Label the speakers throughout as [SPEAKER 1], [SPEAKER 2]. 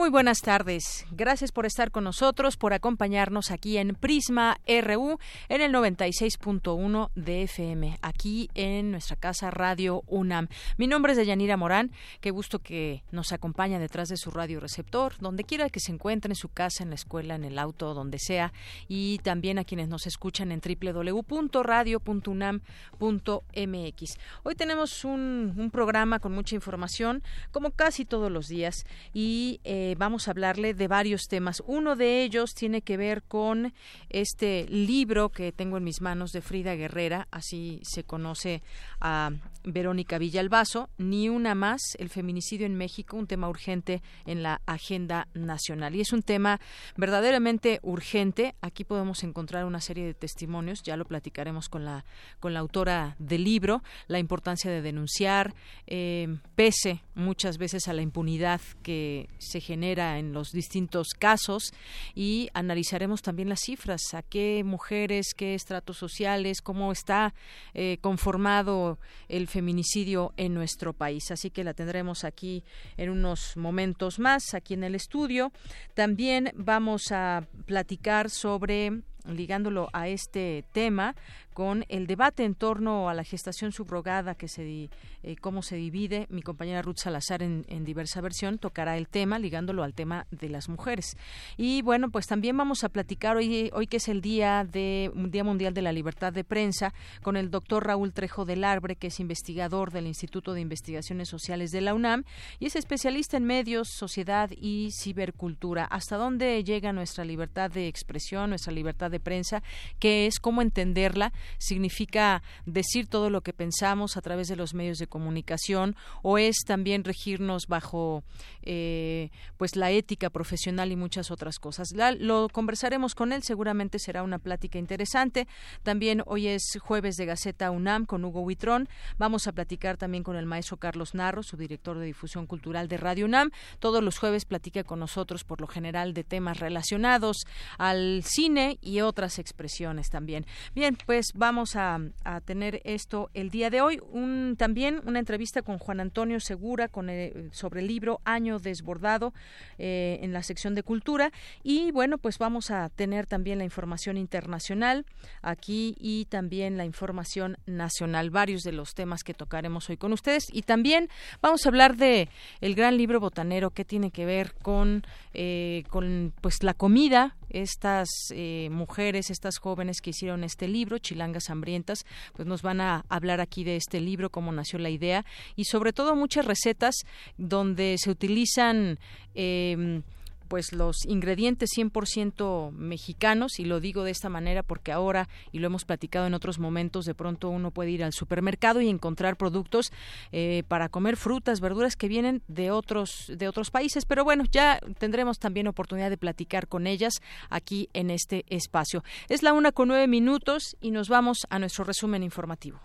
[SPEAKER 1] Muy buenas tardes. Gracias por estar con nosotros, por acompañarnos aquí en Prisma RU en el 96.1 de FM, aquí en nuestra casa Radio UNAM. Mi nombre es Deyanira Morán. Qué gusto que nos acompaña detrás de su radio receptor, donde quiera que se encuentre, en su casa, en la escuela, en el auto, donde sea. Y también a quienes nos escuchan en www.radio.unam.mx. Hoy tenemos un, programa con mucha información, como casi todos los días. Y eh, eh, vamos a hablarle de varios temas. Uno de ellos tiene que ver con este libro que tengo en mis manos de Frida Guerrera, así se conoce a Verónica Villalbazo, Ni una más, el feminicidio en México, un tema urgente en la agenda nacional. Y es un tema verdaderamente urgente. Aquí podemos encontrar una serie de testimonios, ya lo platicaremos con la, con la autora del libro, la importancia de denunciar, eh, pese muchas veces a la impunidad que se genera en los distintos casos y analizaremos también las cifras, a qué mujeres, qué estratos sociales, cómo está eh, conformado el feminicidio en nuestro país. Así que la tendremos aquí en unos momentos más, aquí en el estudio. También vamos a platicar sobre ligándolo a este tema con el debate en torno a la gestación subrogada que se eh, cómo se divide. Mi compañera Ruth Salazar en, diversa versión tocará el tema ligándolo al tema de las mujeres. Y bueno pues también vamos a platicar hoy hoy que es el día de día mundial de la libertad de prensa con el doctor Raúl Trejo del Arbre que es investigador del Instituto de Investigaciones Sociales de la UNAM y es especialista en medios sociedad y cibercultura. Hasta dónde llega nuestra libertad de expresión nuestra libertad de prensa qué es cómo entenderla significa decir todo lo que pensamos a través de los medios de comunicación o es también regirnos bajo eh, pues la ética profesional y muchas otras cosas. lo conversaremos con él, seguramente será una plática interesante. También hoy es jueves de Gaceta UNAM con Hugo Huitrón. Vamos a platicar también con el maestro Carlos Narro, su director de difusión cultural de Radio UNAM. Todos los jueves platica con nosotros por lo general de temas relacionados al cine y otras expresiones también. Bien, pues vamos a, tener esto el día de hoy. Un, también una entrevista con Juan Antonio Segura con sobre el libro Año Desbordado eh, en la sección de Cultura. Y bueno, pues vamos a tener también la información internacional aquí y también la información nacional, varios de los temas que tocaremos hoy con ustedes. Y también vamos a hablar de el gran libro botanero que tiene que ver con, eh, con pues la comida, estas eh, mujeres, estas jóvenes que hicieron este libro, Chilangas Hambrientas, pues nos van a hablar aquí de este libro, cómo nació la idea y sobre todo muchas recetas donde se utilizan eh, pues los ingredientes 100% mexicanos y lo digo de esta manera porque ahora y lo hemos platicado en otros momentos de pronto uno puede ir al supermercado y encontrar productos eh, para comer frutas verduras que vienen de otros de otros países. Pero bueno ya tendremos también oportunidad de platicar con ellas aquí en este espacio. Es la una con nueve minutos y nos vamos a nuestro resumen informativo.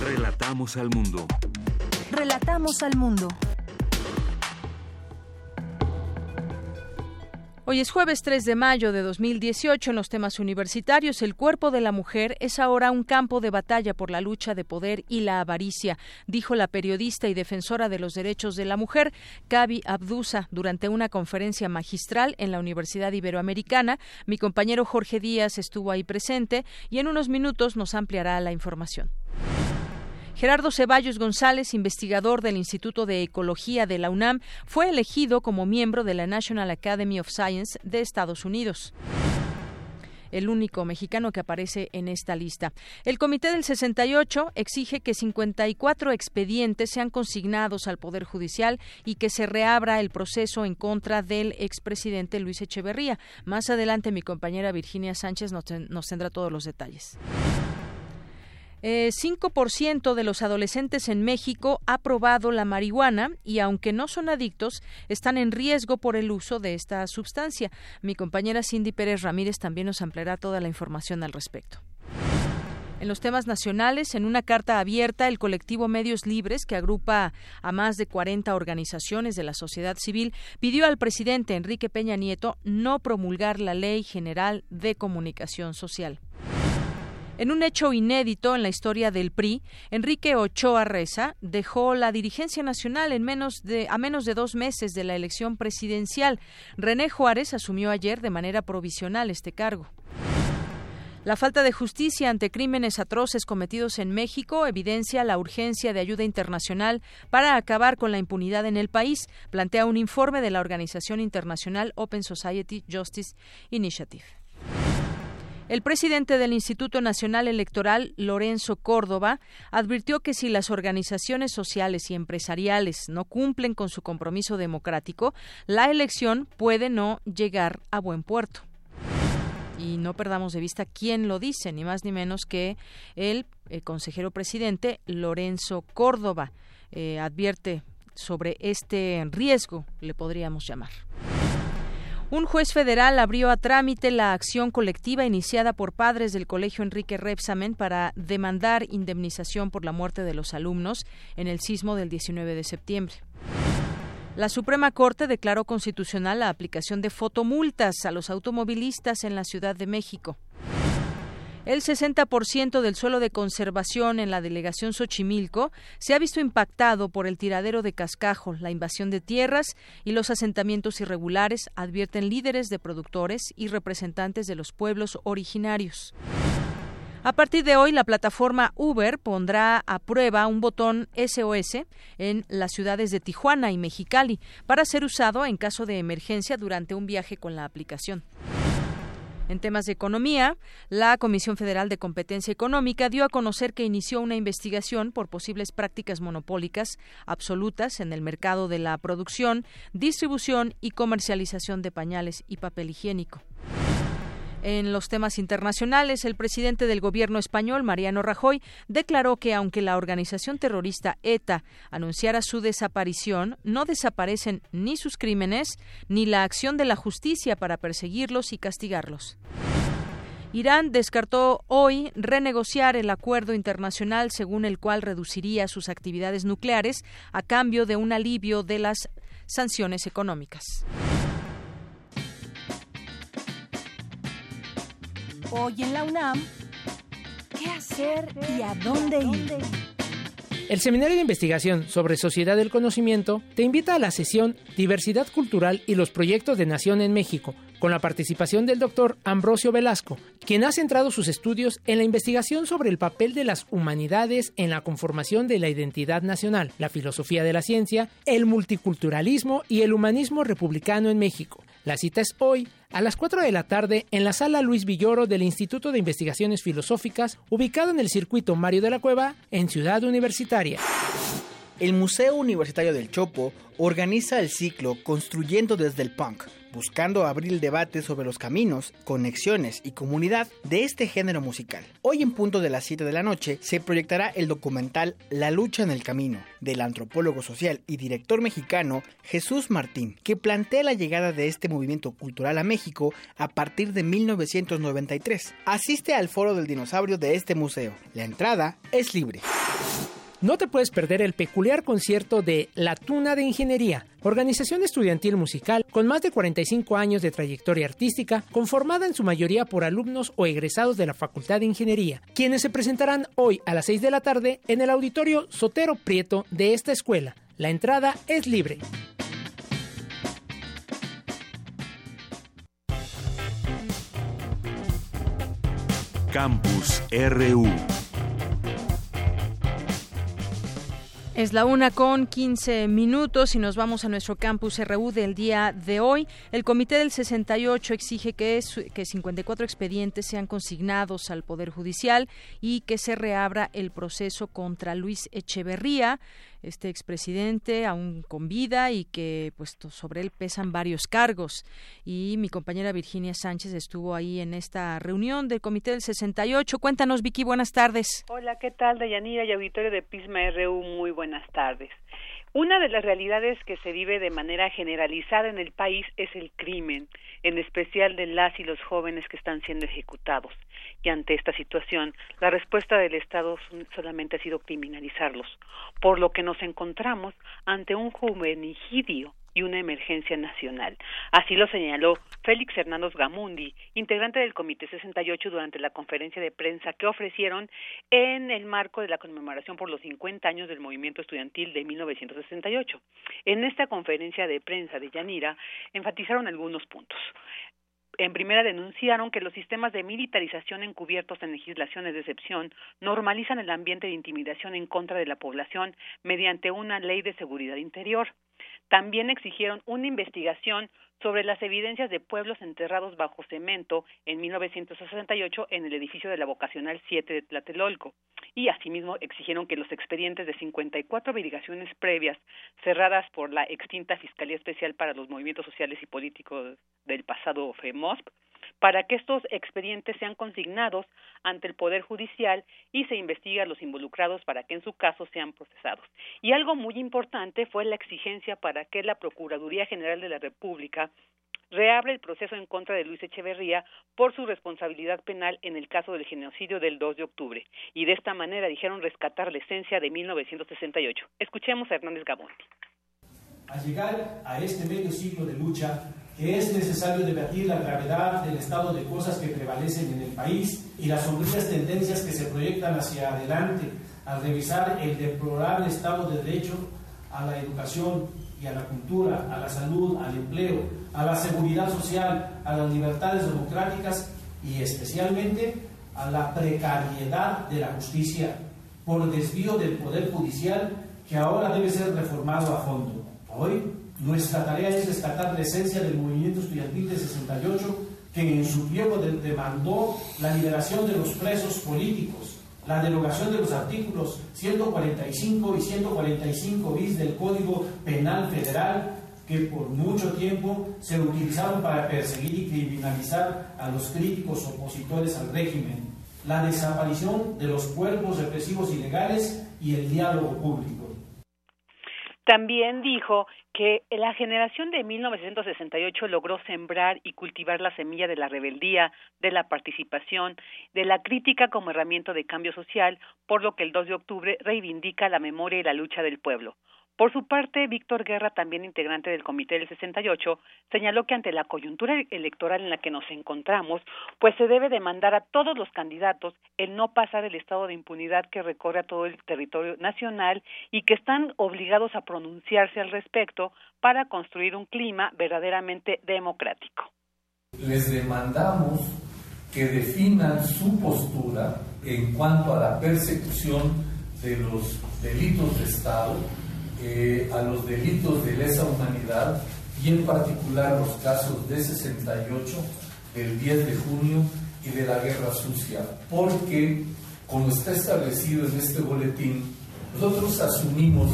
[SPEAKER 2] Relatamos al mundo.
[SPEAKER 3] Relatamos al mundo
[SPEAKER 1] Hoy es jueves 3 de mayo de 2018 en los temas universitarios. El cuerpo de la mujer es ahora un campo de batalla por la lucha de poder y la avaricia, dijo la periodista y defensora de los derechos de la mujer, Kabi Abdusa, durante una conferencia magistral en la Universidad Iberoamericana. Mi compañero Jorge Díaz estuvo ahí presente y en unos minutos nos ampliará la información. Gerardo Ceballos González, investigador del Instituto de Ecología de la UNAM, fue elegido como miembro de la National Academy of Science de Estados Unidos. el único mexicano que aparece en esta lista. El Comité del 68 exige que 54 expedientes sean consignados al Poder Judicial y que se reabra el proceso en contra del expresidente Luis Echeverría. Más adelante mi compañera Virginia Sánchez nos, nos tendrá todos los detalles. 5% eh, de los adolescentes en México ha probado la marihuana y aunque no son adictos, están en riesgo por el uso de esta sustancia. Mi compañera Cindy Pérez Ramírez también nos ampliará toda la información al respecto. En los temas nacionales, en una carta abierta, el colectivo Medios Libres, que agrupa a más de 40 organizaciones de la sociedad civil, pidió al presidente Enrique Peña Nieto no promulgar la Ley General de Comunicación Social. En un hecho inédito en la historia del PRI, Enrique Ochoa Reza dejó la dirigencia nacional en menos de, a menos de dos meses de la elección presidencial. René Juárez asumió ayer de manera provisional este cargo. La falta de justicia ante crímenes atroces cometidos en México evidencia la urgencia de ayuda internacional para acabar con la impunidad en el país, plantea un informe de la organización internacional Open Society Justice Initiative. El presidente del Instituto Nacional Electoral, Lorenzo Córdoba, advirtió que si las organizaciones sociales y empresariales no cumplen con su compromiso democrático, la elección puede no llegar a buen puerto. Y no perdamos de vista quién lo dice, ni más ni menos que el, eh, consejero presidente Lorenzo Córdoba. Eh, advierte sobre este riesgo, le podríamos llamar. Un juez federal abrió a trámite la acción colectiva iniciada por padres del Colegio Enrique Repsamen para demandar indemnización por la muerte de los alumnos en el sismo del 19 de septiembre. La Suprema Corte declaró constitucional la aplicación de fotomultas a los automovilistas en la Ciudad de México. El 60% del suelo de conservación en la delegación Xochimilco se ha visto impactado por el tiradero de cascajo, la invasión de tierras y los asentamientos irregulares, advierten líderes de productores y representantes de los pueblos originarios. A partir de hoy, la plataforma Uber pondrá a prueba un botón SOS en las ciudades de Tijuana y Mexicali para ser usado en caso de emergencia durante un viaje con la aplicación. En temas de economía, la Comisión Federal de Competencia Económica dio a conocer que inició una investigación por posibles prácticas monopólicas absolutas en el mercado de la producción, distribución y comercialización de pañales y papel higiénico. En los temas internacionales, el presidente del gobierno español, Mariano Rajoy, declaró que aunque la organización terrorista ETA anunciara su desaparición, no desaparecen ni sus crímenes ni la acción de la justicia para perseguirlos y castigarlos. Irán descartó hoy renegociar el acuerdo internacional según el cual reduciría sus actividades nucleares a cambio de un alivio de las sanciones económicas.
[SPEAKER 3] Hoy en la UNAM, ¿qué hacer y a dónde ir?
[SPEAKER 4] El Seminario de Investigación sobre Sociedad del Conocimiento te invita a la sesión Diversidad Cultural y los Proyectos de Nación en México, con la participación del doctor Ambrosio Velasco, quien ha centrado sus estudios en la investigación sobre el papel de las humanidades en la conformación de la identidad nacional, la filosofía de la ciencia, el multiculturalismo y el humanismo republicano en México. La cita es hoy a las 4 de la tarde en la sala Luis Villoro del Instituto de Investigaciones Filosóficas, ubicado en el circuito Mario de la Cueva, en Ciudad Universitaria.
[SPEAKER 5] El Museo Universitario del Chopo organiza el ciclo Construyendo desde el Punk, buscando abrir el debate sobre los caminos, conexiones y comunidad de este género musical. Hoy en punto de las 7 de la noche se proyectará el documental La lucha en el camino del antropólogo social y director mexicano Jesús Martín, que plantea la llegada de este movimiento cultural a México a partir de 1993. Asiste al foro del dinosaurio de este museo. La entrada es libre.
[SPEAKER 4] No te puedes perder el peculiar concierto de La Tuna de Ingeniería, organización estudiantil musical con más de 45 años de trayectoria artística, conformada en su mayoría por alumnos o egresados de la Facultad de Ingeniería, quienes se presentarán hoy a las 6 de la tarde en el auditorio Sotero Prieto de esta escuela. La entrada es libre.
[SPEAKER 2] Campus RU
[SPEAKER 1] Es la una con 15 minutos y nos vamos a nuestro campus RU del día de hoy. El Comité del 68 exige que, que 54 expedientes sean consignados al Poder Judicial y que se reabra el proceso contra Luis Echeverría este expresidente aún con vida y que pues sobre él pesan varios cargos y mi compañera Virginia Sánchez estuvo ahí en esta reunión del Comité del 68. Cuéntanos Vicky, buenas tardes.
[SPEAKER 6] Hola, ¿qué tal Dayanira y auditorio de Pisma RU? Muy buenas tardes. Una de las realidades que se vive de manera generalizada en el país es el crimen, en especial de las y los jóvenes que están siendo ejecutados. Y ante esta situación, la respuesta del Estado solamente ha sido criminalizarlos, por lo que nos encontramos ante un juvenicidio y una emergencia nacional. Así lo señaló Félix Hernández Gamundi, integrante del Comité 68 durante la conferencia de prensa que ofrecieron en el marco de la conmemoración por los 50 años del movimiento estudiantil de 1968. En esta conferencia de prensa de Yanira enfatizaron algunos puntos en primera denunciaron que los sistemas de militarización encubiertos en legislaciones de excepción normalizan el ambiente de intimidación en contra de la población mediante una ley de seguridad interior. También exigieron una investigación sobre las evidencias de pueblos enterrados bajo cemento en 1968 en el edificio de la Vocacional 7 de Tlatelolco. Y asimismo exigieron que los expedientes de 54 verificaciones previas cerradas por la extinta Fiscalía Especial para los Movimientos Sociales y Políticos del pasado FEMOSP para que estos expedientes sean consignados ante el Poder Judicial y se investigue a los involucrados para que en su caso sean procesados. Y algo muy importante fue la exigencia para que la Procuraduría General de la República reabre el proceso en contra de Luis Echeverría por su responsabilidad penal en el caso del genocidio del 2 de octubre. Y de esta manera dijeron rescatar la esencia de 1968. Escuchemos a Hernández Gabón.
[SPEAKER 7] Al llegar a este medio siglo de lucha, es necesario debatir la gravedad del estado de cosas que prevalecen en el país y las sombrías tendencias que se proyectan hacia adelante al revisar el deplorable estado de derecho a la educación y a la cultura, a la salud, al empleo, a la seguridad social, a las libertades democráticas y especialmente a la precariedad de la justicia por desvío del poder judicial que ahora debe ser reformado a fondo. Hoy nuestra tarea es rescatar la esencia del movimiento estudiantil de 68 que en su tiempo demandó la liberación de los presos políticos, la derogación de los artículos 145 y 145 bis del Código Penal Federal que por mucho tiempo se utilizaron para perseguir y criminalizar a los críticos opositores al régimen, la desaparición de los cuerpos represivos ilegales y el diálogo público.
[SPEAKER 6] También dijo que la generación de 1968 logró sembrar y cultivar la semilla de la rebeldía, de la participación, de la crítica como herramienta de cambio social, por lo que el 2 de octubre reivindica la memoria y la lucha del pueblo. Por su parte, Víctor Guerra, también integrante del Comité del 68, señaló que ante la coyuntura electoral en la que nos encontramos, pues se debe demandar a todos los candidatos el no pasar el estado de impunidad que recorre a todo el territorio nacional y que están obligados a pronunciarse al respecto para construir un clima verdaderamente democrático.
[SPEAKER 8] Les demandamos que definan su postura en cuanto a la persecución de los delitos de Estado eh, a los delitos de lesa humanidad y en particular los casos de 68, del 10 de junio y de la guerra sucia, porque como está establecido en este boletín, nosotros asumimos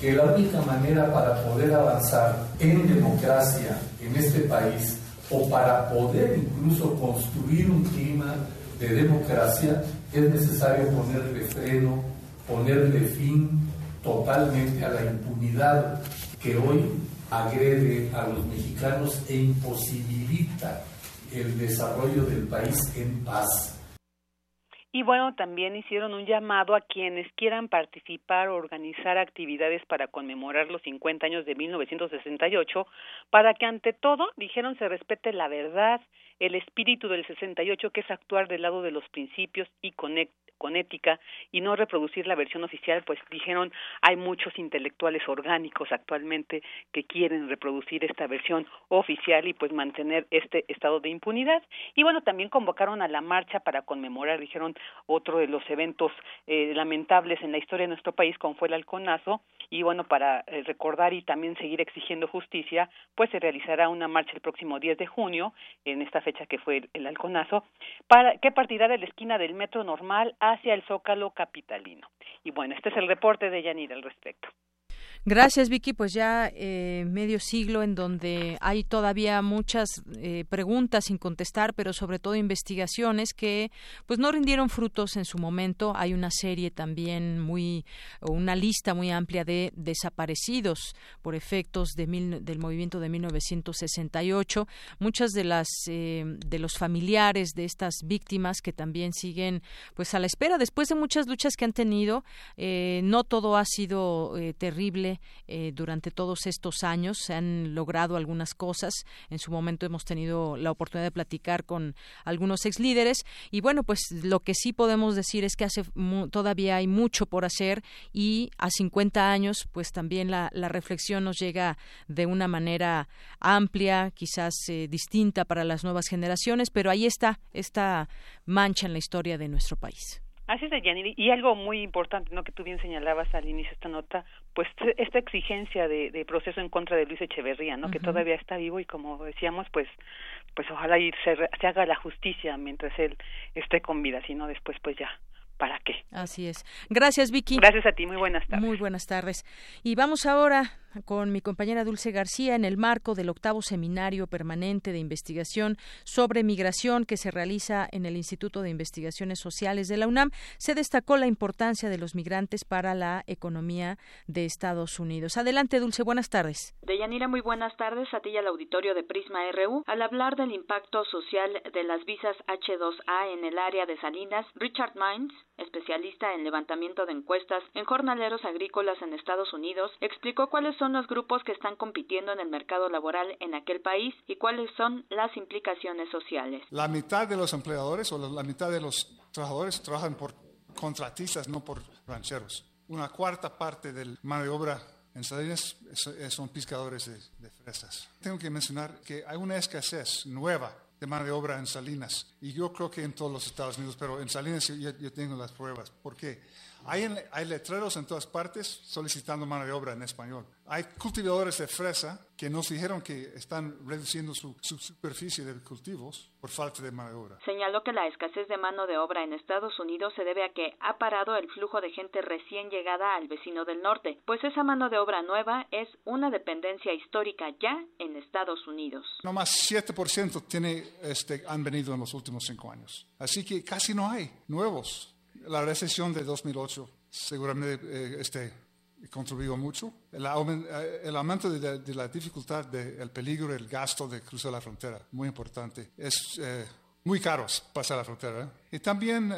[SPEAKER 8] que la única manera para poder avanzar en democracia en este país o para poder incluso construir un clima de democracia es necesario ponerle freno, ponerle fin totalmente a la impunidad que hoy agrede a los mexicanos e imposibilita el desarrollo del país en paz.
[SPEAKER 6] Y bueno, también hicieron un llamado a quienes quieran participar o organizar actividades para conmemorar los 50 años de 1968, para que ante todo, dijeron, se respete la verdad, el espíritu del 68, que es actuar del lado de los principios y conectar con ética y no reproducir la versión oficial, pues dijeron hay muchos intelectuales orgánicos actualmente que quieren reproducir esta versión oficial y pues mantener este estado de impunidad. Y bueno, también convocaron a la marcha para conmemorar, dijeron, otro de los eventos eh, lamentables en la historia de nuestro país, como fue el halconazo, y bueno, para eh, recordar y también seguir exigiendo justicia, pues se realizará una marcha el próximo 10 de junio, en esta fecha que fue el, el halconazo, para que partirá de la esquina del metro normal hacia el Zócalo capitalino. Y bueno, este es el reporte de Yanira al respecto.
[SPEAKER 1] Gracias, Vicky. Pues ya eh, medio siglo en donde hay todavía muchas eh, preguntas sin contestar, pero sobre todo investigaciones que pues no rindieron frutos en su momento. Hay una serie también muy, una lista muy amplia de desaparecidos por efectos de del movimiento de 1968. Muchas de las eh, de los familiares de estas víctimas que también siguen pues a la espera después de muchas luchas que han tenido. no todo ha sido terrible eh, durante todos estos años. Se han logrado algunas cosas. En su momento hemos tenido la oportunidad de platicar con algunos ex líderes y bueno, pues lo que sí podemos decir es que hace todavía hay mucho por hacer y a 50 años pues también la, reflexión nos llega de una manera amplia, quizás eh, distinta para las nuevas generaciones, pero ahí está esta mancha en la historia de nuestro país.
[SPEAKER 6] Así es, Yaniri. Y algo muy importante, ¿no? Que tú bien señalabas al inicio de esta nota, pues esta exigencia de, de proceso en contra de Luis Echeverría, ¿no? Que todavía está vivo y como decíamos, pues pues ojalá y se, se haga la justicia mientras él esté con vida, si no después pues ya ¿para qué?
[SPEAKER 1] Así es. Gracias, Vicky.
[SPEAKER 6] Gracias a ti, muy buenas tardes.
[SPEAKER 1] Muy buenas tardes. Y vamos ahora con mi compañera Dulce García en el marco del octavo seminario permanente de investigación sobre migración que se realiza en el Instituto de Investigaciones Sociales de la UNAM. Se destacó la importancia de los migrantes para la economía de Estados Unidos. Adelante, Dulce, buenas tardes.
[SPEAKER 9] Deyanira, muy buenas tardes a ti y al auditorio de Prisma RU. Al hablar del impacto social de las visas H2A en el área de Salinas, Richard Mines, especialista en levantamiento de encuestas en jornaleros agrícolas en Estados Unidos, explicó cuáles son los grupos que están compitiendo en el mercado laboral en aquel país y cuáles son las implicaciones sociales.
[SPEAKER 10] La mitad de los empleadores o la mitad de los trabajadores trabajan por contratistas, no por rancheros. Una cuarta parte del mano de obra en Salinas son pescadores de, de fresas. Tengo que mencionar que hay una escasez nueva de mano de obra en Salinas. Y yo creo que en todos los Estados Unidos, pero en Salinas yo, tengo las pruebas. ¿Por qué? Hay, hay letreros en todas partes solicitando mano de obra en español. Hay cultivadores de fresa que nos dijeron que están reduciendo su, superficie de cultivos por falta de mano de obra.
[SPEAKER 9] Señaló que la escasez de mano de obra en Estados Unidos se debe a que ha parado el flujo de gente recién llegada al vecino del norte, pues esa mano de obra nueva es una dependencia histórica ya en Estados Unidos.
[SPEAKER 10] No más 7% tiene, este, han venido en los últimos cinco años. Así que casi no hay nuevos. La recesión de 2008 seguramente eh, este, contribuyó mucho. El, eh, el aumento de, la dificultad, del peligro, el gasto de cruzar la frontera, muy importante. Es eh, muy caro pasar la frontera. Y también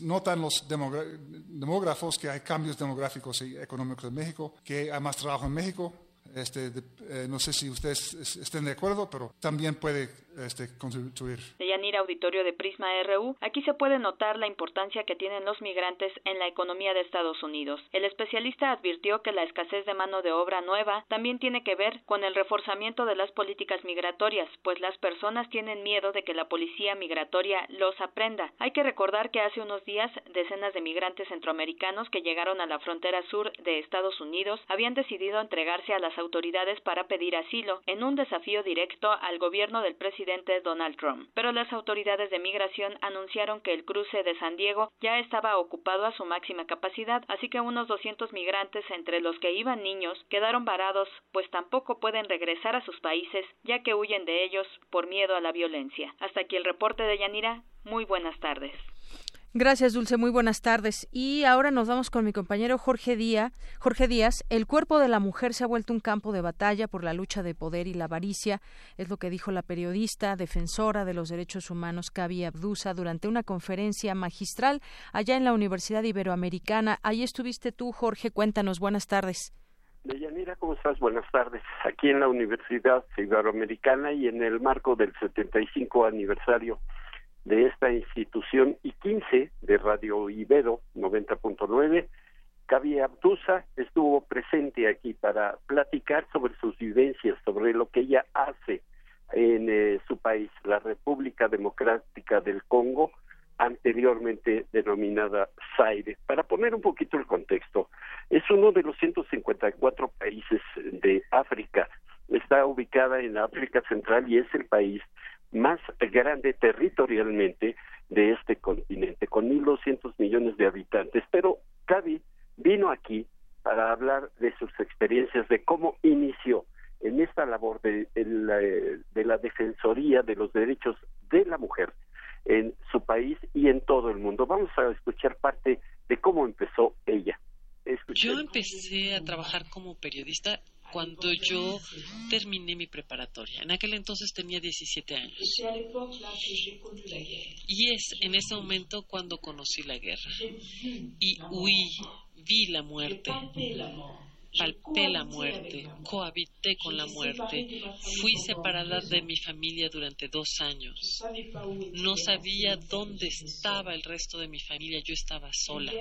[SPEAKER 10] notan los demógrafos que hay cambios demográficos y económicos en México, que hay más trabajo en México, este, eh, no sé si ustedes estén de acuerdo, pero también puede este, contribuir.
[SPEAKER 9] Auditorio de Prisma RU, aquí se puede notar la importancia que tienen los migrantes en la economía de Estados Unidos. El especialista advirtió que la escasez de mano de obra nueva también tiene que ver con el reforzamiento de las políticas migratorias, pues las personas tienen miedo de que la policía migratoria los aprenda. Hay que recordar que hace unos días decenas de migrantes centroamericanos que llegaron a la frontera sur de Estados Unidos habían decidido entregarse a las autoridades para pedir asilo, en un desafío directo al gobierno del presidente Donald Trump. Pero las autoridades de migración anunciaron que el cruce de San Diego ya estaba ocupado a su máxima capacidad, así que unos 200 migrantes, entre los que iban niños, quedaron varados, pues tampoco pueden regresar a sus países, ya que huyen de ellos por miedo a la violencia. Hasta aquí el reporte de Yanira. Muy buenas tardes.
[SPEAKER 1] Gracias, Dulce. Muy buenas tardes. Y ahora nos vamos con mi compañero Jorge Díaz. Jorge Díaz, el cuerpo de la mujer se ha vuelto un campo de batalla por la lucha de poder y la avaricia, es lo que dijo la periodista defensora de los derechos humanos Kavi Abdusa durante una conferencia magistral allá en la Universidad Iberoamericana. Ahí estuviste tú, Jorge. Cuéntanos. Buenas tardes.
[SPEAKER 11] Deyanira, ¿cómo estás? Buenas tardes. Aquí en la Universidad Iberoamericana y en el marco del 75 aniversario de esta institución y 15 de Radio Ibero 90.9. Cavi Abdusa estuvo presente aquí para platicar sobre sus vivencias, sobre lo que ella hace en eh, su país, la República Democrática del Congo, anteriormente denominada Zaire. Para poner un poquito el contexto, es uno de los 154 países de África. Está ubicada en África Central y es el país más grande territorialmente de este continente, con 1.200 millones de habitantes. Pero Gaby vino aquí para hablar de sus experiencias, de cómo inició en esta labor de, de la Defensoría de los Derechos de la Mujer en su país y en todo el mundo. Vamos a escuchar parte de cómo empezó ella.
[SPEAKER 12] Yo empecé a trabajar como periodista cuando yo terminé mi preparatoria. En aquel entonces tenía 17 años. Y es en ese momento cuando conocí la guerra. Y huí, vi la muerte palpé la muerte, cohabité con la muerte, fui separada de mi familia durante dos años. No sabía dónde estaba el resto de mi familia, yo estaba sola.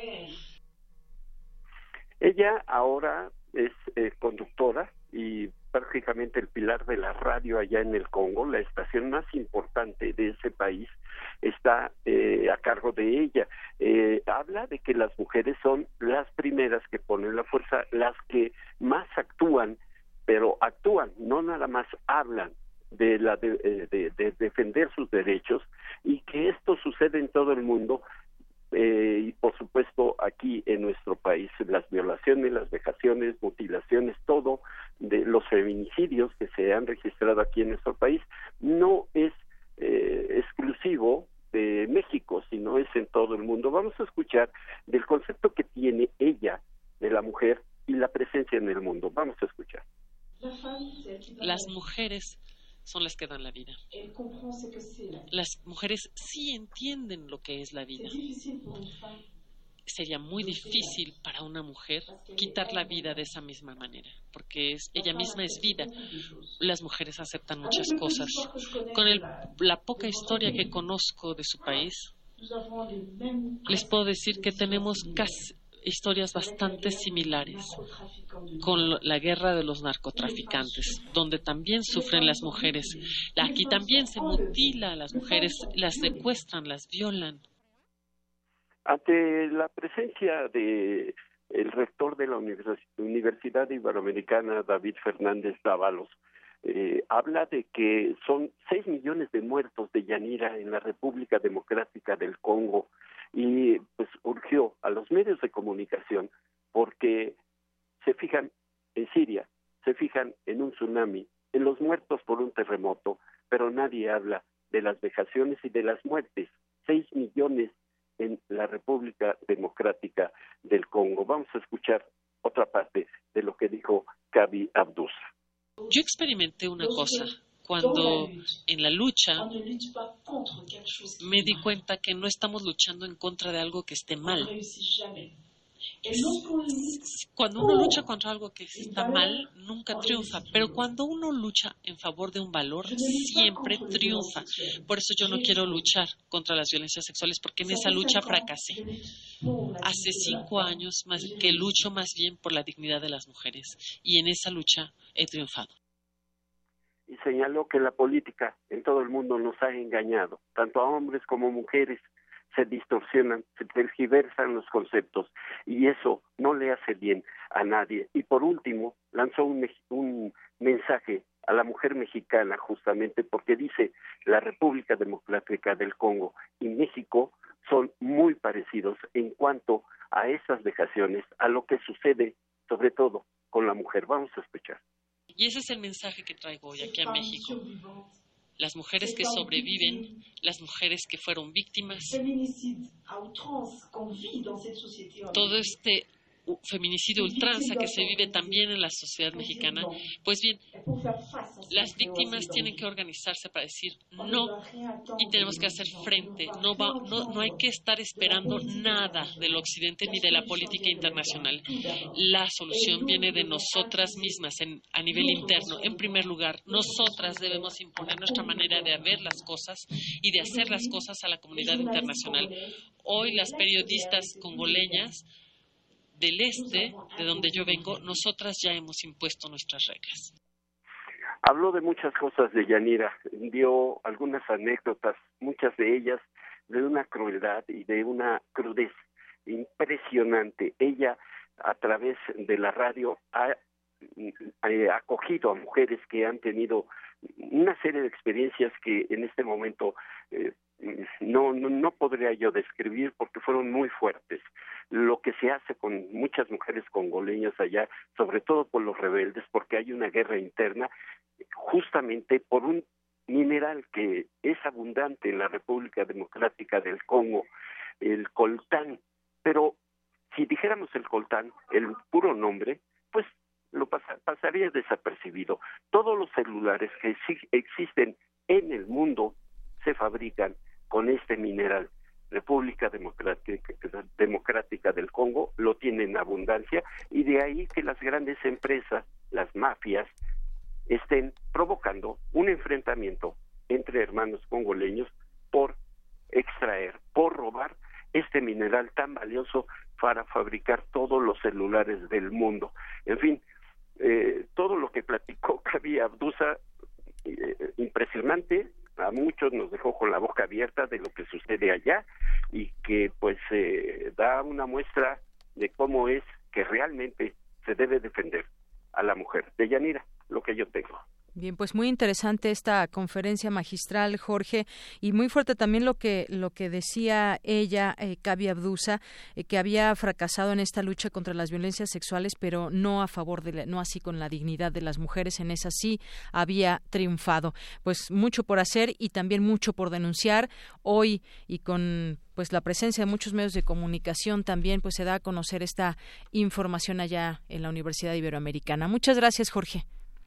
[SPEAKER 11] Ella ahora es eh, conductora y prácticamente el pilar de la radio allá en el Congo, la estación más importante de ese país, está eh, a cargo de ella. Eh, habla de que las mujeres son las primeras que ponen la fuerza, las que más actúan, pero actúan, no nada más hablan de, la de, de defender sus derechos y que esto sucede en todo el mundo eh, y por supuesto aquí en nuestro país las violaciones, las vejaciones, mutilaciones, todo de los feminicidios que se han registrado aquí en nuestro país no es eh, exclusivo de México, sino es en todo el mundo. Vamos a escuchar del concepto que tiene ella de la mujer y la presencia en el mundo. Vamos a escuchar.
[SPEAKER 12] Las mujeres son las que dan la vida. Las mujeres sí entienden lo que es la vida. Sería muy difícil para una mujer quitar la vida de esa misma manera, porque es, ella misma es vida. Las mujeres aceptan muchas cosas. Con la poca historia que conozco de su país, les puedo decir que tenemos casi, historias bastante similares con la guerra de los narcotraficantes, donde también sufren las mujeres. Aquí también se mutila a las mujeres, las secuestran, las violan.
[SPEAKER 11] Ante la presencia de el rector de la Universidad Iberoamericana, David Fernández Dávalos, eh, habla de que son seis millones de muertos de Yanira en la República Democrática del Congo y pues urgió a los medios de comunicación porque se fijan en Siria, se fijan en un tsunami, en los muertos por un terremoto, pero nadie habla de las vejaciones y de las muertes. Seis millones en la República Democrática del Congo. Vamos a escuchar otra parte de lo que dijo Kabi Abdusa.
[SPEAKER 12] Yo experimenté una cosa cuando en la lucha me di cuenta que no estamos luchando en contra de algo que esté mal. Cuando uno lucha contra algo que está mal, nunca triunfa, pero cuando uno lucha en favor de un valor, siempre triunfa. Por eso yo no quiero luchar contra las violencias sexuales, porque en esa lucha fracasé. Hace cinco años más que lucho más bien por la dignidad de las mujeres, y en esa lucha he triunfado
[SPEAKER 11] y señaló que la política en todo el mundo nos ha engañado, tanto a hombres como mujeres se distorsionan, se tergiversan los conceptos y eso no le hace bien a nadie. Y por último, lanzó un, un mensaje a la mujer mexicana justamente porque dice la República Democrática del Congo y México son muy parecidos en cuanto a esas vejaciones, a lo que sucede sobre todo con la mujer. Vamos a escuchar.
[SPEAKER 12] Y ese es el mensaje que traigo hoy aquí a México. Las mujeres que sobreviven, las mujeres que fueron víctimas. Todo este feminicidio ultranza que se vive también en la sociedad mexicana, pues bien, las víctimas tienen que organizarse para decir no y tenemos que hacer frente. No, va, no, no hay que estar esperando nada del occidente ni de la política internacional. La solución viene de nosotras mismas en, a nivel interno. En primer lugar, nosotras debemos imponer nuestra manera de ver las cosas y de hacer las cosas a la comunidad internacional. Hoy las periodistas congoleñas del este, de donde yo vengo, nosotras ya hemos impuesto nuestras reglas.
[SPEAKER 11] Habló de muchas cosas de Yanira, dio algunas anécdotas, muchas de ellas de una crueldad y de una crudez impresionante. Ella, a través de la radio, ha eh, acogido a mujeres que han tenido una serie de experiencias que en este momento eh, no, no, no podría yo describir porque fueron muy fuertes. Lo que se hace con muchas mujeres congoleñas allá, sobre todo por los rebeldes, porque hay una guerra interna, justamente por un mineral que es abundante en la República Democrática del Congo, el coltán. Pero si dijéramos el coltán, el puro nombre, pues lo pasaría desapercibido. Todos los celulares que existen en el mundo se fabrican con este mineral. República Democrática, Democrática del Congo lo tiene en abundancia y de ahí que las grandes empresas, las mafias, estén provocando un enfrentamiento entre hermanos congoleños por extraer, por robar este mineral tan valioso para fabricar todos los celulares del mundo. En fin, eh, todo lo que platicó Kabi Abdusa, eh, impresionante, a muchos nos dejó con la boca abierta de lo que sucede allá y que pues eh, da una muestra de cómo es que realmente se debe defender a la mujer. De Yanira, lo que yo tengo.
[SPEAKER 1] Bien, pues muy interesante esta conferencia magistral, Jorge, y muy fuerte también lo que lo que decía ella, eh, Kabi Abdusa, eh, que había fracasado en esta lucha contra las violencias sexuales, pero no a favor de, no así con la dignidad de las mujeres. En esa sí había triunfado. Pues mucho por hacer y también mucho por denunciar hoy y con pues la presencia de muchos medios de comunicación también pues se da a conocer esta información allá en la Universidad Iberoamericana. Muchas gracias, Jorge.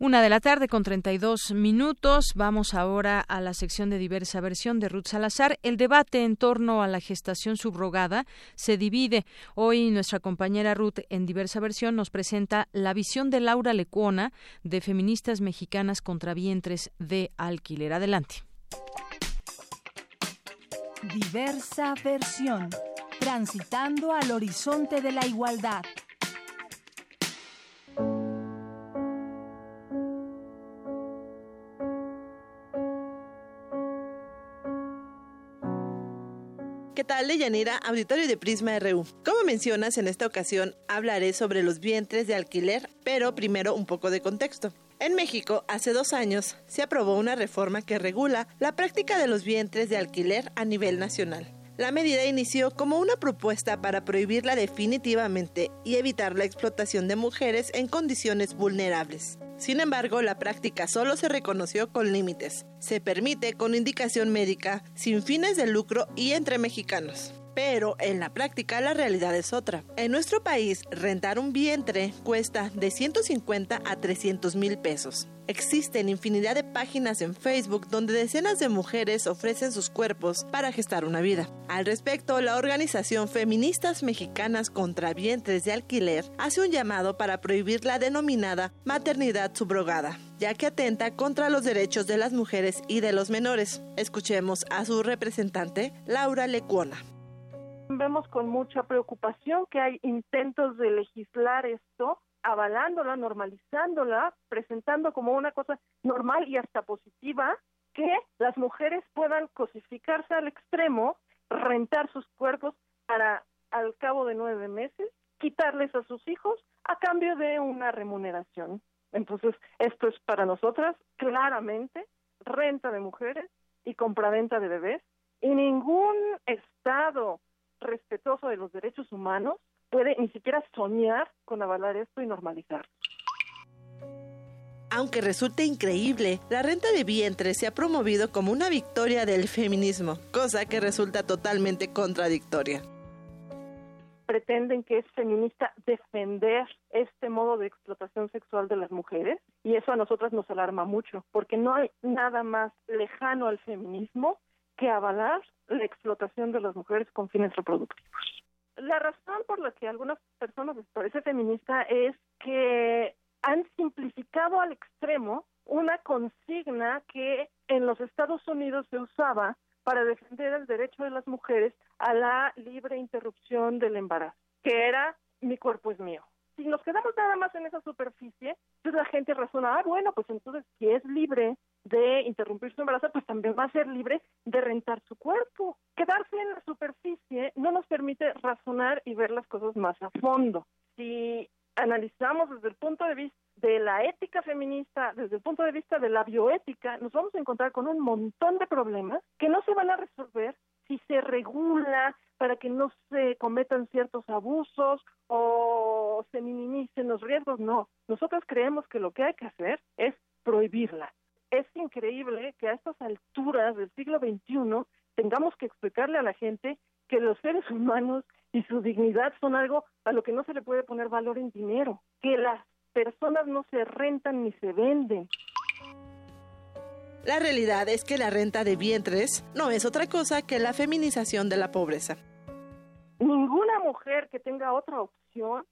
[SPEAKER 1] Una de la tarde con 32 minutos. Vamos ahora a la sección de diversa versión de Ruth Salazar. El debate en torno a la gestación subrogada se divide. Hoy nuestra compañera Ruth en diversa versión nos presenta la visión de Laura Lecuona de feministas mexicanas contra vientres de alquiler. Adelante.
[SPEAKER 3] Diversa versión. Transitando al horizonte de la igualdad.
[SPEAKER 13] ¿Qué tal, Deyanira, auditorio de Prisma RU? Como mencionas, en esta ocasión hablaré sobre los vientres de alquiler, pero primero un poco de contexto. En México, hace dos años, se aprobó una reforma que regula la práctica de los vientres de alquiler a nivel nacional. La medida inició como una propuesta para prohibirla definitivamente y evitar la explotación de mujeres en condiciones vulnerables. Sin embargo, la práctica solo se reconoció con límites. Se permite con indicación médica, sin fines de lucro y entre mexicanos. Pero en la práctica la realidad es otra. En nuestro país, rentar un vientre cuesta de 150 a 300 mil pesos. Existen infinidad de páginas en Facebook donde decenas de mujeres ofrecen sus cuerpos para gestar una vida. Al respecto, la organización Feministas Mexicanas contra Vientres de Alquiler hace un llamado para prohibir la denominada maternidad subrogada, ya que atenta contra los derechos de las mujeres y de los menores. Escuchemos a su representante, Laura Lecuona.
[SPEAKER 14] Vemos con mucha preocupación que hay intentos de legislar esto avalándola, normalizándola, presentando como una cosa normal y hasta positiva, que las mujeres puedan cosificarse al extremo, rentar sus cuerpos para al cabo de nueve meses, quitarles a sus hijos a cambio de una remuneración. Entonces, esto es para nosotras claramente renta de mujeres y compraventa de bebés y ningún Estado respetuoso de los derechos humanos puede ni siquiera soñar con avalar esto y normalizar.
[SPEAKER 13] Aunque resulte increíble, la renta de vientre se ha promovido como una victoria del feminismo, cosa que resulta totalmente contradictoria.
[SPEAKER 14] Pretenden que es feminista defender este modo de explotación sexual de las mujeres y eso a nosotras nos alarma mucho, porque no hay nada más lejano al feminismo que avalar la explotación de las mujeres con fines reproductivos. la razón por la que algunas personas les parece feminista es que han simplificado al extremo una consigna que en los Estados Unidos se usaba para defender el derecho de las mujeres a la libre interrupción del embarazo, que era mi cuerpo es mío. Si nos quedamos nada más en esa superficie, pues la gente razona, ah, bueno, pues entonces si es libre de interrumpir su embarazo, pues también va a ser libre de rentar su cuerpo. Quedarse en la superficie no nos permite razonar y ver las cosas más a fondo. Si analizamos desde el punto de vista de la ética feminista, desde el punto de vista de la bioética, nos vamos a encontrar con un montón de problemas que no se van a resolver si se regula para que no se cometan ciertos abusos o se minimicen los riesgos. No, nosotros creemos que lo que hay que hacer es prohibirla. Es increíble que a estas alturas del siglo XXI tengamos que explicarle a la gente que los seres humanos y su dignidad son algo a lo que no se le puede poner valor en dinero, que las personas no se rentan ni se venden.
[SPEAKER 13] La realidad es que la renta de vientres no es otra cosa que la feminización de la pobreza.
[SPEAKER 14] Ninguna mujer que tenga otra opción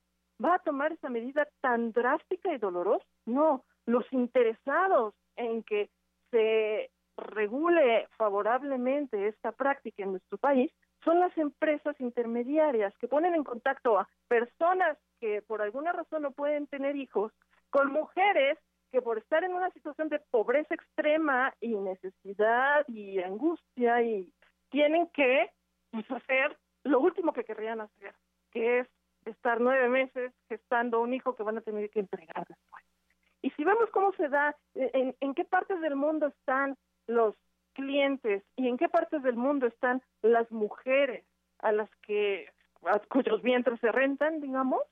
[SPEAKER 14] va a tomar esa medida tan drástica y dolorosa. No, los interesados en que se regule favorablemente esta práctica en nuestro país son las empresas intermediarias que ponen en contacto a personas que por alguna razón no pueden tener hijos con mujeres que por estar en una situación de pobreza extrema y necesidad y angustia y tienen que pues, hacer lo último que querrían hacer, que es estar nueve meses gestando un hijo que van a tener que entregar después. Y si vemos cómo se da, en, en qué partes del mundo están los clientes y en qué partes del mundo están las mujeres a las que a cuyos vientres se rentan, digamos,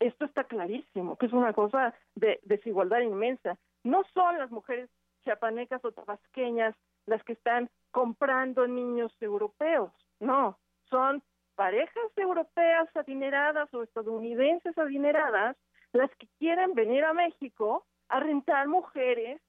[SPEAKER 14] esto está clarísimo, que es una cosa de desigualdad inmensa. No son las mujeres chapanecas o tabasqueñas las que están comprando niños europeos, no, son parejas europeas adineradas o estadounidenses adineradas las que quieren venir a México a rentar mujeres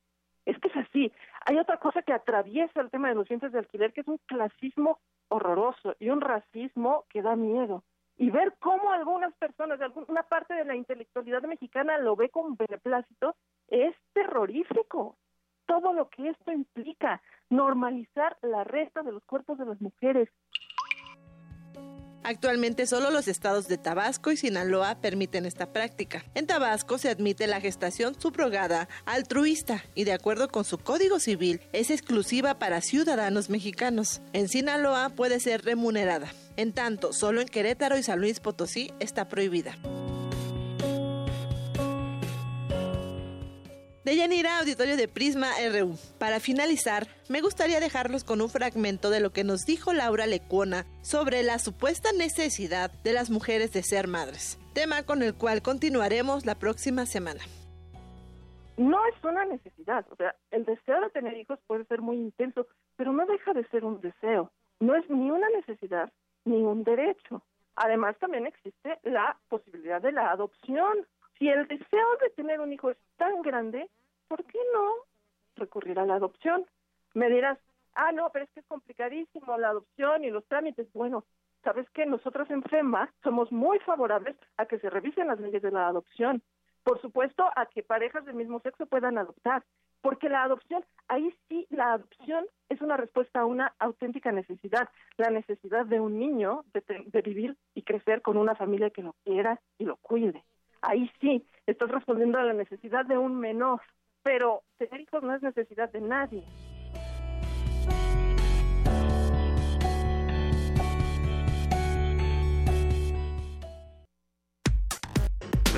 [SPEAKER 14] es que es así. Hay otra cosa que atraviesa el tema de los dientes de alquiler, que es un clasismo horroroso y un racismo que da miedo. Y ver cómo algunas personas, de alguna parte de la intelectualidad mexicana lo ve con beneplácito, es terrorífico. Todo lo que esto implica, normalizar la resta de los cuerpos de las mujeres,
[SPEAKER 13] Actualmente solo los estados de Tabasco y Sinaloa permiten esta práctica. En Tabasco se admite la gestación subrogada altruista y de acuerdo con su código civil es exclusiva para ciudadanos mexicanos. En Sinaloa puede ser remunerada. En tanto, solo en Querétaro y San Luis Potosí está prohibida. de Yanira, auditorio de Prisma RU. Para finalizar, me gustaría dejarlos con un fragmento de lo que nos dijo Laura Lecuona sobre la supuesta necesidad de las mujeres de ser madres, tema con el cual continuaremos la próxima semana.
[SPEAKER 14] No es una necesidad, o sea, el deseo de tener hijos puede ser muy intenso, pero no deja de ser un deseo. No es ni una necesidad ni un derecho. Además, también existe la posibilidad de la adopción si el deseo de tener un hijo es tan grande, ¿por qué no recurrir a la adopción? Me dirás, ah, no, pero es que es complicadísimo la adopción y los trámites. Bueno, ¿sabes qué? Nosotros en FEMA somos muy favorables a que se revisen las leyes de la adopción. Por supuesto, a que parejas del mismo sexo puedan adoptar, porque la adopción, ahí sí, la adopción es una respuesta a una auténtica necesidad, la necesidad de un niño de, de vivir y crecer con una familia que lo quiera y lo cuide ahí sí estás respondiendo a la necesidad de un menor, pero tener hijos no es necesidad de nadie.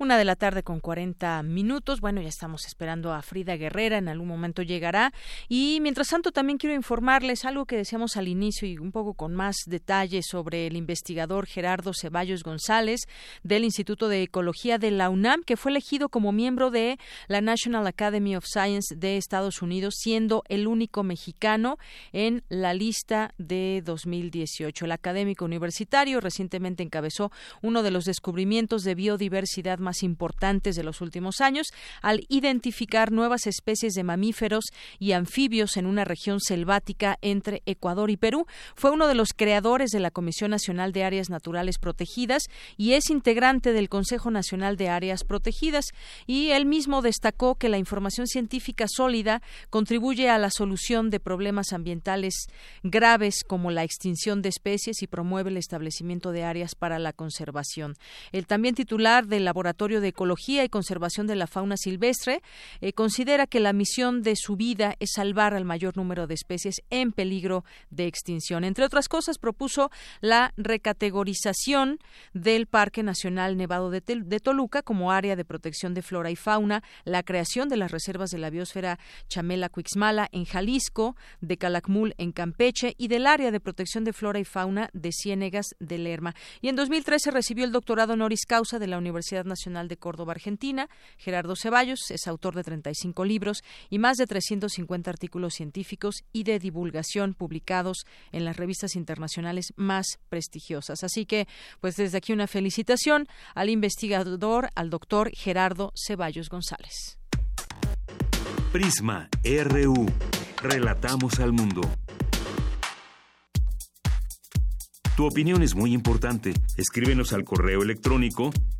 [SPEAKER 1] Una de la tarde con 40 minutos. Bueno, ya estamos esperando a Frida Guerrera, en algún momento llegará. Y mientras tanto, también quiero informarles algo que decíamos al inicio y un poco con más detalles sobre el investigador Gerardo Ceballos González del Instituto de Ecología de la UNAM, que fue elegido como miembro de la National Academy of Science de Estados Unidos, siendo el único mexicano en la lista de 2018. El académico universitario recientemente encabezó uno de los descubrimientos de biodiversidad más importantes de los últimos años al identificar nuevas especies de mamíferos y anfibios en una región selvática entre Ecuador y Perú. Fue uno de los creadores de la Comisión Nacional de Áreas Naturales Protegidas y es integrante del Consejo Nacional de Áreas Protegidas y él mismo destacó que la información científica sólida contribuye a la solución de problemas ambientales graves como la extinción de especies y promueve el establecimiento de áreas para la conservación. El también titular del Laboratorio de Ecología y Conservación de la Fauna Silvestre eh, considera que la misión de su vida es salvar al mayor número de especies en peligro de extinción. Entre otras cosas, propuso la recategorización del Parque Nacional Nevado de, de Toluca como área de protección de flora y fauna, la creación de las reservas de la biosfera Chamela-Cuixmala en Jalisco, de Calakmul en Campeche y del área de protección de flora y fauna de Ciénegas de Lerma. Y en 2013 recibió el doctorado honoris causa de la Universidad Nacional de Córdoba, Argentina. Gerardo Ceballos es autor de 35 libros y más de 350 artículos científicos y de divulgación publicados en las revistas internacionales más prestigiosas. Así que, pues desde aquí una felicitación al investigador, al doctor Gerardo Ceballos González.
[SPEAKER 2] Prisma RU. Relatamos al mundo. Tu opinión es muy importante. Escríbenos al correo electrónico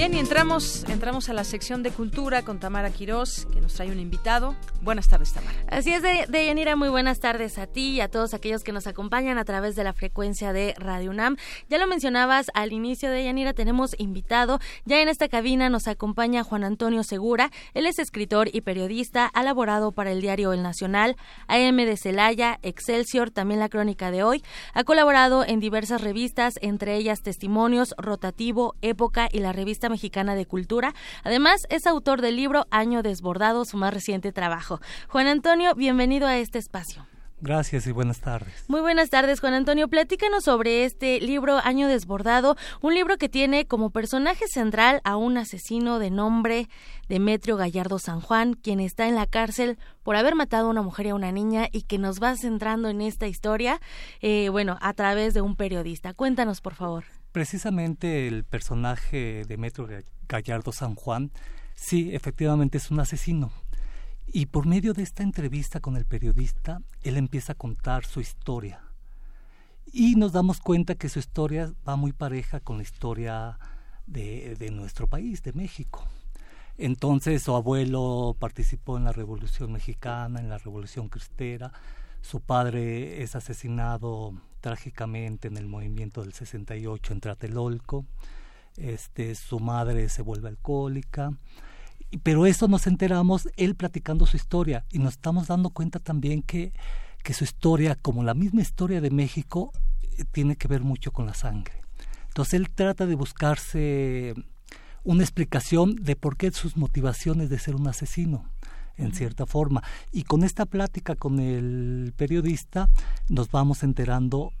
[SPEAKER 1] Bien, y entramos, entramos a la sección de cultura con Tamara Quirós, que nos trae un invitado. Buenas tardes, Tamara.
[SPEAKER 15] Así es, de, Deyanira, muy buenas tardes a ti y a todos aquellos que nos acompañan a través de la frecuencia de Radio UNAM. Ya lo mencionabas al inicio de Yanira, tenemos invitado. Ya en esta cabina nos acompaña Juan Antonio Segura. Él es escritor y periodista, ha laborado para el diario El Nacional, AM de Celaya, Excelsior, también la crónica de hoy. Ha colaborado en diversas revistas, entre ellas Testimonios, Rotativo, Época y la revista Mexicana de Cultura. Además, es autor del libro Año Desbordado, su más reciente trabajo. Juan Antonio, bienvenido a este espacio.
[SPEAKER 16] Gracias y buenas tardes.
[SPEAKER 15] Muy buenas tardes, Juan Antonio. Platícanos sobre este libro Año Desbordado, un libro que tiene como personaje central a un asesino de nombre Demetrio Gallardo San Juan, quien está en la cárcel por haber matado a una mujer y a una niña y que nos va centrando en esta historia, eh, bueno, a través de un periodista. Cuéntanos, por favor.
[SPEAKER 16] Precisamente el personaje de Metro Gallardo San Juan, sí, efectivamente es un asesino. Y por medio de esta entrevista con el periodista, él empieza a contar su historia. Y nos damos cuenta que su historia va muy pareja con la historia de, nuestro país, de México. Entonces su abuelo participó en la Revolución Mexicana, en la Revolución Cristera, su padre es asesinado trágicamente en el movimiento del 68 en Tlatelolco. Este, su madre se vuelve alcohólica. Pero eso nos enteramos él platicando su historia y nos estamos dando cuenta también que, que su historia, como la misma historia de México, eh, tiene que ver mucho con la sangre. Entonces él trata de buscarse una explicación de por qué sus motivaciones de ser un asesino en cierta forma. Y con esta plática con el periodista nos vamos enterando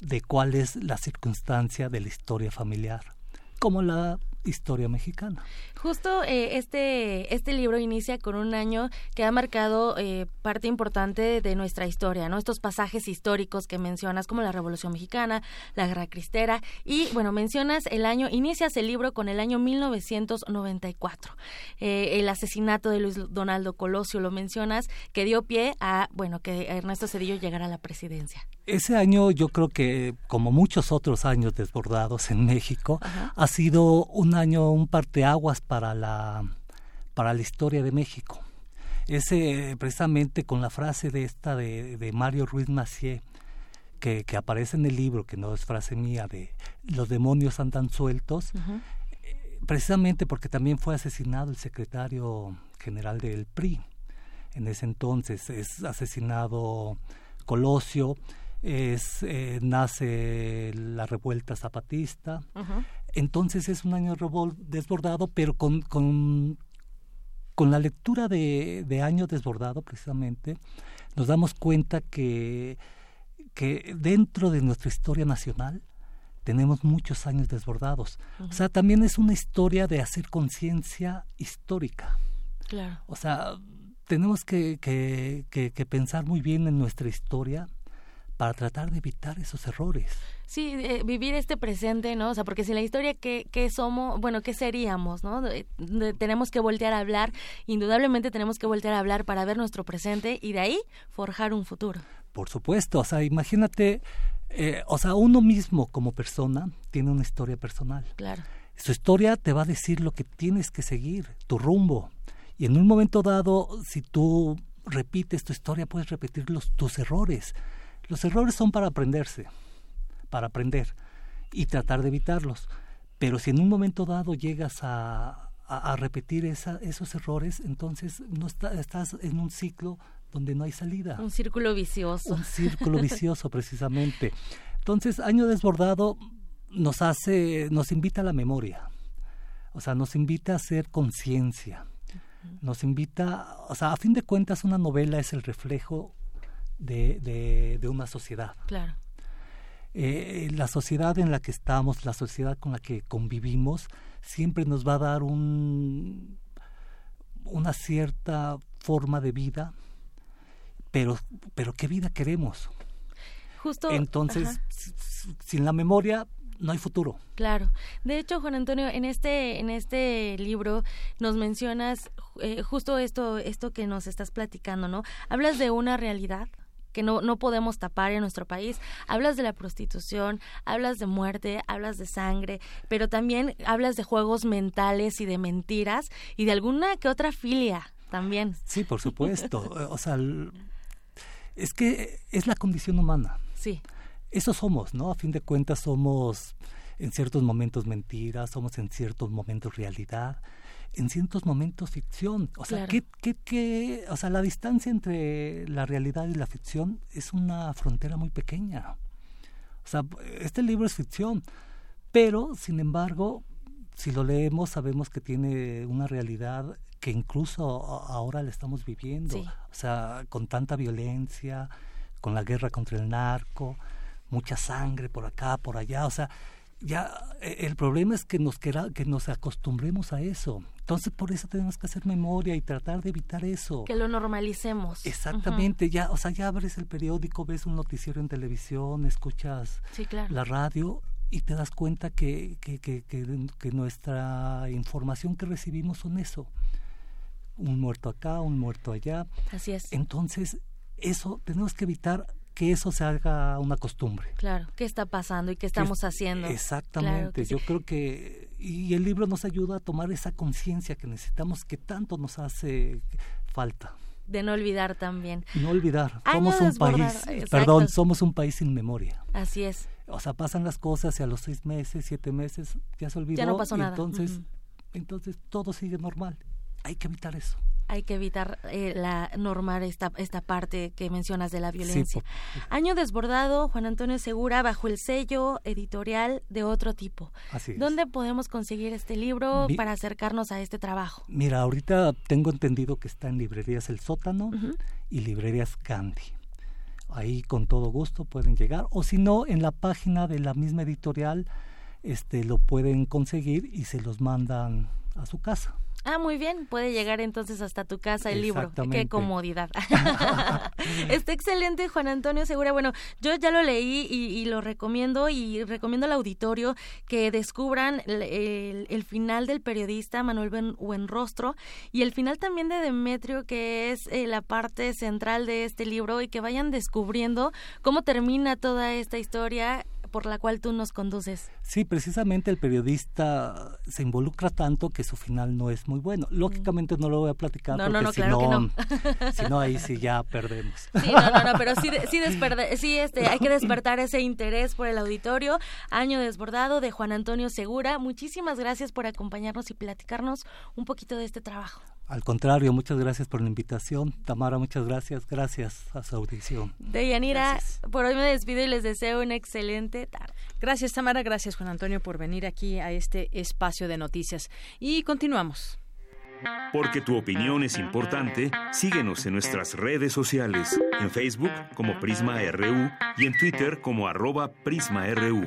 [SPEAKER 16] de cuál es la circunstancia de la historia familiar, como la historia mexicana.
[SPEAKER 15] Justo eh, este, este libro inicia con un año que ha marcado eh, parte importante de nuestra historia, ¿no? Estos pasajes históricos que mencionas, como la Revolución Mexicana, la Guerra Cristera, y bueno, mencionas el año, inicias el libro con el año 1994. Eh, el asesinato de Luis Donaldo Colosio, lo mencionas, que dio pie a, bueno, que Ernesto Cedillo llegara a la presidencia.
[SPEAKER 16] Ese año yo creo que, como muchos otros años desbordados en México, ha sido un año, un parteaguas para la para la historia de México. Ese precisamente con la frase de esta de, Mario Ruiz Macié, que, aparece en el libro, que no es frase mía, de los demonios andan sueltos, eh, precisamente porque también fue asesinado el secretario general del PRI. En ese entonces es asesinado Colosio, es, eh, nace la revuelta zapatista. Entonces es un año desbordado, pero con, con, con la lectura de, de, Año Desbordado, precisamente, nos damos cuenta que, que dentro de nuestra historia nacional tenemos muchos años desbordados. O sea, también es una historia de hacer conciencia histórica.
[SPEAKER 15] Claro.
[SPEAKER 16] O sea, tenemos que, que, que, pensar muy bien en nuestra historia para tratar de evitar esos errores.
[SPEAKER 15] Sí, vivir este presente, ¿no? O sea, porque si la historia que, que somos, bueno, ¿qué seríamos, no? tenemos que voltear a hablar, indudablemente tenemos que voltear a hablar para ver nuestro presente y de ahí forjar un futuro.
[SPEAKER 16] Por supuesto, o sea, imagínate, eh, o sea, uno mismo como persona tiene una historia personal.
[SPEAKER 15] Claro.
[SPEAKER 16] Su historia te va a decir lo que tienes que seguir, tu rumbo. Y en un momento dado, si tú repites tu historia, puedes repetir los, tus errores. Los errores son para aprenderse, para aprender y tratar de evitarlos. Pero si en un momento dado llegas a, a, repetir esa, esos errores, entonces no estás en un ciclo donde no hay salida.
[SPEAKER 15] Un círculo vicioso.
[SPEAKER 16] Un círculo vicioso, precisamente. Entonces, Año Desbordado nos hace, nos invita a la memoria. O sea, nos invita a hacer conciencia. Nos invita, o sea, a fin de cuentas, una novela es el reflejo de, de, una sociedad.
[SPEAKER 15] Claro.
[SPEAKER 16] Eh, la sociedad en la que estamos, la sociedad con la que convivimos, siempre nos va a dar un, una cierta forma de vida, pero, pero ¿qué vida queremos?
[SPEAKER 15] Justo.
[SPEAKER 16] Entonces, sin la memoria no hay futuro.
[SPEAKER 15] Claro. De hecho, Juan Antonio, en este en este libro nos mencionas eh, justo esto esto que nos estás platicando, ¿no? Hablas de una realidad que no, no podemos tapar en nuestro país. Hablas de la prostitución, hablas de muerte, hablas de sangre, pero también hablas de juegos mentales y de mentiras y de alguna que otra filia también.
[SPEAKER 16] Sí, por supuesto. o sea, es que es la condición humana.
[SPEAKER 15] Sí.
[SPEAKER 16] Eso somos, ¿no? A fin de cuentas somos en ciertos momentos mentiras, somos en ciertos momentos realidad, en ciertos momentos ficción. O sea, ¿qué, qué, qué, o sea, la distancia entre la realidad y la ficción es una frontera muy pequeña. O sea, este libro es ficción, pero sin embargo, si lo leemos sabemos que tiene una realidad que incluso ahora la estamos viviendo. O sea, con tanta violencia, con la guerra contra el narco, mucha sangre por acá, por allá, o sea, ya e, el problema es que nos queda, que nos acostumbremos a eso. Entonces por eso tenemos que hacer memoria y tratar de evitar eso.
[SPEAKER 15] Que lo normalicemos.
[SPEAKER 16] Exactamente, ya, o sea, ya abres el periódico, ves un noticiero en televisión, escuchas la radio y te das cuenta que, que, que, que, nuestra información que recibimos son eso. Un muerto acá, un muerto allá.
[SPEAKER 15] Así es.
[SPEAKER 16] Entonces, eso tenemos que evitar que eso se haga una costumbre.
[SPEAKER 15] Claro, ¿qué está pasando y qué estamos haciendo?
[SPEAKER 16] Exactamente, yo creo que, y el libro nos ayuda a tomar esa conciencia que necesitamos, que tanto nos hace falta.
[SPEAKER 15] De no olvidar también.
[SPEAKER 16] No olvidar, somos un país, perdón, somos un país sin memoria.
[SPEAKER 15] Así es.
[SPEAKER 16] O sea, pasan las cosas y a los seis meses, siete meses, ya se olvidó.
[SPEAKER 15] Ya no pasó nada.
[SPEAKER 16] Entonces, entonces todo sigue normal. Hay que evitar eso
[SPEAKER 15] hay que evitar eh, la normar esta esta parte que mencionas de la violencia. Año desbordado, Juan Antonio Segura, bajo el sello editorial de otro tipo.
[SPEAKER 16] Así
[SPEAKER 15] ¿Dónde podemos conseguir este libro para acercarnos a este trabajo?
[SPEAKER 16] Mira, ahorita tengo entendido que está en librerías El Sótano y librerías Candy. Ahí con todo gusto pueden llegar o si no en la página de la misma editorial este lo pueden conseguir y se los mandan a su casa.
[SPEAKER 15] Ah, muy bien, puede llegar entonces hasta tu casa el libro. Qué comodidad. Está excelente, Juan Antonio Segura. Bueno, yo ya lo leí y, lo recomiendo y recomiendo al auditorio que descubran el, final del periodista Manuel Buenrostro y el final también de Demetrio, que es eh, la parte central de este libro y que vayan descubriendo cómo termina toda esta historia por la cual tú nos conduces.
[SPEAKER 16] Sí, precisamente el periodista se involucra tanto que su final no es muy bueno. Lógicamente no lo voy a platicar
[SPEAKER 15] no,
[SPEAKER 16] porque
[SPEAKER 15] no, no,
[SPEAKER 16] si,
[SPEAKER 15] claro
[SPEAKER 16] no,
[SPEAKER 15] que no.
[SPEAKER 16] si no ahí sí ya perdemos.
[SPEAKER 15] Sí, no, no, no, pero sí, sí, sí este, hay que despertar ese interés por el auditorio. Año desbordado de Juan Antonio Segura. Muchísimas gracias por acompañarnos y platicarnos un poquito de este trabajo.
[SPEAKER 16] Al contrario, muchas gracias por la invitación. Tamara, muchas gracias. Gracias a su audición.
[SPEAKER 15] Deyanira, por hoy me despido y les deseo una excelente tarde.
[SPEAKER 1] Gracias, Tamara. Gracias, Juan Antonio, por venir aquí a este espacio de noticias. Y continuamos.
[SPEAKER 2] Porque tu opinión es importante, síguenos en nuestras redes sociales, en Facebook como Prisma RU y en Twitter como arroba PrismaRU.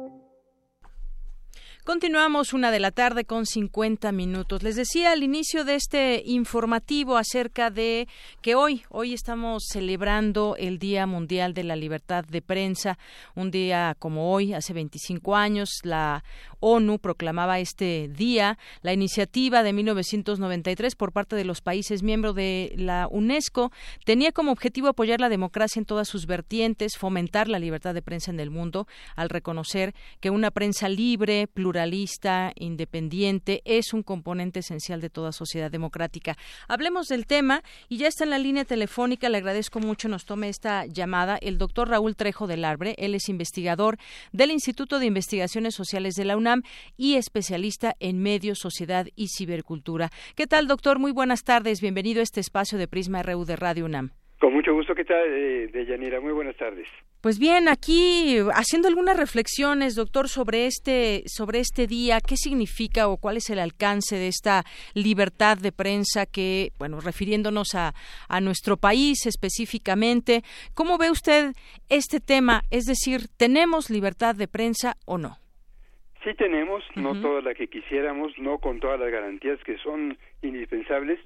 [SPEAKER 1] Continuamos una de la tarde con 50 minutos. Les decía al inicio de este informativo acerca de que hoy, hoy estamos celebrando el Día Mundial de la Libertad de Prensa. Un día como hoy, hace 25 años, la ONU proclamaba este día. La iniciativa de 1993 por parte de los países miembros de la UNESCO tenía como objetivo apoyar la democracia en todas sus vertientes, fomentar la libertad de prensa en el mundo, al reconocer que una prensa libre, pluralista, independiente, es un componente esencial de toda sociedad democrática. Hablemos del tema y ya está en la línea telefónica, le agradezco mucho nos tome esta llamada el doctor Raúl Trejo del Arbre, él es investigador del Instituto de Investigaciones Sociales de la UNAM y especialista en medios, sociedad y cibercultura. ¿Qué tal, doctor? Muy buenas tardes, bienvenido a este espacio de Prisma RU de Radio UNAM.
[SPEAKER 17] Con mucho gusto, ¿qué tal, eh, Deyanira? Muy buenas tardes.
[SPEAKER 1] Pues bien, aquí haciendo algunas reflexiones, doctor, sobre este sobre este día, qué significa o cuál es el alcance de esta libertad de prensa que, bueno, refiriéndonos a, a nuestro país específicamente, ¿cómo ve usted este tema? Es decir, ¿tenemos libertad de prensa o no?
[SPEAKER 17] Sí tenemos, no toda la que quisiéramos, no con todas las garantías que son indispensables,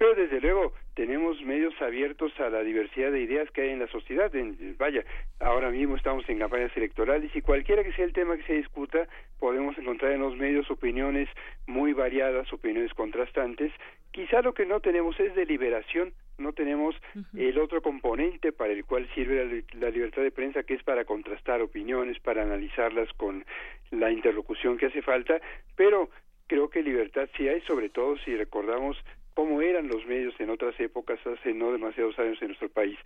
[SPEAKER 17] pero desde luego tenemos medios abiertos a la diversidad de ideas que hay en la sociedad. vaya, ahora mismo estamos en campañas electorales y cualquiera que sea el tema que se discuta, podemos encontrar en los medios opiniones muy variadas, opiniones contrastantes. Quizá lo que no tenemos es deliberación, no tenemos el otro componente para el cual sirve la libertad de prensa, que es para contrastar opiniones, para analizarlas con la interlocución que hace falta, pero creo que libertad sí hay, sobre todo si recordamos cómo eran los medios en otras épocas hace no demasiados años en nuestro país.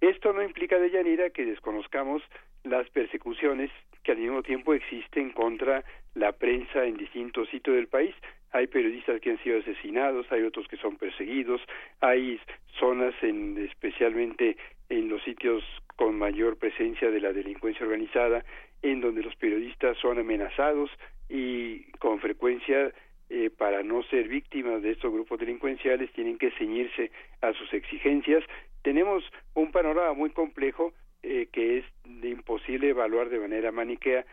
[SPEAKER 17] Esto no implica de Yanira que desconozcamos las persecuciones que al mismo tiempo existen contra la prensa en distintos sitios del país. Hay periodistas que han sido asesinados, hay otros que son perseguidos, hay zonas en, especialmente en los sitios con mayor presencia de la delincuencia organizada en donde los periodistas son amenazados y con frecuencia eh, para no ser víctimas de estos grupos delincuenciales tienen que ceñirse a sus exigencias. Tenemos un panorama muy complejo eh, que es de imposible evaluar de manera maniquea.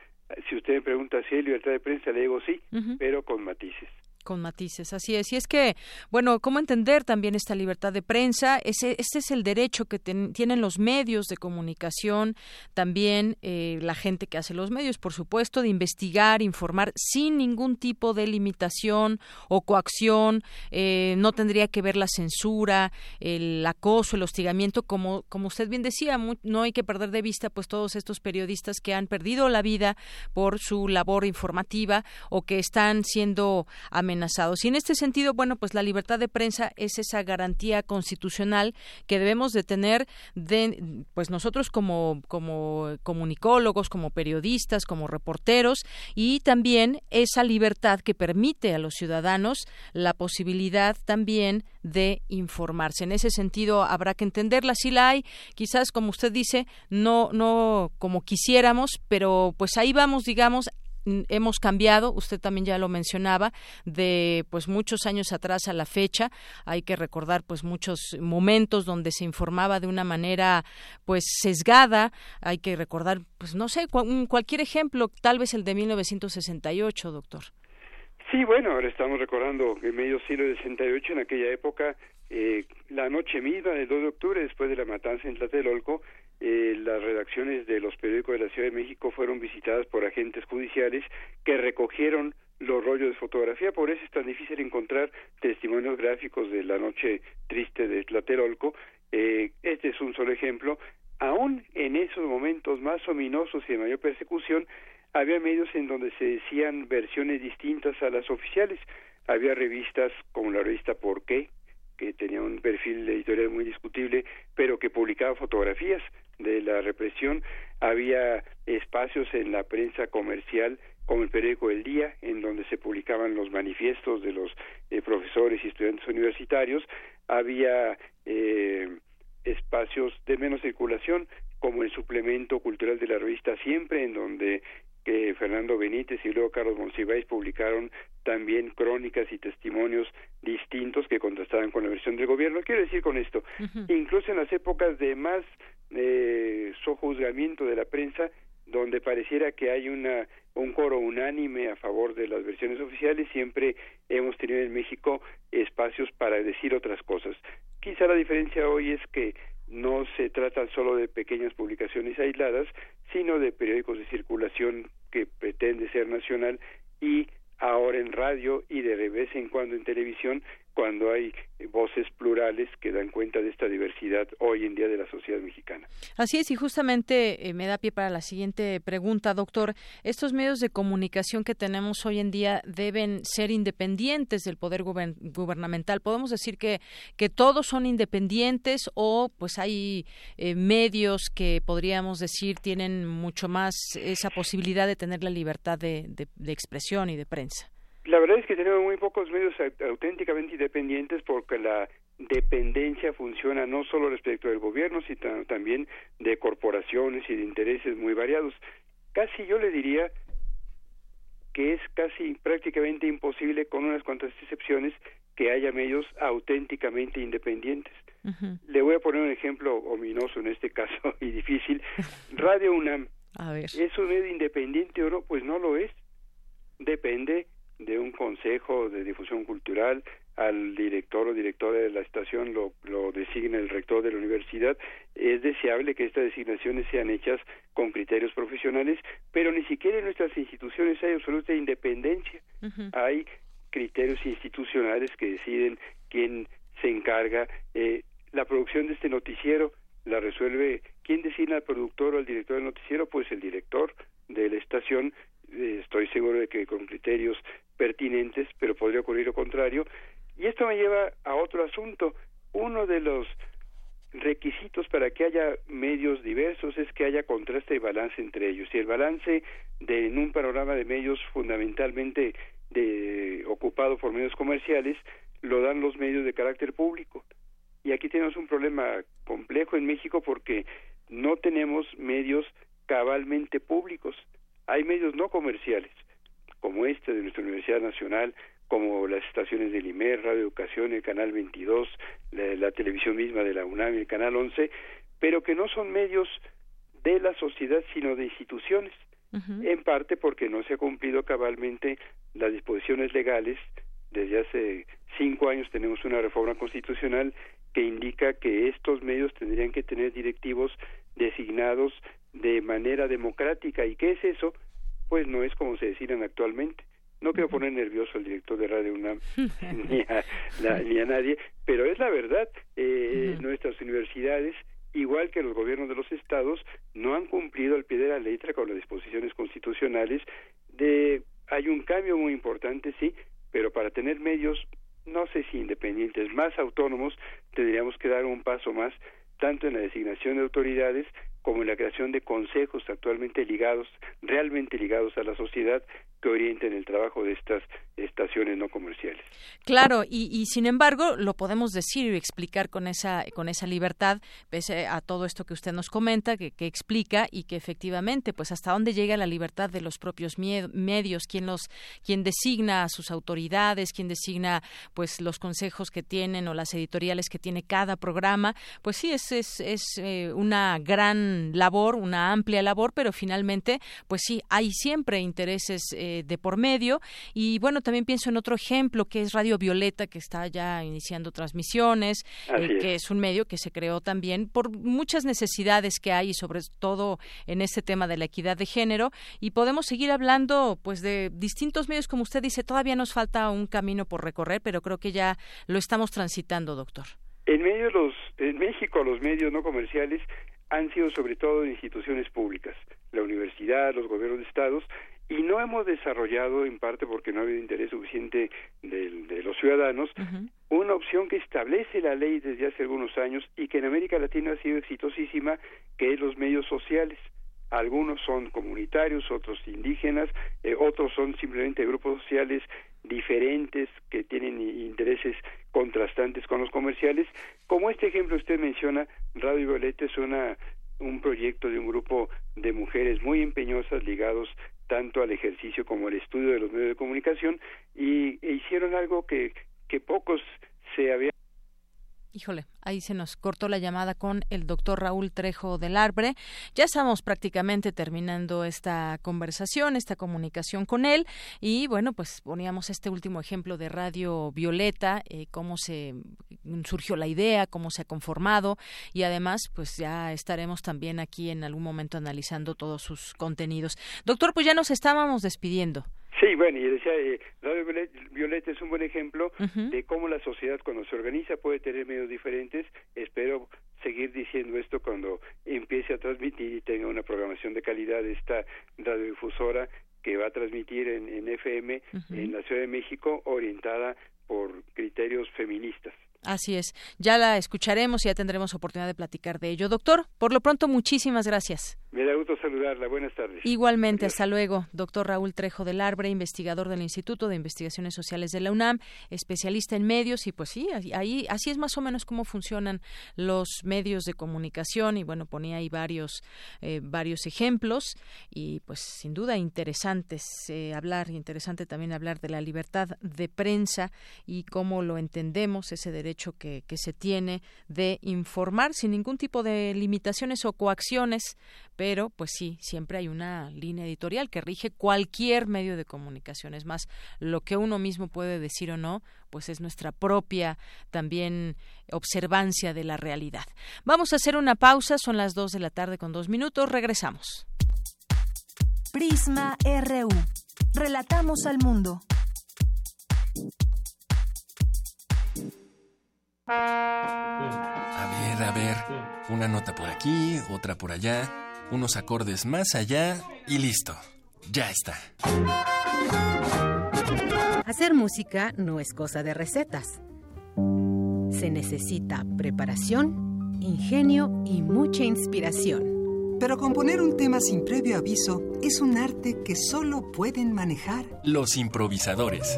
[SPEAKER 17] Si usted me pregunta si hay libertad de prensa, le digo sí, pero con matices
[SPEAKER 1] con matices, así es. Y es que, bueno, ¿cómo entender también esta libertad de prensa? Ese, este es el derecho que tienen los medios de comunicación, también eh, la gente que hace los medios, por supuesto, de investigar, informar sin ningún tipo de limitación o coacción. Eh, no tendría que ver la censura, el acoso, el hostigamiento, como, como usted bien decía, no hay que perder de vista pues todos estos periodistas que han perdido la vida por su labor informativa o que están siendo amenazados y en este sentido, bueno, pues la libertad de prensa es esa garantía constitucional que debemos de tener de, pues nosotros como, como comunicólogos, como periodistas, como reporteros y también esa libertad que permite a los ciudadanos la posibilidad también de informarse. En ese sentido habrá que entenderla, si la hay, quizás como usted dice, no no como quisiéramos, pero pues ahí vamos, digamos, hemos cambiado, usted también ya lo mencionaba, de pues muchos años atrás a la fecha, hay que recordar pues muchos momentos donde se informaba de una manera pues sesgada, hay que recordar pues no sé, cualquier ejemplo, tal vez el de 1968, doctor.
[SPEAKER 17] Sí, bueno, ahora estamos recordando el medio siglo de 68, en aquella época, eh, la noche misma del 2 de octubre, después de la matanza en Tlatelolco, eh, las redacciones de los periódicos de la Ciudad de México fueron visitadas por agentes judiciales que recogieron los rollos de fotografía, por eso es tan difícil encontrar testimonios gráficos de la noche triste de Tlatelolco. Eh, este es un solo ejemplo. Aún en esos momentos más ominosos y de mayor persecución, había medios en donde se decían versiones distintas a las oficiales. Había revistas como la revista Por qué, que tenía un perfil editorial muy discutible, pero que publicaba fotografías de la represión. Había espacios en la prensa comercial como el periódico El Día, en donde se publicaban los manifiestos de los eh, profesores y estudiantes universitarios. Había eh, espacios de menos circulación, como el suplemento cultural de la revista Siempre, en donde que Fernando Benítez y luego Carlos Monsiváis publicaron también crónicas y testimonios distintos que contrastaban con la versión del gobierno. Quiero decir con esto, incluso en las épocas de más eh, sojuzgamiento de la prensa, donde pareciera que hay una un coro unánime a favor de las versiones oficiales, siempre hemos tenido en México espacios para decir otras cosas. Quizá la diferencia hoy es que no se trata solo de pequeñas publicaciones aisladas, sino de periódicos de circulación que pretende ser nacional y ahora en radio y de vez en cuando en televisión cuando hay voces plurales que dan cuenta de esta diversidad hoy en día de la sociedad mexicana.
[SPEAKER 1] Así es, y justamente eh, me da pie para la siguiente pregunta, doctor. Estos medios de comunicación que tenemos hoy en día deben ser independientes del poder gubernamental. ¿Podemos decir que, que todos son independientes o pues hay eh, medios que podríamos decir tienen mucho más esa posibilidad de tener la libertad de expresión y de prensa?
[SPEAKER 17] La verdad es que tenemos muy pocos medios auténticamente independientes porque la dependencia funciona no solo respecto del gobierno, sino también de corporaciones y de intereses muy variados. Casi yo le diría que es casi prácticamente imposible, con unas cuantas excepciones, que haya medios auténticamente independientes. Le voy a poner un ejemplo ominoso en este caso y difícil. Radio UNAM. ¿Es un medio independiente o no? Pues no lo es. Depende de un consejo de difusión cultural, al director o directora de la estación lo, lo designa el rector de la universidad, es deseable que estas designaciones sean hechas con criterios profesionales, pero ni siquiera en nuestras instituciones hay absoluta independencia. Hay criterios institucionales que deciden quién se encarga. Eh, la producción de este noticiero la resuelve quién designa al productor o al director del noticiero, pues el director de la estación eh, estoy seguro de que con criterios pertinentes, pero podría ocurrir lo contrario. Y esto me lleva a otro asunto. Uno de los requisitos para que haya medios diversos es que haya contraste y balance entre ellos. Y el balance de, en un panorama de medios fundamentalmente de, ocupado por medios comerciales lo dan los medios de carácter público. Y aquí tenemos un problema complejo en México porque no tenemos medios cabalmente públicos. Hay medios no comerciales, como este de nuestra Universidad Nacional, como las estaciones del IMER, Radio Educación, el Canal 22, la, televisión misma de la UNAM el Canal 11, pero que no son medios de la sociedad, sino de instituciones, en parte porque no se ha cumplido cabalmente las disposiciones legales. Desde hace cinco años tenemos una reforma constitucional que indica que estos medios tendrían que tener directivos designados de manera democrática. ¿Y qué es eso? Pues no es como se deciden actualmente. No quiero poner nervioso al director de Radio UNAM ni, a, ni a nadie, pero es la verdad. Eh, Nuestras universidades, igual que los gobiernos de los estados, no han cumplido al pie de la letra con las disposiciones constitucionales. De, hay un cambio muy importante, sí, pero para tener medios, no sé si independientes, más autónomos, tendríamos que dar un paso más tanto en la designación de autoridades como en la creación de consejos actualmente ligados, realmente ligados a la sociedad, que orienten el trabajo de estas estaciones no comerciales.
[SPEAKER 1] Claro, y, sin embargo lo podemos decir y explicar con esa con esa libertad, pese a todo esto que usted nos comenta, que, explica y que efectivamente, pues hasta dónde llega la libertad de los propios medios, quién los quién designa a sus autoridades, quién designa pues los consejos que tienen o las editoriales que tiene cada programa, pues sí es es, es eh, una gran labor, una amplia labor, pero finalmente, pues sí hay siempre intereses eh, de por medio. Y bueno también pienso en otro ejemplo que es Radio Violeta, que está ya iniciando transmisiones, eh, que es un medio que se creó también por muchas necesidades que hay, sobre todo en este tema de la equidad de género, y podemos seguir hablando pues de distintos medios, como usted dice, todavía nos falta un camino por recorrer, pero creo que ya lo estamos transitando, doctor.
[SPEAKER 17] En medio los, en México los medios no comerciales han sido sobre todo instituciones públicas, la universidad, los gobiernos de estados, y no hemos desarrollado, en parte porque no ha habido interés suficiente de, los ciudadanos, una opción que establece la ley desde hace algunos años y que en América Latina ha sido exitosísima, que es los medios sociales. Algunos son comunitarios, otros indígenas, eh, otros son simplemente grupos sociales diferentes que tienen intereses contrastantes con los comerciales. Como este ejemplo usted menciona, Radio Violeta es una un proyecto de un grupo de mujeres muy empeñosas ligados tanto al ejercicio como al estudio de los medios de comunicación y e hicieron algo que, que pocos se habían
[SPEAKER 1] Híjole, ahí se nos cortó la llamada con el doctor Raúl Trejo del Arbre. Ya estamos prácticamente terminando esta conversación, esta comunicación con él. Y bueno, pues poníamos este último ejemplo de Radio Violeta, eh, cómo se surgió la idea, cómo se ha conformado. Y además, pues ya estaremos también aquí en algún momento analizando todos sus contenidos. Doctor, pues ya nos estábamos despidiendo.
[SPEAKER 17] Sí, bueno, y decía, eh, Radio Violeta es un buen ejemplo de cómo la sociedad cuando se organiza puede tener medios diferentes. Espero seguir diciendo esto cuando empiece a transmitir y tenga una programación de calidad esta radiodifusora que va a transmitir en, en FM en la Ciudad de México orientada por criterios feministas.
[SPEAKER 1] Así es. Ya la escucharemos y ya tendremos oportunidad de platicar de ello. Doctor, por lo pronto, muchísimas gracias.
[SPEAKER 17] Me da gusto saludarla. Buenas tardes.
[SPEAKER 1] Igualmente, hasta luego. Doctor Raúl Trejo del Arbre, investigador del Instituto de Investigaciones Sociales de la UNAM, especialista en medios y pues sí, ahí así es más o menos cómo funcionan los medios de comunicación y bueno, ponía ahí varios eh, varios ejemplos y pues sin duda interesantes eh, hablar, interesante también hablar de la libertad de prensa y cómo lo entendemos ese derecho derecho que, que se tiene de informar sin ningún tipo de limitaciones o coacciones, pero pues sí, siempre hay una línea editorial que rige cualquier medio de comunicación. Es más, lo que uno mismo puede decir o no, pues es nuestra propia también observancia de la realidad. Vamos a hacer una pausa, son las dos de la tarde con dos minutos, regresamos.
[SPEAKER 3] Prisma RU. Relatamos al mundo.
[SPEAKER 18] A ver, a ver. Una nota por aquí, otra por allá, unos acordes más allá y listo. Ya está.
[SPEAKER 19] Hacer música no es cosa de recetas. Se necesita preparación, ingenio y mucha inspiración.
[SPEAKER 20] Pero componer un tema sin previo aviso es un arte que solo pueden manejar
[SPEAKER 18] los improvisadores.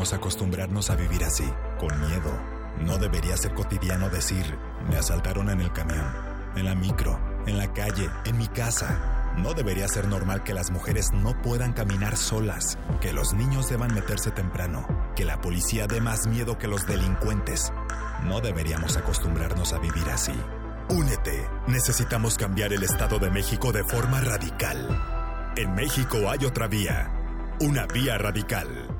[SPEAKER 21] Acostumbrarnos a vivir así, con miedo. No debería ser cotidiano decir, me asaltaron en el camión, en la micro, en la calle, en mi casa. No debería ser normal que las mujeres no puedan caminar solas, que los niños deban meterse temprano, que la policía dé más miedo que los delincuentes. No deberíamos acostumbrarnos a vivir así. Únete. Necesitamos cambiar el Estado de México de forma radical. En México hay otra vía. Una vía radical.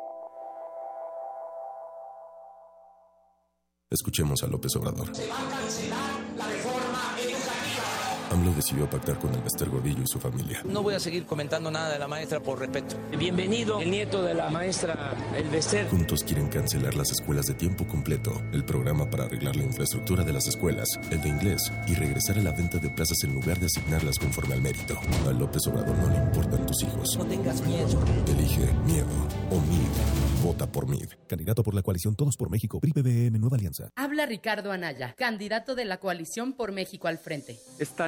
[SPEAKER 22] Escuchemos a López Obrador. AMLO decidió pactar con el Bester Gordillo y su familia.
[SPEAKER 23] No voy a seguir comentando nada de la maestra por respeto. Bienvenido, el nieto de la maestra El Bester.
[SPEAKER 22] Juntos quieren cancelar las escuelas de tiempo completo, el programa para arreglar la infraestructura de las escuelas, el de inglés y regresar a la venta de plazas en lugar de asignarlas conforme al mérito. A López Obrador no le importan tus hijos.
[SPEAKER 23] No tengas miedo.
[SPEAKER 22] Elige miedo o MID. Vota por MID. Candidato por la coalición Todos por México, PRI PBM Nueva Alianza.
[SPEAKER 24] Habla Ricardo Anaya, candidato de la coalición por México al frente.
[SPEAKER 25] Esta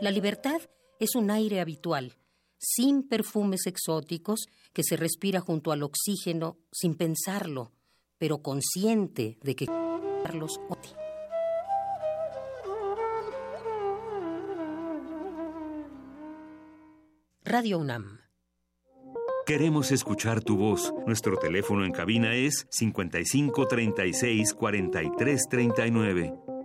[SPEAKER 26] La libertad es un aire habitual, sin perfumes exóticos, que se respira junto al oxígeno sin pensarlo, pero consciente de que Carlos Oti. Radio UNAM.
[SPEAKER 2] Queremos escuchar tu voz. Nuestro teléfono en cabina es 55 36 43 39.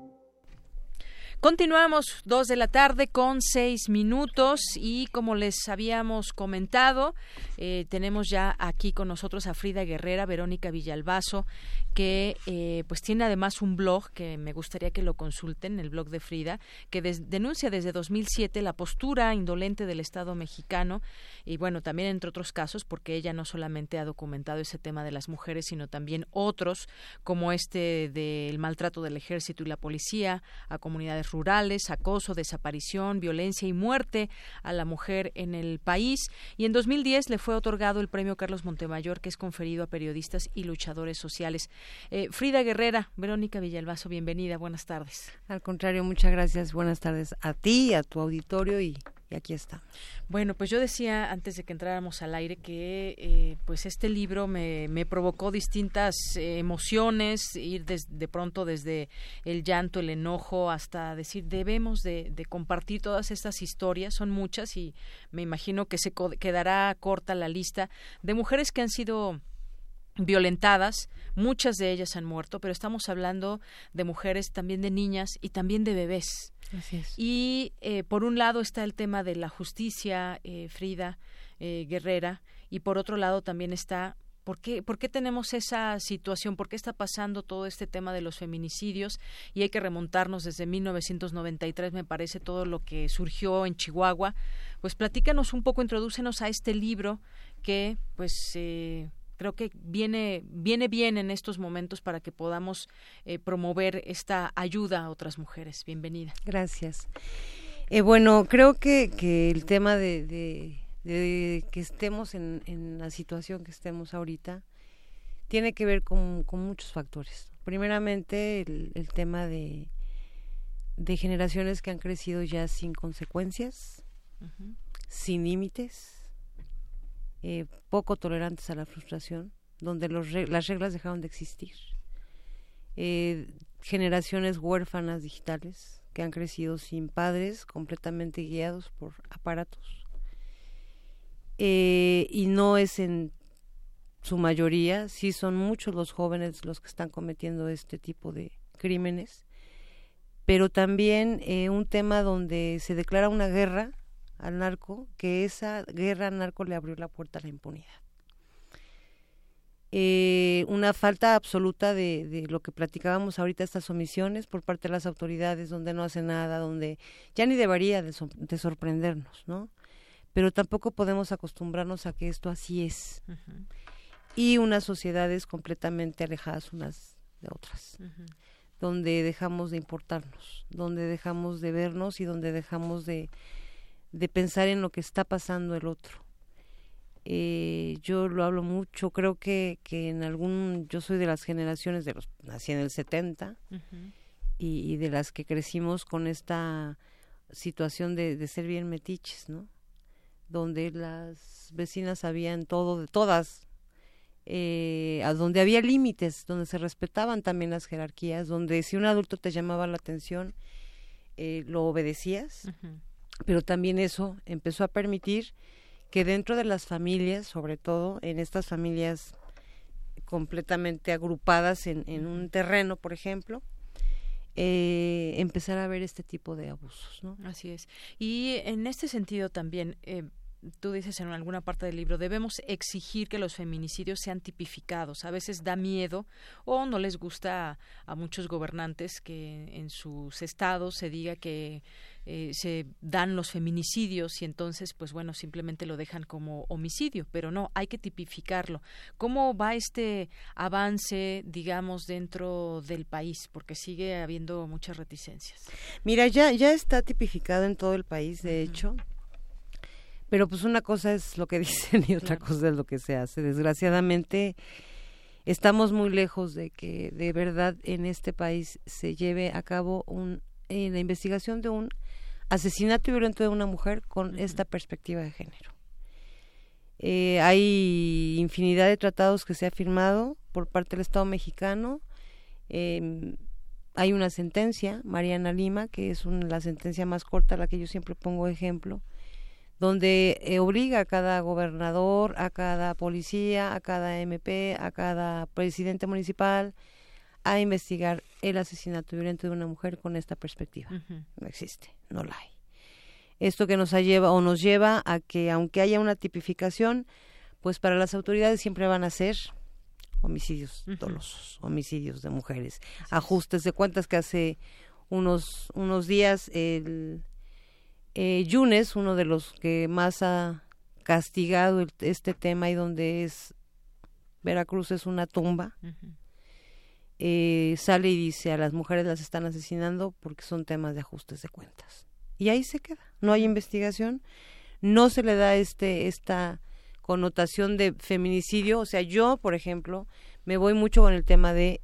[SPEAKER 1] Continuamos dos de la tarde con seis minutos y como les habíamos comentado, eh, tenemos ya aquí con nosotros a Frida Guerrera, Verónica Villalbazo, que eh, pues tiene además un blog que me gustaría que lo consulten, el blog de Frida, que denuncia desde 2007 la postura indolente del Estado mexicano y bueno, también entre otros casos, porque ella no solamente ha documentado ese tema de las mujeres, sino también otros, como este del maltrato del ejército y la policía a comunidades rurales, acoso, desaparición, violencia y muerte a la mujer en el país. Y en 2010 le fue otorgado el premio Carlos Montemayor, que es conferido a periodistas y luchadores sociales. Eh, Frida Guerrera, Verónica Villalbazo, bienvenida, buenas tardes.
[SPEAKER 27] Al contrario, muchas gracias, buenas tardes a ti, a tu auditorio y aquí está.
[SPEAKER 1] Bueno, pues yo decía antes de que entráramos al aire que eh, pues este libro me, provocó distintas eh, emociones, ir de pronto desde el llanto, el enojo, hasta decir debemos de, de, compartir todas estas historias, son muchas y me imagino que se quedará corta la lista de mujeres que han sido violentadas, muchas de ellas han muerto, pero estamos hablando de mujeres, también de niñas y también de bebés. Y eh, por un lado está el tema de la justicia, eh, Frida eh, Guerrera, y por otro lado también está ¿Por qué, ¿Por qué tenemos esa situación? ¿Por qué está pasando todo este tema de los feminicidios? Y hay que remontarnos desde 1993, me parece, todo lo que surgió en Chihuahua. Pues platícanos un poco, introdúcenos a este libro que, pues, eh, creo que viene, viene bien en estos momentos para que podamos eh, promover esta ayuda a otras mujeres. Bienvenida.
[SPEAKER 27] Gracias. Eh, bueno, creo que, que el tema de, de, que estemos en, en, la situación que estemos ahorita tiene que ver con, con muchos factores. Primeramente, el, el tema de, de generaciones que han crecido ya sin consecuencias, sin límites, eh, poco tolerantes a la frustración, donde los las reglas dejaron de existir. Eh, generaciones huérfanas digitales que han crecido sin padres, completamente guiados por aparatos. Eh, y no es en su mayoría, sí son muchos los jóvenes los que están cometiendo este tipo de crímenes, pero también un tema donde se declara una guerra al narco, que esa guerra al narco le abrió la puerta a la impunidad. Eh, una falta absoluta de, de, lo que platicábamos ahorita, estas omisiones por parte de las autoridades, donde no hace nada, donde ya ni debería de, de sorprendernos, ¿no? Pero tampoco podemos acostumbrarnos a que esto así es. Y unas sociedades completamente alejadas unas de otras, donde dejamos de importarnos, donde dejamos de vernos y donde dejamos de, de pensar en lo que está pasando el otro. Eh, yo lo hablo mucho, creo que, que en algún, yo soy de las generaciones de los, nací en el 70 y, de las que crecimos con esta situación de, de ser bien metiches, ¿no? Donde las vecinas sabían todo de todas, eh, a donde había límites, donde se respetaban también las jerarquías, donde si un adulto te llamaba la atención, eh, lo obedecías, pero también eso empezó a permitir que dentro de las familias, sobre todo en estas familias completamente agrupadas en, un terreno, por ejemplo, eh, empezar a ver este tipo de abusos, ¿no?
[SPEAKER 1] Así es. Y en este sentido también, eh, tú dices en alguna parte del libro, debemos exigir que los feminicidios sean tipificados. A veces da miedo o no les gusta a, muchos gobernantes que en sus estados se diga que eh, se dan los feminicidios y entonces, pues bueno, simplemente lo dejan como homicidio, pero no, hay que tipificarlo. ¿Cómo va este avance, digamos, dentro del país? Porque sigue habiendo muchas reticencias.
[SPEAKER 27] Mira, ya, ya está tipificado en todo el país, de hecho. Pero pues una cosa es lo que dicen y otra cosa es lo que se hace. Desgraciadamente estamos muy lejos de que de verdad en este país se lleve a cabo un, eh, la investigación de un asesinato violento de una mujer con esta perspectiva de género. Eh, hay infinidad de tratados que se ha firmado por parte del Estado mexicano. Em, hay una sentencia, Mariana Lima, que es la sentencia más corta, la que yo siempre pongo ejemplo, donde eh, obliga a cada gobernador, a cada policía, a cada MP, a cada presidente municipal a investigar el asesinato violento de una mujer con esta perspectiva. No existe, no la hay. Esto que nos lleva o nos lleva a que aunque haya una tipificación, pues para las autoridades siempre van a ser homicidios dolosos, homicidios de mujeres, ajustes de cuentas que hace unos unos días el eh, Yunes, uno de los que más ha castigado este tema y donde es Veracruz es una tumba, eh, sale y dice a las mujeres las están asesinando porque son temas de ajustes de cuentas. Y ahí se queda, no hay investigación, no se le da este esta connotación de feminicidio, o sea, yo, por ejemplo, me voy mucho con el tema de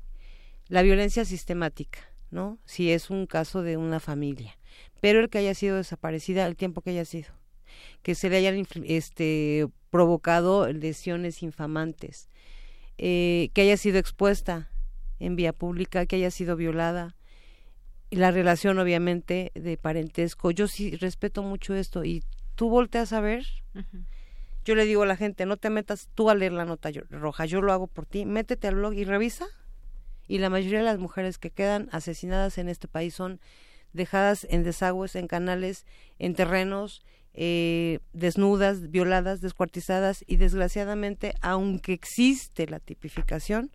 [SPEAKER 27] la violencia sistemática, ¿no? Si es un caso de una familia pero el que haya sido desaparecida el tiempo que haya sido, que se le hayan este, provocado lesiones infamantes, eh, que haya sido expuesta en vía pública, que haya sido violada, y la relación obviamente de parentesco. Yo sí respeto mucho esto y tú volteas a ver. Yo le digo a la gente, no te metas tú a leer la nota roja, yo lo hago por ti, métete al blog y revisa. Y la mayoría de las mujeres que quedan asesinadas en este país son dejadas en desagües, en canales, en terrenos, eh, desnudas, violadas, descuartizadas y desgraciadamente, aunque existe la tipificación,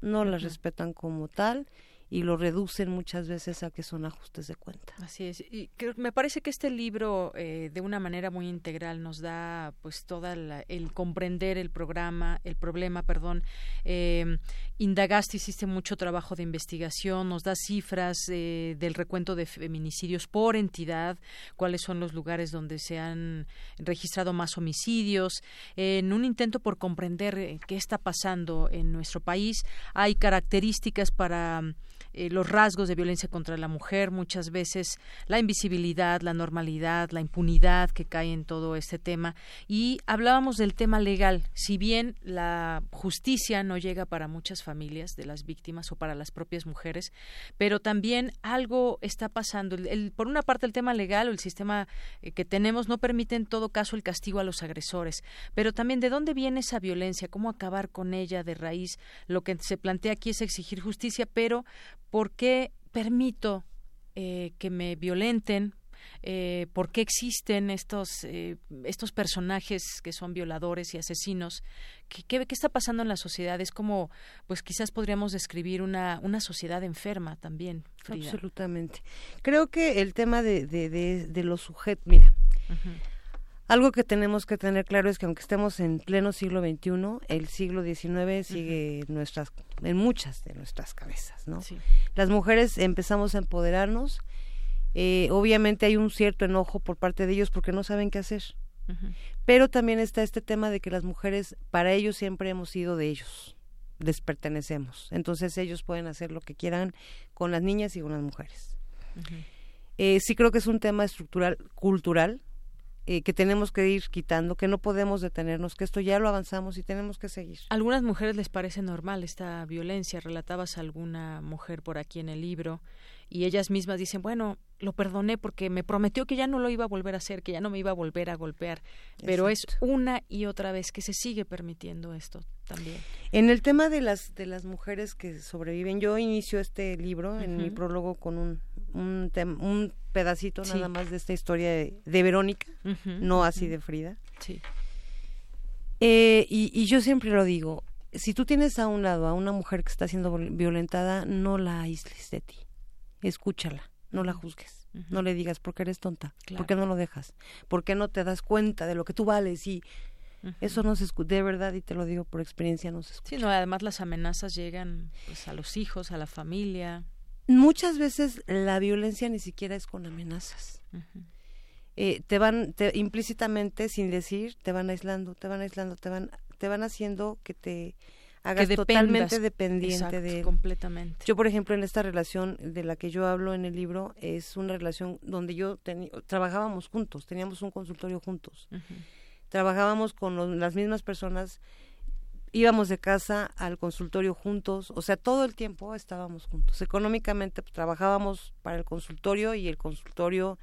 [SPEAKER 27] no las respetan como tal y lo reducen muchas veces a que son ajustes de cuenta.
[SPEAKER 1] Así es. Y me parece que este libro, eh, de una manera muy integral, nos da pues toda el comprender el programa, el problema, perdón. Eh, indagaste, hiciste mucho trabajo de investigación, nos da cifras eh, del recuento de feminicidios por entidad, cuáles son los lugares donde se han registrado más homicidios, en un intento por comprender eh, qué está pasando en nuestro país. Hay características para eh, los rasgos de violencia contra la mujer, muchas veces la invisibilidad, la normalidad, la impunidad que cae en todo este tema. Y hablábamos del tema legal. Si bien la justicia no llega para muchas familias de las víctimas o para las propias mujeres, pero también algo está pasando. por una parte, el tema legal o el sistema eh, que tenemos no permite en todo caso el castigo a los agresores, pero también de dónde viene esa violencia, cómo acabar con ella de raíz. Lo que se plantea aquí es exigir justicia, pero ¿Por qué permito eh, que me violenten? Eh, por qué existen estos, eh, estos personajes que son violadores y asesinos. ¿Qué, ¿Qué, está pasando en la sociedad? Es como, pues quizás podríamos describir una, una sociedad enferma también.
[SPEAKER 27] Absolutamente. Creo que el tema de, de, de, los sujetos, mira, Algo que tenemos que tener claro es que aunque estemos en pleno siglo XXI, el siglo XIX sigue en nuestras, en muchas de nuestras cabezas, ¿no? Las mujeres empezamos a empoderarnos. Eh, obviamente hay un cierto enojo por parte de ellos porque no saben qué hacer. Pero también está este tema de que las mujeres, para ellos siempre hemos sido de ellos, les pertenecemos. Entonces ellos pueden hacer lo que quieran con las niñas y con las mujeres. Eh, sí creo que es un tema estructural, cultural, eh, que tenemos que ir quitando, que no podemos detenernos, que esto ya lo avanzamos y tenemos que seguir.
[SPEAKER 1] algunas mujeres les parece normal esta violencia. Relatabas a alguna mujer por aquí en el libro y ellas mismas dicen, bueno, lo perdoné porque me prometió que ya no lo iba a volver a hacer, que ya no me iba a volver a golpear, pero es una y otra vez que se sigue permitiendo esto también.
[SPEAKER 27] En el tema de las de las mujeres que sobreviven, yo inicio este libro en mi prólogo con un un, un pedacito nada más de esta historia de, Verónica, no así de Frida.
[SPEAKER 1] Sí.
[SPEAKER 27] Eh, y, y yo siempre lo digo, si tú tienes a un lado a una mujer que está siendo violentada, no la aísles de ti escúchala, no la juzgues, no le digas porque eres tonta, ¿por qué no lo dejas? ¿Por qué no te das cuenta de lo que tú vales? Y eso no se escucha, de verdad, y te lo digo por experiencia, no se escucha.
[SPEAKER 1] Sí, no, además las amenazas llegan pues, a los hijos, a la familia.
[SPEAKER 27] Muchas veces la violencia ni siquiera es con amenazas. Eh, te van te, implícitamente, sin decir, te van aislando, te van aislando, te van, te van haciendo que te hagas totalmente dependiente de él.
[SPEAKER 1] completamente.
[SPEAKER 27] Yo, por ejemplo, en esta relación de la que yo hablo en el libro, es una relación donde yo trabajábamos juntos, teníamos un consultorio juntos. Trabajábamos con las mismas personas, íbamos de casa al consultorio juntos, o sea, todo el tiempo estábamos juntos. Económicamente pues, trabajábamos para el consultorio y el consultorio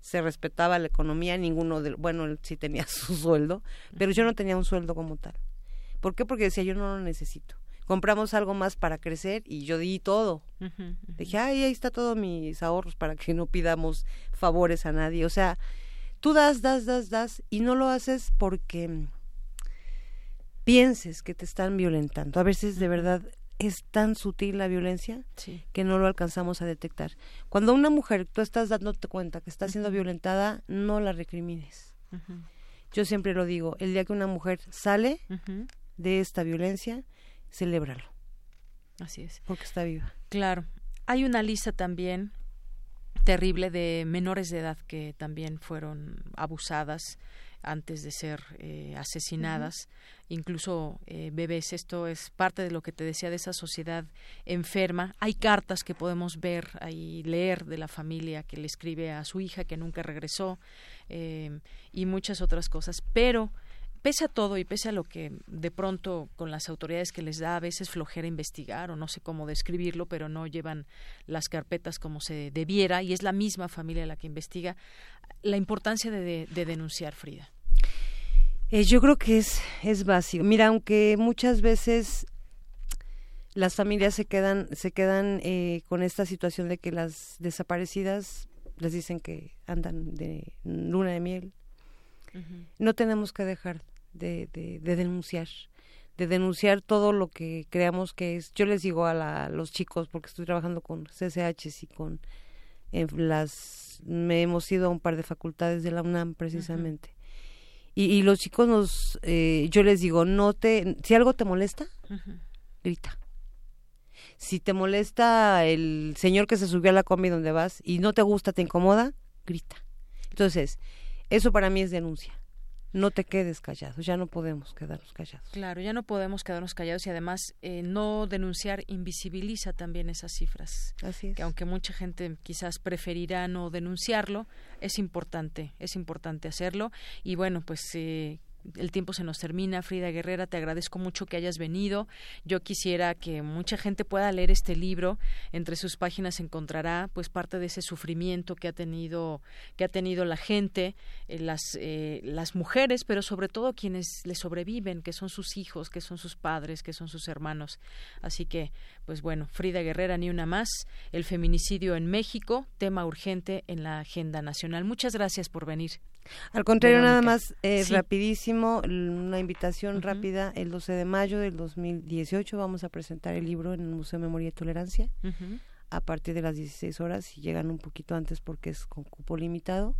[SPEAKER 27] se respetaba la economía, ninguno de, bueno, él sí tenía su sueldo, pero yo no tenía un sueldo como tal. ¿Por qué? Porque decía, yo no lo necesito. Compramos algo más para crecer y yo di todo. Dije, ay, ahí está todos mis ahorros para que no pidamos favores a nadie. O sea, tú das, das, das, das y no lo haces porque pienses que te están violentando. A veces de verdad es tan sutil la violencia que no lo alcanzamos a detectar. Cuando una mujer tú estás dándote cuenta que está siendo violentada, no la recrimines. Yo siempre lo digo, el día que una mujer sale, de esta violencia, celébralo.
[SPEAKER 1] Así es.
[SPEAKER 27] Porque está viva.
[SPEAKER 1] Claro. Hay una lista también terrible de menores de edad que también fueron abusadas antes de ser eh, asesinadas, incluso eh, bebés. Esto es parte de lo que te decía de esa sociedad enferma. Hay cartas que podemos ver y leer de la familia que le escribe a su hija que nunca regresó eh, y muchas otras cosas. Pero pese a todo y pese a lo que de pronto con las autoridades que les da a veces flojera investigar o no sé cómo describirlo, pero no llevan las carpetas como se debiera y es la misma familia la que investiga, la importancia de, denunciar, Frida.
[SPEAKER 27] Eh, yo creo que es, es básico. Mira, aunque muchas veces las familias se quedan, se quedan eh, con esta situación de que las desaparecidas les dicen que andan de luna de miel, no tenemos que dejar de, de, denunciar, de denunciar todo lo que creamos que es. Yo les digo a, los chicos, porque estoy trabajando con CCH y con las, me hemos ido a un par de facultades de la UNAM precisamente. y, los chicos nos, eh, yo les digo, no te, si algo te molesta, grita. Si te molesta el señor que se subió a la combi donde vas y no te gusta, te incomoda, grita. Entonces, eso para mí es denuncia. No te quedes callado, ya no podemos quedarnos callados.
[SPEAKER 1] Claro, ya no podemos quedarnos callados y además eh, no denunciar invisibiliza también esas cifras.
[SPEAKER 27] Así es.
[SPEAKER 1] Que aunque mucha gente quizás preferirá no denunciarlo, es importante, es importante hacerlo. Y bueno, pues eh, el tiempo se nos termina. Frida Guerrera, te agradezco mucho que hayas venido. Yo quisiera que mucha gente pueda leer este libro. Entre sus páginas encontrará pues parte de ese sufrimiento que ha tenido que ha tenido la gente, eh, las eh, las mujeres, pero sobre todo quienes le sobreviven, que son sus hijos, que son sus padres, que son sus hermanos. Así que pues bueno, Frida Guerrera ni una más. El feminicidio en México, tema urgente en la agenda nacional. Muchas gracias por venir.
[SPEAKER 27] Al contrario, nada más eh, rapidísimo, una invitación rápida. El 12 de mayo del 2018 vamos a presentar el libro en el Museo de Memoria y Tolerancia a partir de las 16 horas. Si llegan un poquito antes porque es con cupo limitado.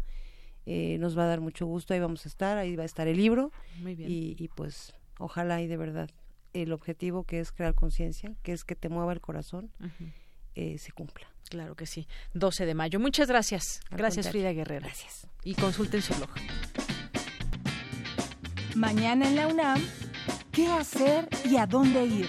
[SPEAKER 27] eh, nos va a dar mucho gusto, ahí vamos a estar, ahí va a estar el libro.
[SPEAKER 1] Muy bien.
[SPEAKER 27] Y, y pues ojalá y de verdad el objetivo que es crear conciencia, que es que te mueva el corazón, eh, se cumpla.
[SPEAKER 1] Claro que sí. 12 de mayo. Muchas gracias.
[SPEAKER 27] Al
[SPEAKER 1] gracias,
[SPEAKER 27] contrario.
[SPEAKER 1] Frida Guerrero.
[SPEAKER 27] Gracias.
[SPEAKER 1] Y consulten su blog.
[SPEAKER 28] Mañana en la UNAM, ¿qué hacer y a dónde ir?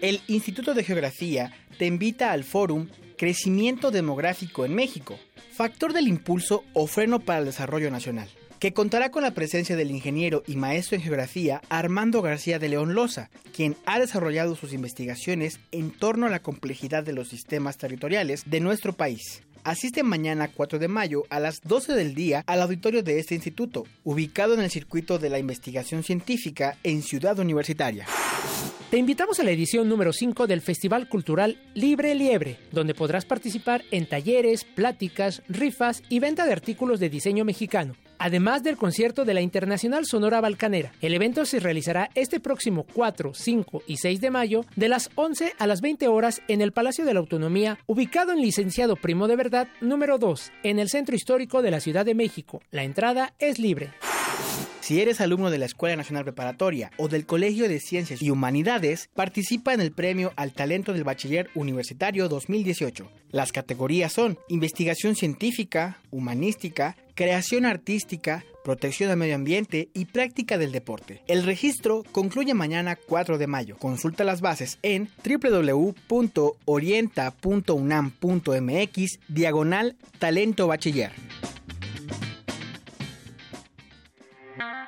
[SPEAKER 29] El Instituto de Geografía te invita al fórum Crecimiento Demográfico en México, factor del impulso o freno para el desarrollo nacional, que contará con la presencia del ingeniero y maestro en geografía Armando García de León Loza, quien ha desarrollado sus investigaciones en torno a la complejidad de los sistemas territoriales de nuestro país. Asiste mañana 4 de mayo a las 12 del día al auditorio de este instituto, ubicado en el circuito de la investigación científica en Ciudad Universitaria.
[SPEAKER 30] Te invitamos a la edición número 5 del Festival Cultural Libre Liebre, donde podrás participar en talleres, pláticas, rifas y venta de artículos de diseño mexicano. Además del concierto de la Internacional Sonora Balcanera. El evento se realizará este próximo 4, 5 y 6 de mayo de las 11 a las 20 horas en el Palacio de la Autonomía, ubicado en Licenciado Primo de Verdad número 2, en el Centro Histórico de la Ciudad de México. La entrada es libre.
[SPEAKER 29] Si eres alumno de la Escuela Nacional Preparatoria o del Colegio de Ciencias y Humanidades, participa en el Premio al Talento del Bachiller Universitario 2018. Las categorías son Investigación Científica, Humanística, Creación Artística, Protección al Medio Ambiente y Práctica del Deporte. El registro concluye mañana 4 de mayo. Consulta las bases en www.orienta.unam.mx diagonal talento bachiller.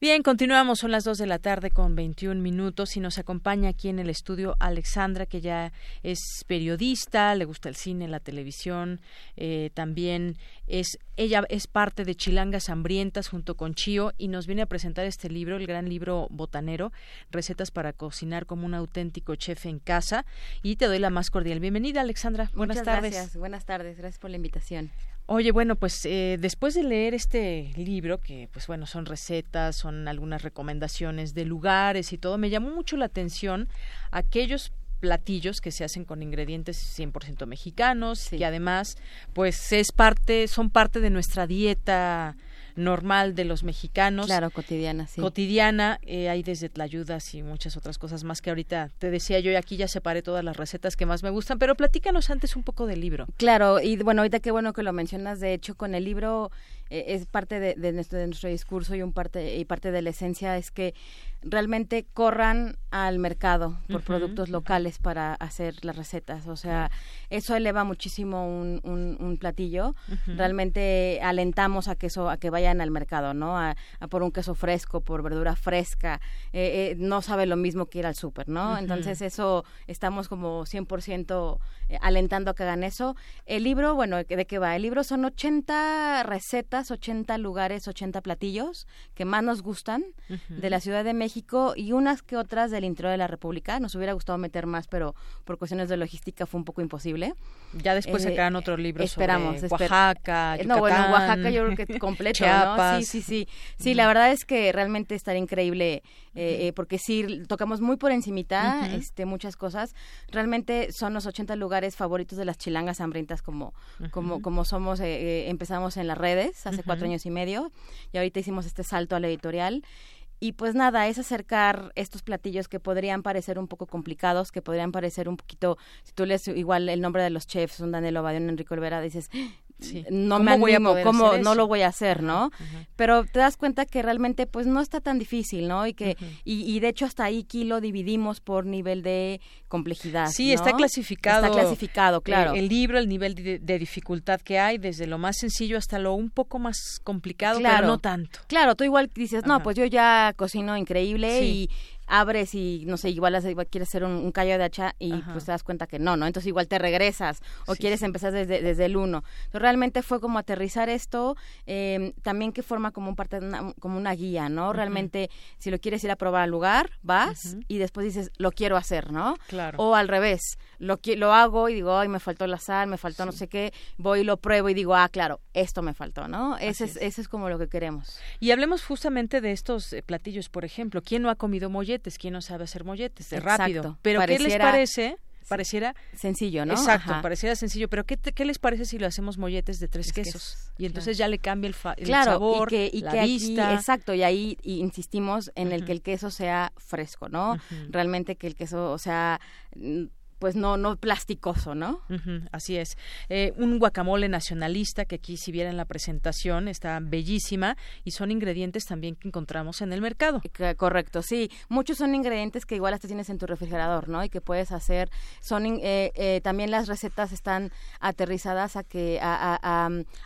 [SPEAKER 1] Bien, continuamos, son las 2 de la tarde con 21 minutos y nos acompaña aquí en el estudio Alexandra, que ya es periodista, le gusta el cine, la televisión, eh, también es, ella es parte de Chilangas Hambrientas junto con Chío y nos viene a presentar este libro, el gran libro botanero, Recetas para cocinar como un auténtico chef en casa y te doy la más cordial bienvenida, Alexandra. Buenas
[SPEAKER 31] Muchas
[SPEAKER 1] tardes.
[SPEAKER 31] Gracias, buenas tardes, gracias por la invitación.
[SPEAKER 1] Oye, bueno, pues eh, después de leer este libro, que pues bueno, son recetas, son algunas recomendaciones de lugares y todo, me llamó mucho la atención aquellos platillos que se hacen con ingredientes 100% mexicanos y además pues es parte son parte de nuestra dieta normal de los mexicanos.
[SPEAKER 31] Claro, cotidiana, sí.
[SPEAKER 1] Cotidiana, eh, hay desde tlayudas y muchas otras cosas más que ahorita te decía yo y aquí ya separé todas las recetas que más me gustan, pero platícanos antes un poco del libro.
[SPEAKER 31] Claro, y bueno, ahorita qué bueno que lo mencionas, de hecho con el libro eh, es parte de, de, nuestro, de nuestro discurso y un parte y parte de la esencia es que realmente corran al mercado por productos locales para hacer las recetas. O sea, eso eleva muchísimo un, un, un platillo. Realmente alentamos a que eso, a que vayan al mercado, ¿no? A, a por un queso fresco, por verdura fresca. Eh, eh, no sabe lo mismo que ir al súper, ¿no? Entonces eso estamos como 100% eh, alentando a que hagan eso. El libro, bueno, ¿de qué va? El libro son 80 recetas, 80 lugares, 80 platillos que más nos gustan de la Ciudad de México y unas que otras del interior de la República. Nos hubiera gustado meter más, pero por cuestiones de logística fue un poco imposible.
[SPEAKER 1] Ya después
[SPEAKER 31] Eh,
[SPEAKER 1] sacarán otro libro
[SPEAKER 31] esperamos,
[SPEAKER 1] sobre Oaxaca,
[SPEAKER 31] Eh, No, bueno,
[SPEAKER 1] Yucatán,
[SPEAKER 31] Oaxaca yo creo que completo,
[SPEAKER 1] Chiapas.
[SPEAKER 31] ¿no? Sí, sí, sí. Sí, la verdad es que realmente estaría increíble eh, eh, porque sí, tocamos muy por encimita
[SPEAKER 1] Ujú.
[SPEAKER 31] este, muchas cosas. Realmente son los 80 lugares favoritos de las chilangas hambrientas como, como,
[SPEAKER 1] Ujú.
[SPEAKER 31] como somos, eh, eh, empezamos en las redes hace
[SPEAKER 1] Ujú.
[SPEAKER 31] cuatro años y medio y ahorita hicimos este salto a la editorial. Y pues nada, es acercar estos platillos que podrían parecer un poco complicados, que podrían parecer un poquito, si tú lees igual el nombre de los chefs, un Daniel Ovadio, un Enrico Olvera, dices,
[SPEAKER 1] Sí.
[SPEAKER 31] no
[SPEAKER 1] ¿Cómo
[SPEAKER 31] me
[SPEAKER 1] voy a
[SPEAKER 31] animo, ¿cómo no lo voy a hacer, no? Pero te das cuenta que realmente pues no está tan difícil, ¿no? Y que y, y de hecho hasta ahí lo dividimos por nivel de complejidad.
[SPEAKER 1] Sí,
[SPEAKER 31] ¿no?
[SPEAKER 1] está clasificado.
[SPEAKER 31] Está clasificado, claro.
[SPEAKER 1] El, el libro, el nivel de, de dificultad que hay, desde lo más sencillo hasta lo un poco más complicado,
[SPEAKER 31] Claro.
[SPEAKER 1] pero no tanto.
[SPEAKER 31] Claro, tú igual dices, no, pues yo ya cocino increíble
[SPEAKER 1] Sí.
[SPEAKER 31] y abres y no sé, igual, quieres hacer un, callo de hacha y pues te das cuenta que no, ¿no? Entonces igual te regresas o quieres empezar desde, desde el uno. Entonces realmente fue como aterrizar esto, eh, también que forma como un parte como una guía, ¿no? Realmente si lo quieres ir a probar al lugar, vas y después dices, lo quiero hacer, ¿no?
[SPEAKER 1] Claro.
[SPEAKER 31] O al revés, lo, lo hago y digo, ay, me faltó la sal, me faltó no sé qué, voy y lo pruebo y digo, ah, claro, esto me faltó, ¿no? Ese es, ese es como lo que queremos.
[SPEAKER 1] Y hablemos justamente de estos eh, platillos, por ejemplo, ¿quién no ha comido molletes? ¿Quién no sabe hacer molletes? De rápido. Pero ¿qué les parece? Pareciera
[SPEAKER 31] sencillo, ¿no?
[SPEAKER 1] Exacto, pareciera sencillo, pero ¿qué, ¿qué, les parece si lo hacemos molletes de tres quesos? y entonces ya le cambia el, sabor, y que, la vista.
[SPEAKER 31] exacto, y ahí insistimos en el que el queso sea fresco, ¿no? Realmente que el queso, o sea, pues no no plasticoso, ¿no?
[SPEAKER 1] así es. Eh, un guacamole nacionalista que aquí si vieran la presentación está bellísima y son ingredientes también que encontramos en el mercado.
[SPEAKER 31] correcto, sí. Muchos son ingredientes que igual hasta tienes en tu refrigerador, ¿no? Y que puedes hacer. Son eh, eh, también las recetas están aterrizadas a que a,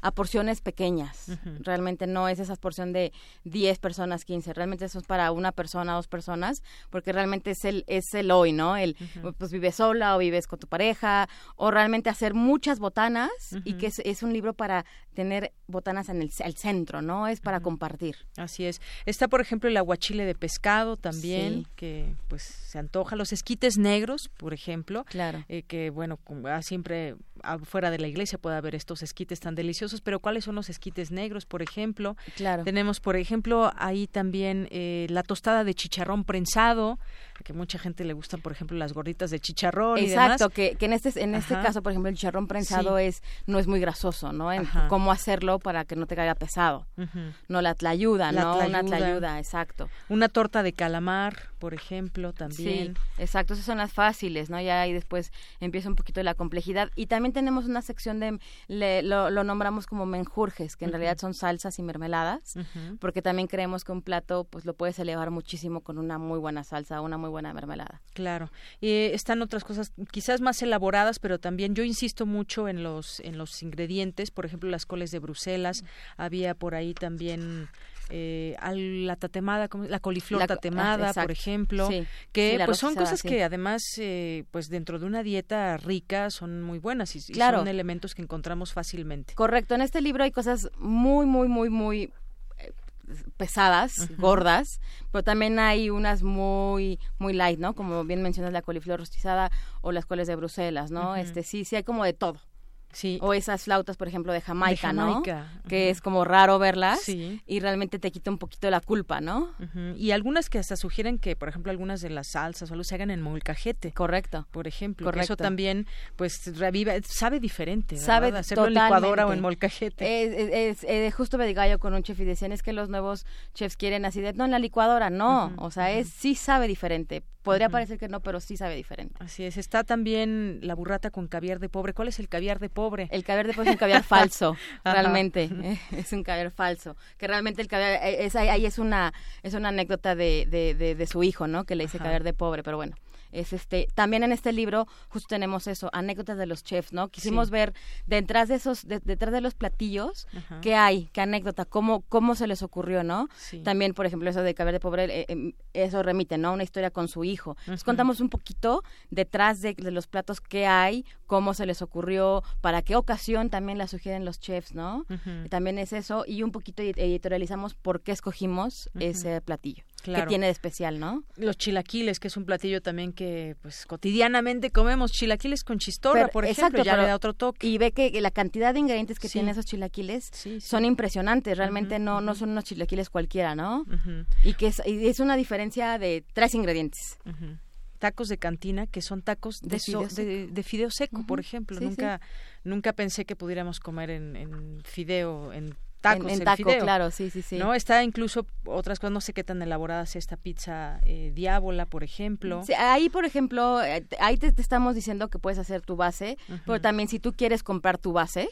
[SPEAKER 31] a, porciones pequeñas. Realmente no es esa porción de 10 personas, 15. Realmente eso es para una persona, dos personas, porque realmente es el es el hoy, ¿no? El pues vive solo o vives con tu pareja o realmente hacer muchas botanas y que es, un libro para tener botanas en el centro, ¿no? Es para compartir.
[SPEAKER 1] Así es. Está, por ejemplo, el aguachile de pescado también, que pues se antoja. Los esquites negros, por ejemplo.
[SPEAKER 31] Claro.
[SPEAKER 1] Eh, que, bueno, ah, siempre afuera de la iglesia puede haber estos esquites tan deliciosos, pero ¿cuáles son los esquites negros, por ejemplo?
[SPEAKER 31] Claro.
[SPEAKER 1] Tenemos, por ejemplo, ahí también eh, la tostada de chicharrón prensado, que mucha gente le gustan, por ejemplo, las gorditas de chicharrón
[SPEAKER 31] Exacto,
[SPEAKER 1] y
[SPEAKER 31] que, que en este en este caso, por ejemplo, el chicharrón prensado es no es muy grasoso, ¿no? En cómo hacerlo para que no te caiga pesado. No la ayuda, ¿no? Una ayuda, exacto.
[SPEAKER 1] Una torta de calamar, por ejemplo, también.
[SPEAKER 31] Sí, exacto, esas son las fáciles, ¿no? Ya ahí después empieza un poquito la complejidad y también tenemos una sección de lo, nombramos como menjurjes, que en realidad son salsas y mermeladas, porque también creemos que un plato pues lo puedes elevar muchísimo con una muy buena salsa, una muy buena mermelada.
[SPEAKER 1] Claro. Y están otras cosas quizás más elaboradas, pero también yo insisto mucho en los en los ingredientes, por ejemplo, las coles de Bruselas, había por ahí también eh, la tatemada, la coliflor tatemada, por ejemplo, que pues son cosas que además, eh, pues dentro de una dieta rica son muy buenas y, son elementos que encontramos fácilmente.
[SPEAKER 31] Correcto, en este libro hay cosas muy, muy, muy, muy pesadas, gordas, pero también hay unas muy muy light, ¿no? Como bien mencionas la coliflor rostizada o las coles de Bruselas, ¿no? Este sí, sí hay como de todo.
[SPEAKER 1] Sí.
[SPEAKER 31] O esas flautas, por ejemplo, de Jamaica, ¿no? Que es como raro verlas y realmente te quita un poquito la culpa, ¿no?
[SPEAKER 1] Y algunas que hasta sugieren que, por ejemplo, algunas de las salsas solo se hagan en molcajete.
[SPEAKER 31] Correcto.
[SPEAKER 1] Por ejemplo. Eso también, pues, reviva, sabe diferente,
[SPEAKER 31] Sabe
[SPEAKER 1] Hacerlo en licuadora o en molcajete.
[SPEAKER 31] Es, eh, justo me diga yo con un chef y decían, es que los nuevos chefs quieren así de, no, en la licuadora, no. O sea, es sí sabe diferente. Podría parecer que no, pero sí sabe diferente.
[SPEAKER 1] Así es. Está también la burrata con caviar de pobre. ¿Cuál es el caviar de pobre?
[SPEAKER 31] El caviar de pobre es un caviar falso, realmente. Es un caviar falso. Que realmente el caviar, eh, es, ahí es una, es una anécdota de, de, de, su hijo, ¿no? Que le dice caviar de pobre, pero bueno es este también en este libro justo tenemos eso anécdotas de los chefs no quisimos ver detrás de esos detrás de los platillos qué hay qué anécdota cómo cómo se les ocurrió no también por ejemplo eso de caber de pobre eh, em, eso remite no una historia con su hijo. Nos contamos un poquito detrás de, los platos qué hay cómo se les ocurrió para qué ocasión también la sugieren los chefs no también es eso y un poquito editorializamos por qué escogimos ese platillo ¿Qué tiene de especial, no?
[SPEAKER 1] Los chilaquiles, que es un platillo también que pues cotidianamente comemos chilaquiles con chistorra, por ejemplo, ya le da otro toque.
[SPEAKER 31] Y ve que la cantidad de ingredientes que tienen esos chilaquiles son impresionantes, realmente no no son unos chilaquiles cualquiera, ¿no? Y que es, es, una diferencia de tres ingredientes.
[SPEAKER 1] Tacos de cantina, que son tacos de, de, fideo, seco, por ejemplo. nunca nunca pensé que pudiéramos comer en, en fideo, en tacos,
[SPEAKER 31] en, taco, claro, sí, sí, sí.
[SPEAKER 1] ¿No? Está incluso otras cosas, no sé qué tan elaborada sea esta pizza eh, diábola, por ejemplo.
[SPEAKER 31] Sí, ahí, por ejemplo, eh, ahí te, estamos diciendo que puedes hacer tu base, pero también si tú quieres comprar tu base,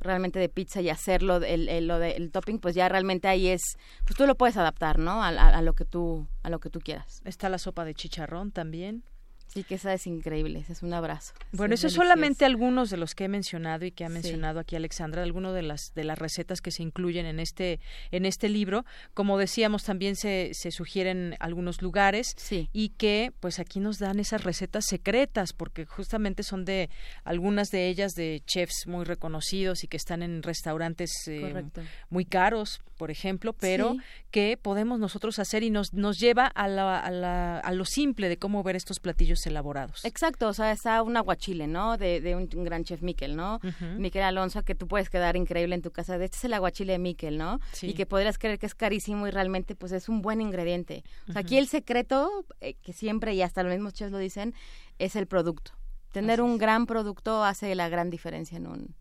[SPEAKER 31] realmente de pizza y hacerlo el, el, lo del topping pues ya realmente ahí es pues tú lo puedes adaptar no a, a, lo que tú a lo que tú quieras
[SPEAKER 1] está la sopa de chicharrón también
[SPEAKER 31] Sí, que esa es increíble, ese es un abrazo.
[SPEAKER 1] Bueno, eso es solamente algunos de los que he mencionado y que ha mencionado aquí Alexandra, algunos de las de las recetas que se incluyen en este en este libro. Como decíamos, también se, se sugieren algunos lugares y que pues aquí nos dan esas recetas secretas porque justamente son de algunas de ellas de chefs muy reconocidos y que están en restaurantes eh, muy caros, por ejemplo, pero que podemos nosotros hacer y nos nos lleva a, la, a, la, a lo simple de cómo ver estos platillos elaborados.
[SPEAKER 31] Exacto, o sea, está un aguachile, ¿no? De, de un, gran chef Miquel, ¿no? Miquel Alonso, que tú puedes quedar increíble en tu casa. De este es el aguachile de Miquel, ¿no? Y que podrías creer que es carísimo y realmente pues es un buen ingrediente. O sea, aquí el secreto, eh, que siempre y hasta los mismos chefs lo dicen, es el producto. Tener un gran producto hace la gran diferencia en un,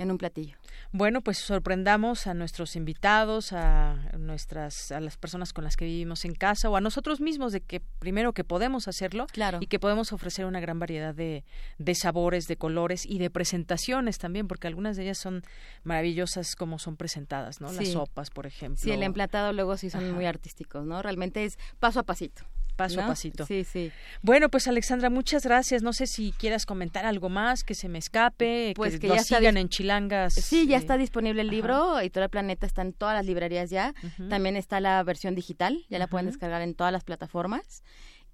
[SPEAKER 31] en un platillo.
[SPEAKER 1] Bueno, pues sorprendamos a nuestros invitados, a nuestras, a las personas con las que vivimos en casa o a nosotros mismos de que primero que podemos hacerlo y que podemos ofrecer una gran variedad de, de sabores, de colores y de presentaciones también, porque algunas de ellas son maravillosas como son presentadas, ¿no? Las sopas, por ejemplo.
[SPEAKER 31] Sí, el emplatado luego sí son muy artísticos, ¿no? Realmente es paso a pasito
[SPEAKER 1] paso a pasito.
[SPEAKER 31] Sí, sí.
[SPEAKER 1] Bueno, pues Alexandra, muchas gracias. No sé si quieras comentar algo más, que se me escape, pues que, ya sigan en Chilangas.
[SPEAKER 31] Sí, ya está disponible el libro, y todo el Planeta está en todas las librerías ya. También está la versión digital, ya la pueden descargar en todas las plataformas.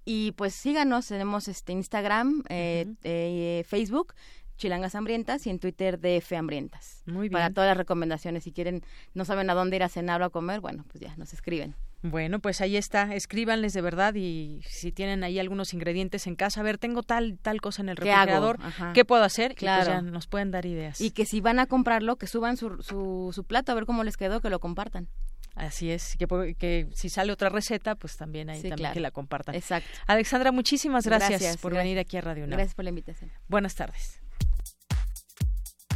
[SPEAKER 31] Y pues síganos, tenemos este Instagram, eh, eh, Facebook, Chilangas Hambrientas y en Twitter DF Hambrientas.
[SPEAKER 1] Muy bien.
[SPEAKER 31] Para todas las recomendaciones, si quieren, no saben a dónde ir a cenar o a comer, bueno, pues ya nos escriben.
[SPEAKER 1] Bueno, pues ahí está, escríbanles de verdad y si tienen ahí algunos ingredientes en casa, a ver, tengo tal tal cosa en el refrigerador, ¿qué, puedo hacer? Pues claro. ya nos pueden dar ideas.
[SPEAKER 31] Y que si van a comprarlo, que suban su, su, plato a ver cómo les quedó, que lo compartan.
[SPEAKER 1] Así es, que, que, si sale otra receta, pues también ahí también que la compartan.
[SPEAKER 31] Exacto.
[SPEAKER 1] Alexandra, muchísimas gracias, por venir aquí a Radio
[SPEAKER 31] UNAM. Gracias por la invitación.
[SPEAKER 1] Buenas tardes.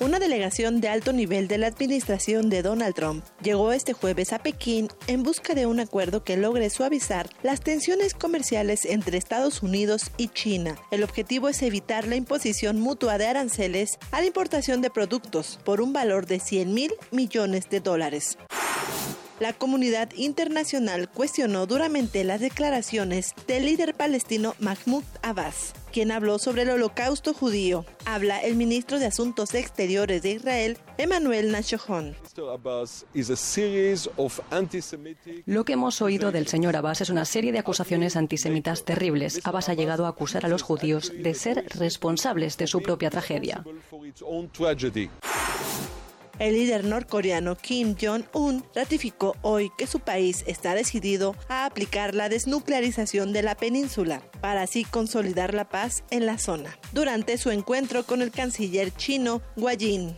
[SPEAKER 13] Una delegación de alto nivel de la administración de Donald Trump llegó este jueves a Pekín en busca de un acuerdo que logre suavizar las tensiones comerciales entre Estados Unidos y China. El objetivo es evitar la imposición mutua de aranceles a la importación de productos por un valor de 100 mil millones de dólares. La comunidad internacional cuestionó duramente las declaraciones del líder palestino Mahmoud Abbas, quien habló sobre el holocausto judío. Habla el ministro de Asuntos Exteriores de Israel, Emmanuel Nachahon.
[SPEAKER 32] Lo que hemos oído del señor Abbas es una serie de acusaciones antisemitas terribles. Abbas ha llegado a acusar a los judíos de ser responsables de su propia tragedia.
[SPEAKER 13] El líder norcoreano Kim Jong-un ratificó hoy que su país está decidido a aplicar la desnuclearización de la península para así consolidar la paz en la zona. Durante su encuentro con el canciller chino Guayin.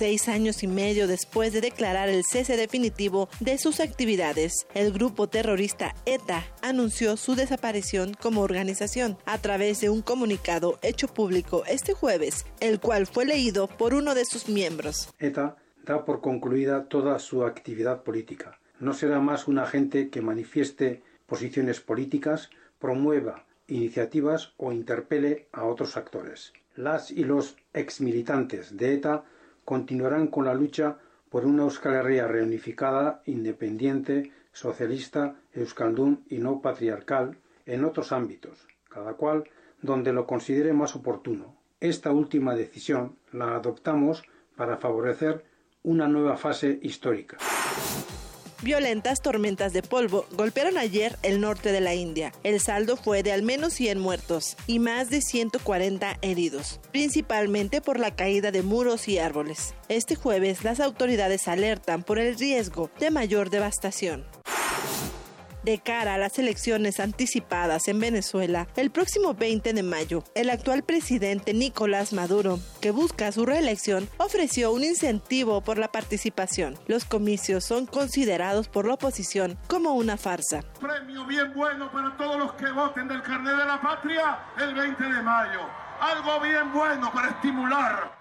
[SPEAKER 13] Seis años y medio después de declarar el cese definitivo de sus actividades, el grupo terrorista ETA anunció su desaparición como organización a través de un comunicado hecho público este jueves, el cual fue leído por uno de sus miembros.
[SPEAKER 33] ETA da por concluida toda su actividad política. No será más un agente que manifieste posiciones políticas, promueva iniciativas o interpele a otros actores. Las y los exmilitantes de ETA continuarán con la lucha por una Euskal Herria reunificada, independiente, socialista, euskaldun y no patriarcal en otros ámbitos, cada cual donde lo considere más oportuno. Esta última decisión la adoptamos para favorecer una nueva fase histórica.
[SPEAKER 13] Violentas tormentas de polvo golpearon ayer el norte de la India. El saldo fue de al menos 100 muertos y más de 140 heridos, principalmente por la caída de muros y árboles. Este jueves las autoridades alertan por el riesgo de mayor devastación. De cara a las elecciones anticipadas en Venezuela el próximo 20 de mayo, el actual presidente Nicolás Maduro, que busca su reelección, ofreció un incentivo por la participación. Los comicios son considerados por la oposición como una farsa.
[SPEAKER 34] Premio bien bueno para todos los que voten del carnet de la patria el 20 de mayo. Algo bien bueno para estimular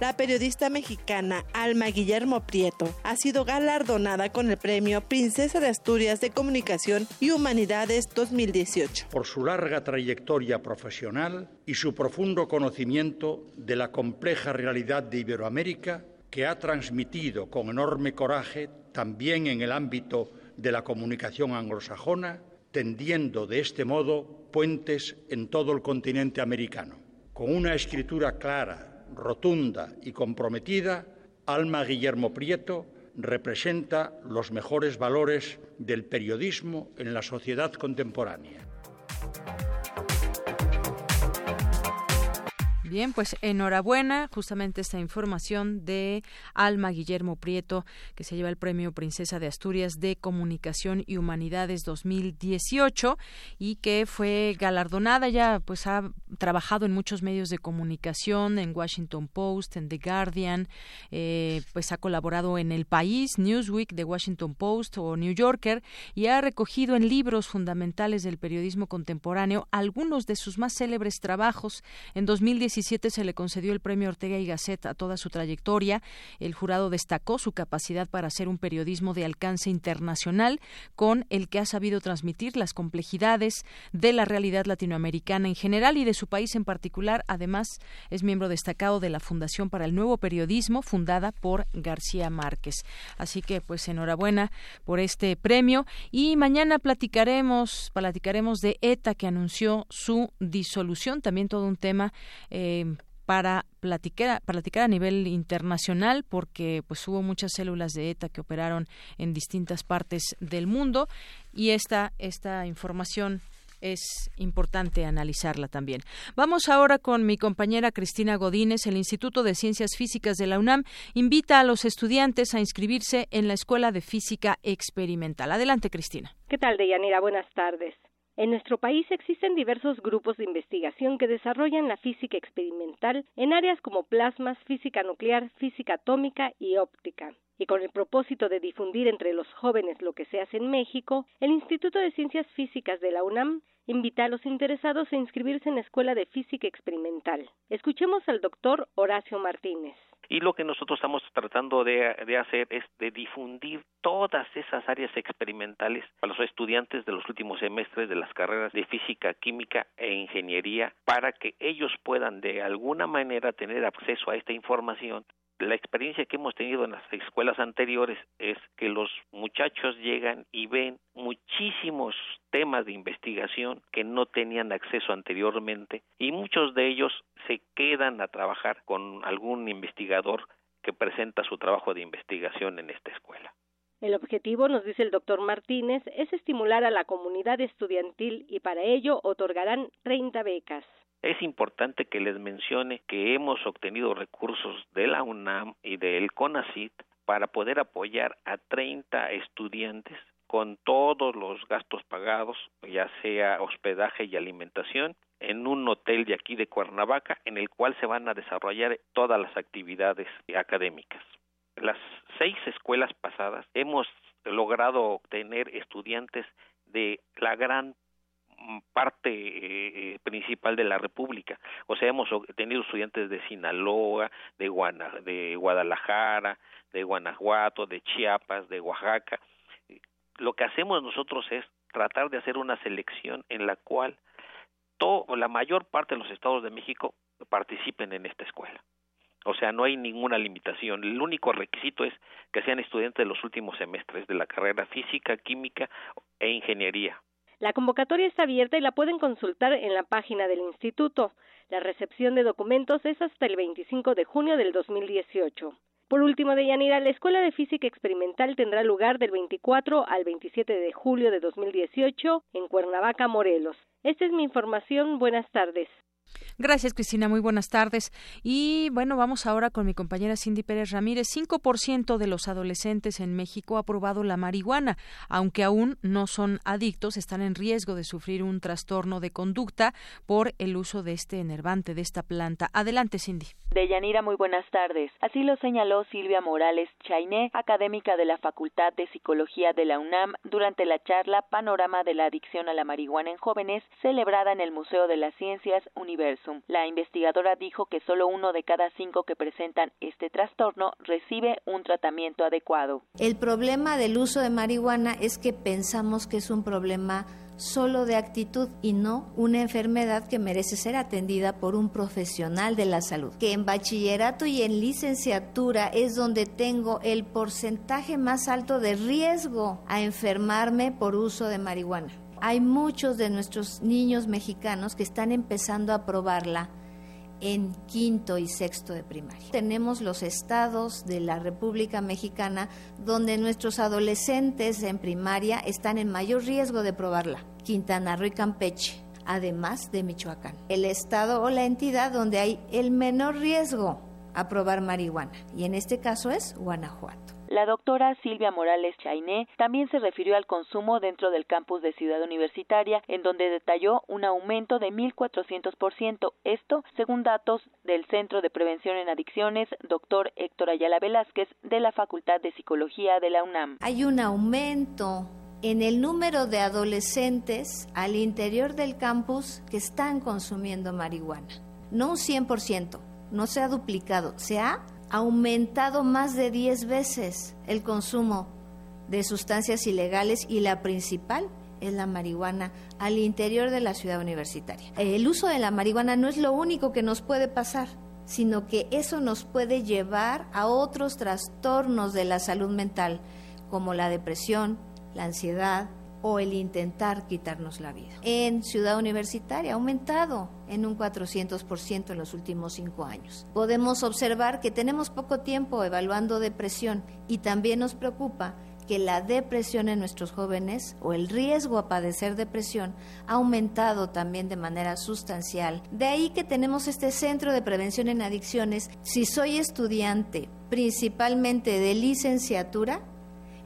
[SPEAKER 13] la periodista mexicana Alma Guillermo Prieto ha sido galardonada con el premio Princesa de Asturias de Comunicación y Humanidades 2018.
[SPEAKER 33] Por su larga trayectoria profesional y su profundo conocimiento de la compleja realidad de Iberoamérica que ha transmitido con enorme coraje también en el ámbito de la comunicación anglosajona, tendiendo de este modo puentes en todo el continente americano. Con una escritura clara, rotunda y comprometida, Alma Guillermo Prieto representa los mejores valores del periodismo en la sociedad contemporánea.
[SPEAKER 1] Bien, pues enhorabuena, justamente esta información de Alma Guillermo Prieto, que se lleva el premio Princesa de Asturias de Comunicación y Humanidades 2018 y que fue galardonada, ya pues ha trabajado en muchos medios de comunicación, en Washington Post, en The Guardian, eh, pues ha colaborado en El País, Newsweek, The Washington Post o New Yorker y ha recogido en libros fundamentales del periodismo contemporáneo algunos de sus más célebres trabajos. En 2017 se le concedió el premio Ortega y Gasset a toda su trayectoria. El jurado destacó su capacidad para hacer un periodismo de alcance internacional con el que ha sabido transmitir las complejidades de la realidad latinoamericana en general y de su país en particular. Además, es miembro destacado de la Fundación para el Nuevo Periodismo, fundada por García Márquez. Así que, pues, enhorabuena por este premio. Y mañana platicaremos, platicaremos de ETA que anunció su disolución, también todo un tema. Eh, eh, para platicar, platicar a nivel internacional porque pues hubo muchas células de ETA que operaron en distintas partes del mundo y esta esta información es importante analizarla también. Vamos ahora con mi compañera Cristina Godínez. El Instituto de Ciencias Físicas de la UNAM invita a los estudiantes a inscribirse en la Escuela de Física Experimental. Adelante, Cristina.
[SPEAKER 35] ¿Qué tal, Deyanira? Buenas tardes. En nuestro país existen diversos grupos de investigación que desarrollan la física experimental en áreas como plasmas, física nuclear, física atómica y óptica. Y con el propósito de difundir entre los jóvenes lo que se hace en México, el Instituto de Ciencias Físicas de la UNAM invita a los interesados a inscribirse en la Escuela de Física Experimental. Escuchemos al doctor Horacio Martínez.
[SPEAKER 36] Y lo que nosotros estamos tratando de, hacer es de difundir todas esas áreas experimentales a los estudiantes de los últimos semestres de las carreras de física, química e ingeniería para que ellos puedan de alguna manera tener acceso a esta información la experiencia que hemos tenido en las escuelas anteriores es que los muchachos llegan y ven muchísimos temas de investigación que no tenían acceso anteriormente y muchos de ellos se quedan a trabajar con algún investigador que presenta su trabajo de investigación en esta escuela.
[SPEAKER 35] El objetivo, nos dice el doctor Martínez, es estimular a la comunidad estudiantil y para ello otorgarán 30 becas.
[SPEAKER 36] Es importante que les mencione que hemos obtenido recursos de la UNAM y del CONACIT para poder apoyar a 30 estudiantes con todos los gastos pagados, ya sea hospedaje y alimentación, en un hotel de aquí de Cuernavaca, en el cual se van a desarrollar todas las actividades académicas. Las seis escuelas pasadas hemos logrado obtener estudiantes de la gran parte eh, principal de la República. O sea, hemos tenido estudiantes de Sinaloa, de, de Guadalajara, de Guanajuato, de Chiapas, de Oaxaca. Lo que hacemos nosotros es tratar de hacer una selección en la cual la mayor parte de los estados de México participen en esta escuela. O sea, no hay ninguna limitación. El único requisito es que sean estudiantes de los últimos semestres de la carrera física, química e ingeniería.
[SPEAKER 35] La convocatoria está abierta y la pueden consultar en la página del instituto. La recepción de documentos es hasta el 25 de junio del 2018. Por último, Deyanira, la Escuela de Física Experimental tendrá lugar del 24 al 27 de julio de 2018 en Cuernavaca, Morelos. Esta es mi información. Buenas tardes.
[SPEAKER 1] Gracias, Cristina. Muy buenas tardes. Y bueno, vamos ahora con mi compañera Cindy Pérez Ramírez. 5% de los adolescentes en México ha probado la marihuana. Aunque aún no son adictos, están en riesgo de sufrir un trastorno de conducta por el uso de este enervante, de esta planta. Adelante, Cindy.
[SPEAKER 37] Deyanira, muy buenas tardes. Así lo señaló Silvia Morales Chainé, académica de la Facultad de Psicología de la UNAM, durante la charla Panorama de la Adicción a la Marihuana en Jóvenes, celebrada en el Museo de las Ciencias La investigadora dijo que solo uno de cada cinco que presentan este trastorno recibe un tratamiento adecuado.
[SPEAKER 38] El problema del uso de marihuana es que pensamos que es un problema solo de actitud y no una enfermedad que merece ser atendida por un profesional de la salud. Que en bachillerato y en licenciatura es donde tengo el porcentaje más alto de riesgo a enfermarme por uso de marihuana. Hay muchos de nuestros niños mexicanos que están empezando a probarla en quinto y sexto de primaria. Tenemos los estados de la República Mexicana donde nuestros adolescentes en primaria están en mayor riesgo de probarla. Quintana Roo y Campeche, además de Michoacán. El estado o la entidad donde hay el menor riesgo a probar marihuana, y en este caso es Guanajuato.
[SPEAKER 37] La doctora Silvia Morales Chainé también se refirió al consumo dentro del campus de Ciudad Universitaria, en donde detalló un aumento de 1.400%, esto según datos del Centro de Prevención en Adicciones, doctor Héctor Ayala Velázquez, de la Facultad de Psicología de la UNAM.
[SPEAKER 38] Hay un aumento en el número de adolescentes al interior del campus que están consumiendo marihuana. No un 100%, no se ha duplicado, se ha aumentado más de 10 veces el consumo de sustancias ilegales y la principal es la marihuana al interior de la ciudad universitaria. El uso de la marihuana no es lo único que nos puede pasar, sino que eso nos puede llevar a otros trastornos de la salud mental, como la depresión, la ansiedad, o el intentar quitarnos la vida. En Ciudad Universitaria ha aumentado en un 400% en los últimos cinco años. Podemos observar que tenemos poco tiempo evaluando depresión y también nos preocupa que la depresión en nuestros jóvenes o el riesgo a padecer depresión ha aumentado también de manera sustancial. De ahí que tenemos este centro de prevención en adicciones. Si soy estudiante principalmente de licenciatura,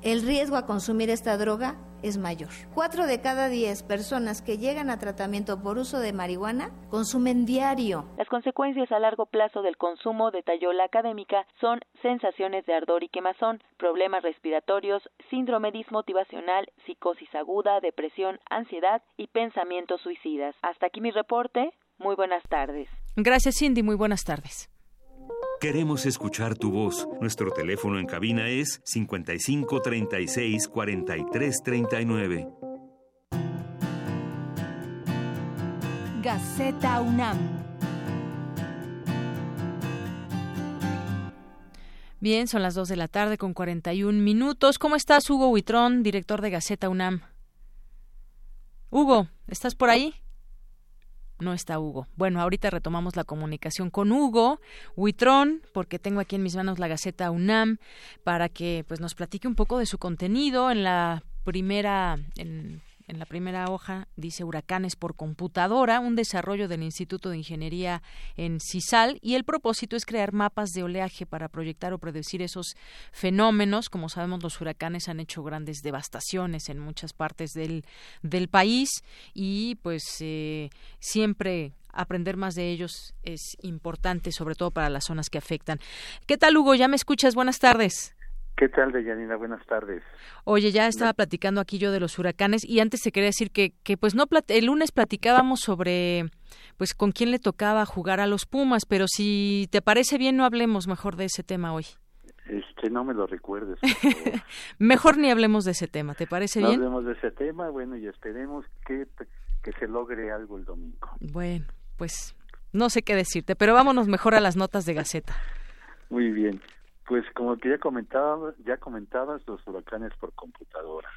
[SPEAKER 38] el riesgo a consumir esta droga es mayor. Cuatro de cada diez personas que llegan a tratamiento por uso de marihuana consumen diario.
[SPEAKER 37] Las consecuencias a largo plazo del consumo, detalló la académica, son sensaciones de ardor y quemazón, problemas respiratorios, síndrome dismotivacional, psicosis aguda, depresión, ansiedad y pensamientos suicidas. Hasta aquí mi reporte. Muy buenas tardes.
[SPEAKER 1] Gracias, Cindy. Muy buenas tardes.
[SPEAKER 2] Queremos escuchar tu voz. Nuestro teléfono en cabina es 55 36 43 39.
[SPEAKER 28] Gaceta UNAM.
[SPEAKER 1] Bien, son las 2 de la tarde con 41 minutos. ¿Cómo estás, Hugo Huitrón, director de Gaceta UNAM? Hugo, ¿estás por ahí? No está Hugo. Bueno, ahorita retomamos la comunicación con Hugo Huitrón, porque tengo aquí en mis manos la Gaceta UNAM, para que pues nos platique un poco de su contenido en la primera, en en la primera hoja dice huracanes por computadora, un desarrollo del Instituto de Ingeniería en CISAL y el propósito es crear mapas de oleaje para proyectar o predecir esos fenómenos. Como sabemos, los huracanes han hecho grandes devastaciones en muchas partes del, del país y pues eh, siempre aprender más de ellos es importante, sobre todo para las zonas que afectan. ¿Qué tal, Hugo? ¿Ya me escuchas? Buenas tardes.
[SPEAKER 39] ¿Qué tal, Deyanira? Buenas tardes.
[SPEAKER 1] Oye, ya estaba platicando aquí yo de los huracanes y antes te quería decir que, que pues no, el lunes platicábamos sobre pues con quién le tocaba jugar a los Pumas, pero si te parece bien no hablemos mejor de ese tema hoy.
[SPEAKER 39] Este, no me lo recuerdes.
[SPEAKER 1] mejor ni hablemos de ese tema, ¿te parece bien?
[SPEAKER 39] No hablemos de ese tema, bueno, y esperemos que, que se logre algo el domingo.
[SPEAKER 1] Bueno, pues no sé qué decirte, pero vámonos mejor a las notas de Gaceta.
[SPEAKER 39] Muy bien. Pues como que ya comentaba, ya comentabas los huracanes por computadora,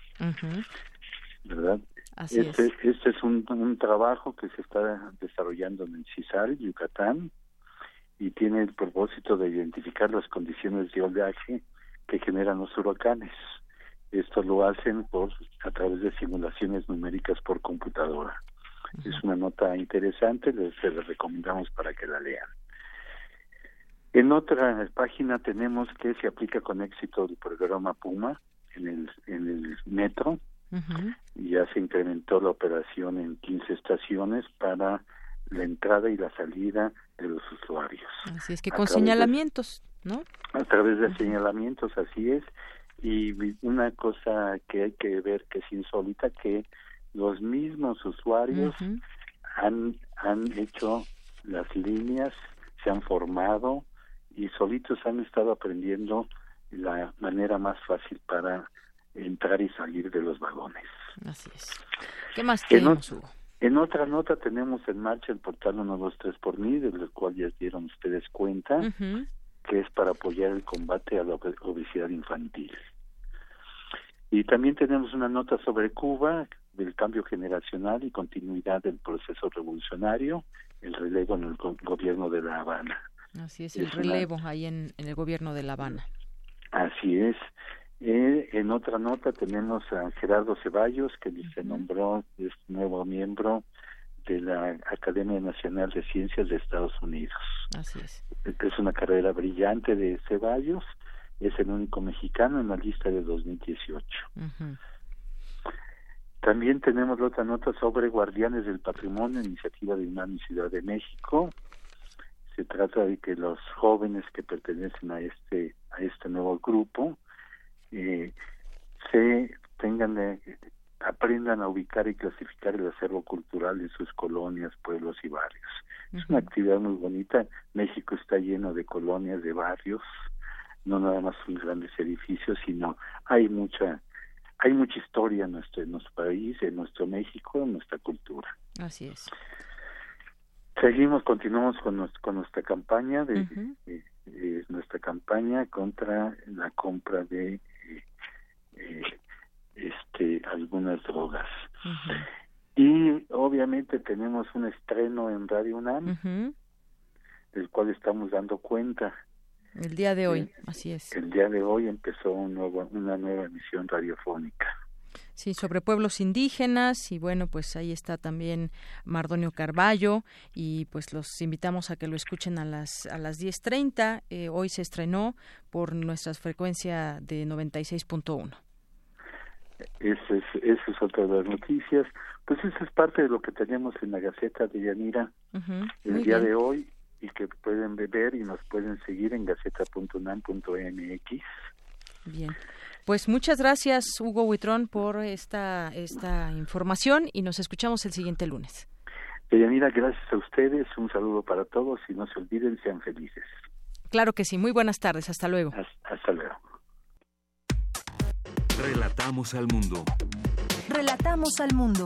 [SPEAKER 39] ¿verdad?
[SPEAKER 1] Así
[SPEAKER 39] este,
[SPEAKER 1] es.
[SPEAKER 39] este es un, un, trabajo que se está desarrollando en CISAR, Yucatán, y tiene el propósito de identificar las condiciones de oleaje que generan los huracanes. Esto lo hacen por a través de simulaciones numéricas por computadora. Es una nota interesante, les, se les recomendamos para que la lean. En otra página tenemos que se aplica con éxito el programa Puma en el, en el metro. Ya se incrementó la operación en 15 estaciones para la entrada y la salida de los usuarios.
[SPEAKER 1] Así es que con señalamientos, ¿no?
[SPEAKER 39] A través de señalamientos, así es. Y una cosa que hay que ver que es insólita, que los mismos usuarios han, han hecho las líneas, se han formado y solitos han estado aprendiendo la manera más fácil para entrar y salir de los vagones.
[SPEAKER 1] Así es. ¿Qué más tenemos,
[SPEAKER 39] en, otra nota tenemos en marcha el portal 123 por mí, del cual ya dieron ustedes cuenta, que es para apoyar el combate a la obesidad infantil. Y también tenemos una nota sobre Cuba, del cambio generacional y continuidad del proceso revolucionario, el relevo en el gobierno de La Habana.
[SPEAKER 1] Así es, el relevo ahí en, el gobierno de La Habana.
[SPEAKER 39] Así es. Eh, en otra nota tenemos a Gerardo Ceballos, que se nombró es nuevo miembro de la Academia Nacional de Ciencias de Estados Unidos.
[SPEAKER 1] Así es.
[SPEAKER 39] Es una carrera brillante de Ceballos es el único mexicano en la lista de 2018. También tenemos otra nota sobre Guardianes del Patrimonio, iniciativa de UNAM y Ciudad de México. Se trata de que los jóvenes que pertenecen a este a este nuevo grupo eh, se tengan de, aprendan a ubicar y clasificar el acervo cultural en sus colonias, pueblos y barrios. Es una actividad muy bonita. México está lleno de colonias, de barrios, no nada más son grandes edificios, sino hay mucha hay mucha historia en nuestro, en nuestro país, en nuestro México, en nuestra cultura.
[SPEAKER 1] Así es.
[SPEAKER 39] Seguimos, continuamos con, con nuestra campaña de, nuestra campaña contra la compra de eh, este algunas drogas. Y obviamente tenemos un estreno en Radio UNAM, del cual estamos dando cuenta
[SPEAKER 1] el día de hoy, así es.
[SPEAKER 39] El día de hoy empezó un nuevo, una nueva emisión radiofónica.
[SPEAKER 1] Sí, sobre pueblos indígenas y bueno, pues ahí está también Mardonio Carballo y pues los invitamos a que lo escuchen a las a las 10:30. Eh, hoy se estrenó por nuestra frecuencia de 96.1.
[SPEAKER 39] Esa es, esa es otra de las noticias. Pues eso es parte de lo que tenemos en la Gaceta de Yanira el día de hoy y que pueden ver y nos pueden seguir en gaceta.unam.mx.
[SPEAKER 1] Bien. Pues muchas gracias, Hugo Huitrón, por esta, esta información y nos escuchamos el siguiente lunes.
[SPEAKER 39] Deyanira, gracias a ustedes, un saludo para todos y no se olviden, sean felices.
[SPEAKER 1] Claro que sí, muy buenas tardes, hasta luego.
[SPEAKER 39] hasta luego.
[SPEAKER 2] Relatamos al mundo.
[SPEAKER 28] Relatamos al mundo.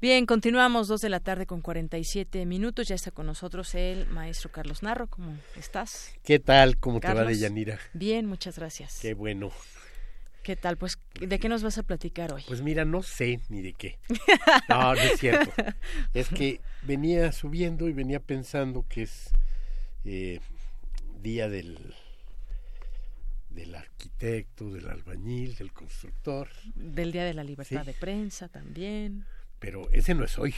[SPEAKER 1] Bien, continuamos dos de la tarde con 47 minutos. Ya está con nosotros el maestro Carlos Narro. ¿Cómo estás?
[SPEAKER 40] ¿Qué tal? ¿Cómo te va, Deyanira?
[SPEAKER 1] Bien, muchas gracias.
[SPEAKER 40] Qué bueno.
[SPEAKER 1] ¿Qué tal? Pues, ¿de qué nos vas a platicar hoy?
[SPEAKER 40] Pues mira, no sé ni de qué. No, no es cierto. Es que venía subiendo y venía pensando que es eh, día del del arquitecto, del albañil, del constructor.
[SPEAKER 1] Del Día de la Libertad de Prensa también
[SPEAKER 40] pero ese no es hoy.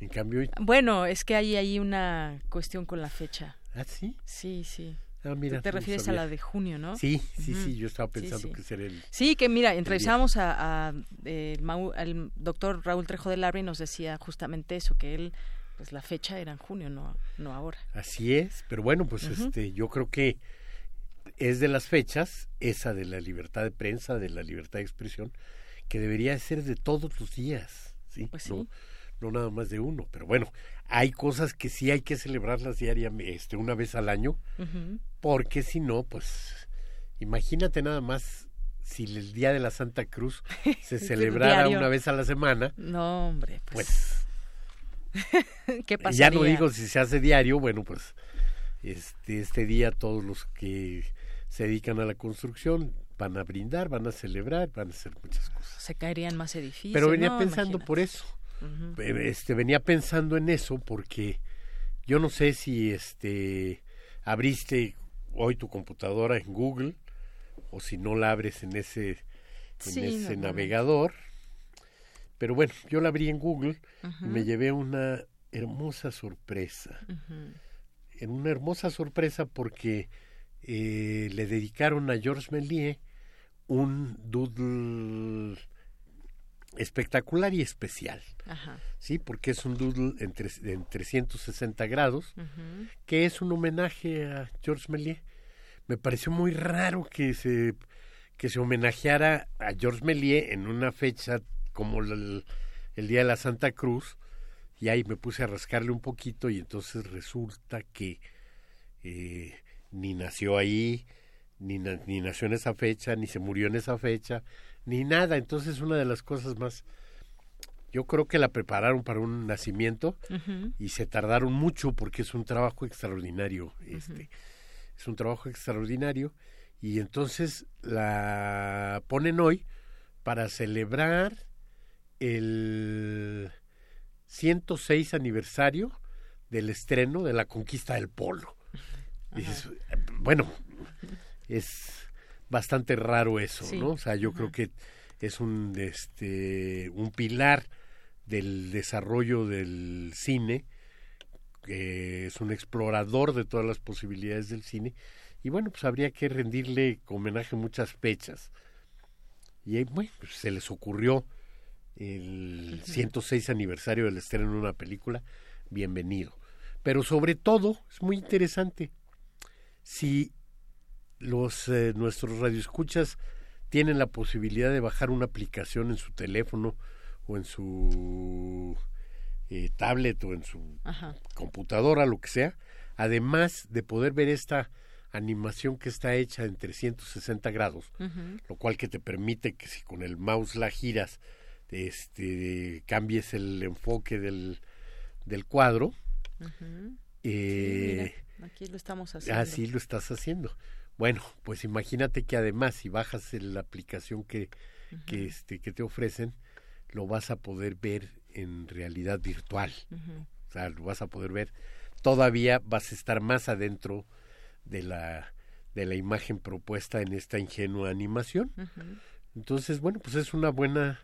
[SPEAKER 40] En cambio
[SPEAKER 1] Bueno, es que hay ahí una cuestión con la fecha.
[SPEAKER 40] ¿Ah, sí?
[SPEAKER 1] Sí, sí.
[SPEAKER 40] Ah, mira,
[SPEAKER 1] te refieres a la de junio, ¿no?
[SPEAKER 40] Sí, sí, sí, yo estaba pensando que sería el...
[SPEAKER 1] Sí, que mira, entrevistamos a, eh, al doctor Raúl Trejo de Larry y nos decía justamente eso, que él, pues la fecha era en junio, no, no ahora.
[SPEAKER 40] Así es, pero bueno, pues este, yo creo que es de las fechas, esa de la libertad de prensa, de la libertad de expresión, que debería ser de todos los días, ¿sí?
[SPEAKER 1] Pues
[SPEAKER 40] no,
[SPEAKER 1] sí.
[SPEAKER 40] no nada más de uno, pero bueno, hay cosas que sí hay que celebrarlas diariamente, este, una vez al año, porque si no, pues imagínate nada más si el día de la Santa Cruz se celebrara una vez a la semana,
[SPEAKER 1] No, hombre,
[SPEAKER 40] pues,
[SPEAKER 1] ¿qué
[SPEAKER 40] ya
[SPEAKER 1] pasaría?
[SPEAKER 40] no digo si se hace diario, bueno, pues este este día todos los que se dedican a la construcción van a brindar, van a celebrar, van a hacer muchas cosas.
[SPEAKER 1] Se caerían más edificios.
[SPEAKER 40] Pero venía
[SPEAKER 1] no,
[SPEAKER 40] pensando
[SPEAKER 1] imagínate.
[SPEAKER 40] por eso. Este venía pensando en eso porque yo no sé si este abriste hoy tu computadora en Google o si no la abres en ese en
[SPEAKER 1] Sí,
[SPEAKER 40] ese navegador. Pero bueno, yo la abrí en Google y me llevé una hermosa sorpresa. En una hermosa sorpresa porque eh, le dedicaron a Georges Méliès un doodle espectacular y especial.
[SPEAKER 1] Ajá.
[SPEAKER 40] Sí, porque es un doodle en, tres- en 360 grados, que es un homenaje a Georges Méliès. Me pareció muy raro que se que se homenajeara a Georges Méliès en una fecha como el, el día de la Santa Cruz y ahí me puse a rascarle un poquito y entonces resulta que eh, ni nació ahí, ni, na- ni nació en esa fecha, ni se murió en esa fecha, ni nada. Entonces una de las cosas más, yo creo que la prepararon para un nacimiento y se tardaron mucho porque es un trabajo extraordinario. Este, Es un trabajo extraordinario y entonces la ponen hoy para celebrar el 106 aniversario del estreno de la conquista del polo. Dices, bueno, es bastante raro eso,
[SPEAKER 41] Sí.
[SPEAKER 40] ¿no? O sea, yo creo que es un este un pilar del desarrollo del cine, que es un explorador de todas las posibilidades del cine y bueno, pues habría que rendirle homenaje en muchas fechas. Y bueno, pues se les ocurrió el 106 aniversario del estreno de una película, bienvenido. Pero sobre todo, es muy interesante, si los eh, nuestros radioescuchas tienen la posibilidad de bajar una aplicación en su teléfono o en su eh, tablet o en su
[SPEAKER 1] Ajá.
[SPEAKER 40] computadora, lo que sea, además de poder ver esta animación que está hecha en 360 grados, lo cual que te permite que si con el mouse la giras, este cambies el enfoque del, del cuadro. Eh,
[SPEAKER 1] mira, aquí lo estamos haciendo.
[SPEAKER 40] Así lo estás haciendo. Bueno, pues imagínate que además si bajas la aplicación que, que, este, que te ofrecen, lo vas a poder ver en realidad virtual. O sea, lo vas a poder ver. Todavía vas a estar más adentro de la, de la imagen propuesta en esta ingenua animación. Entonces, bueno, pues es una buena,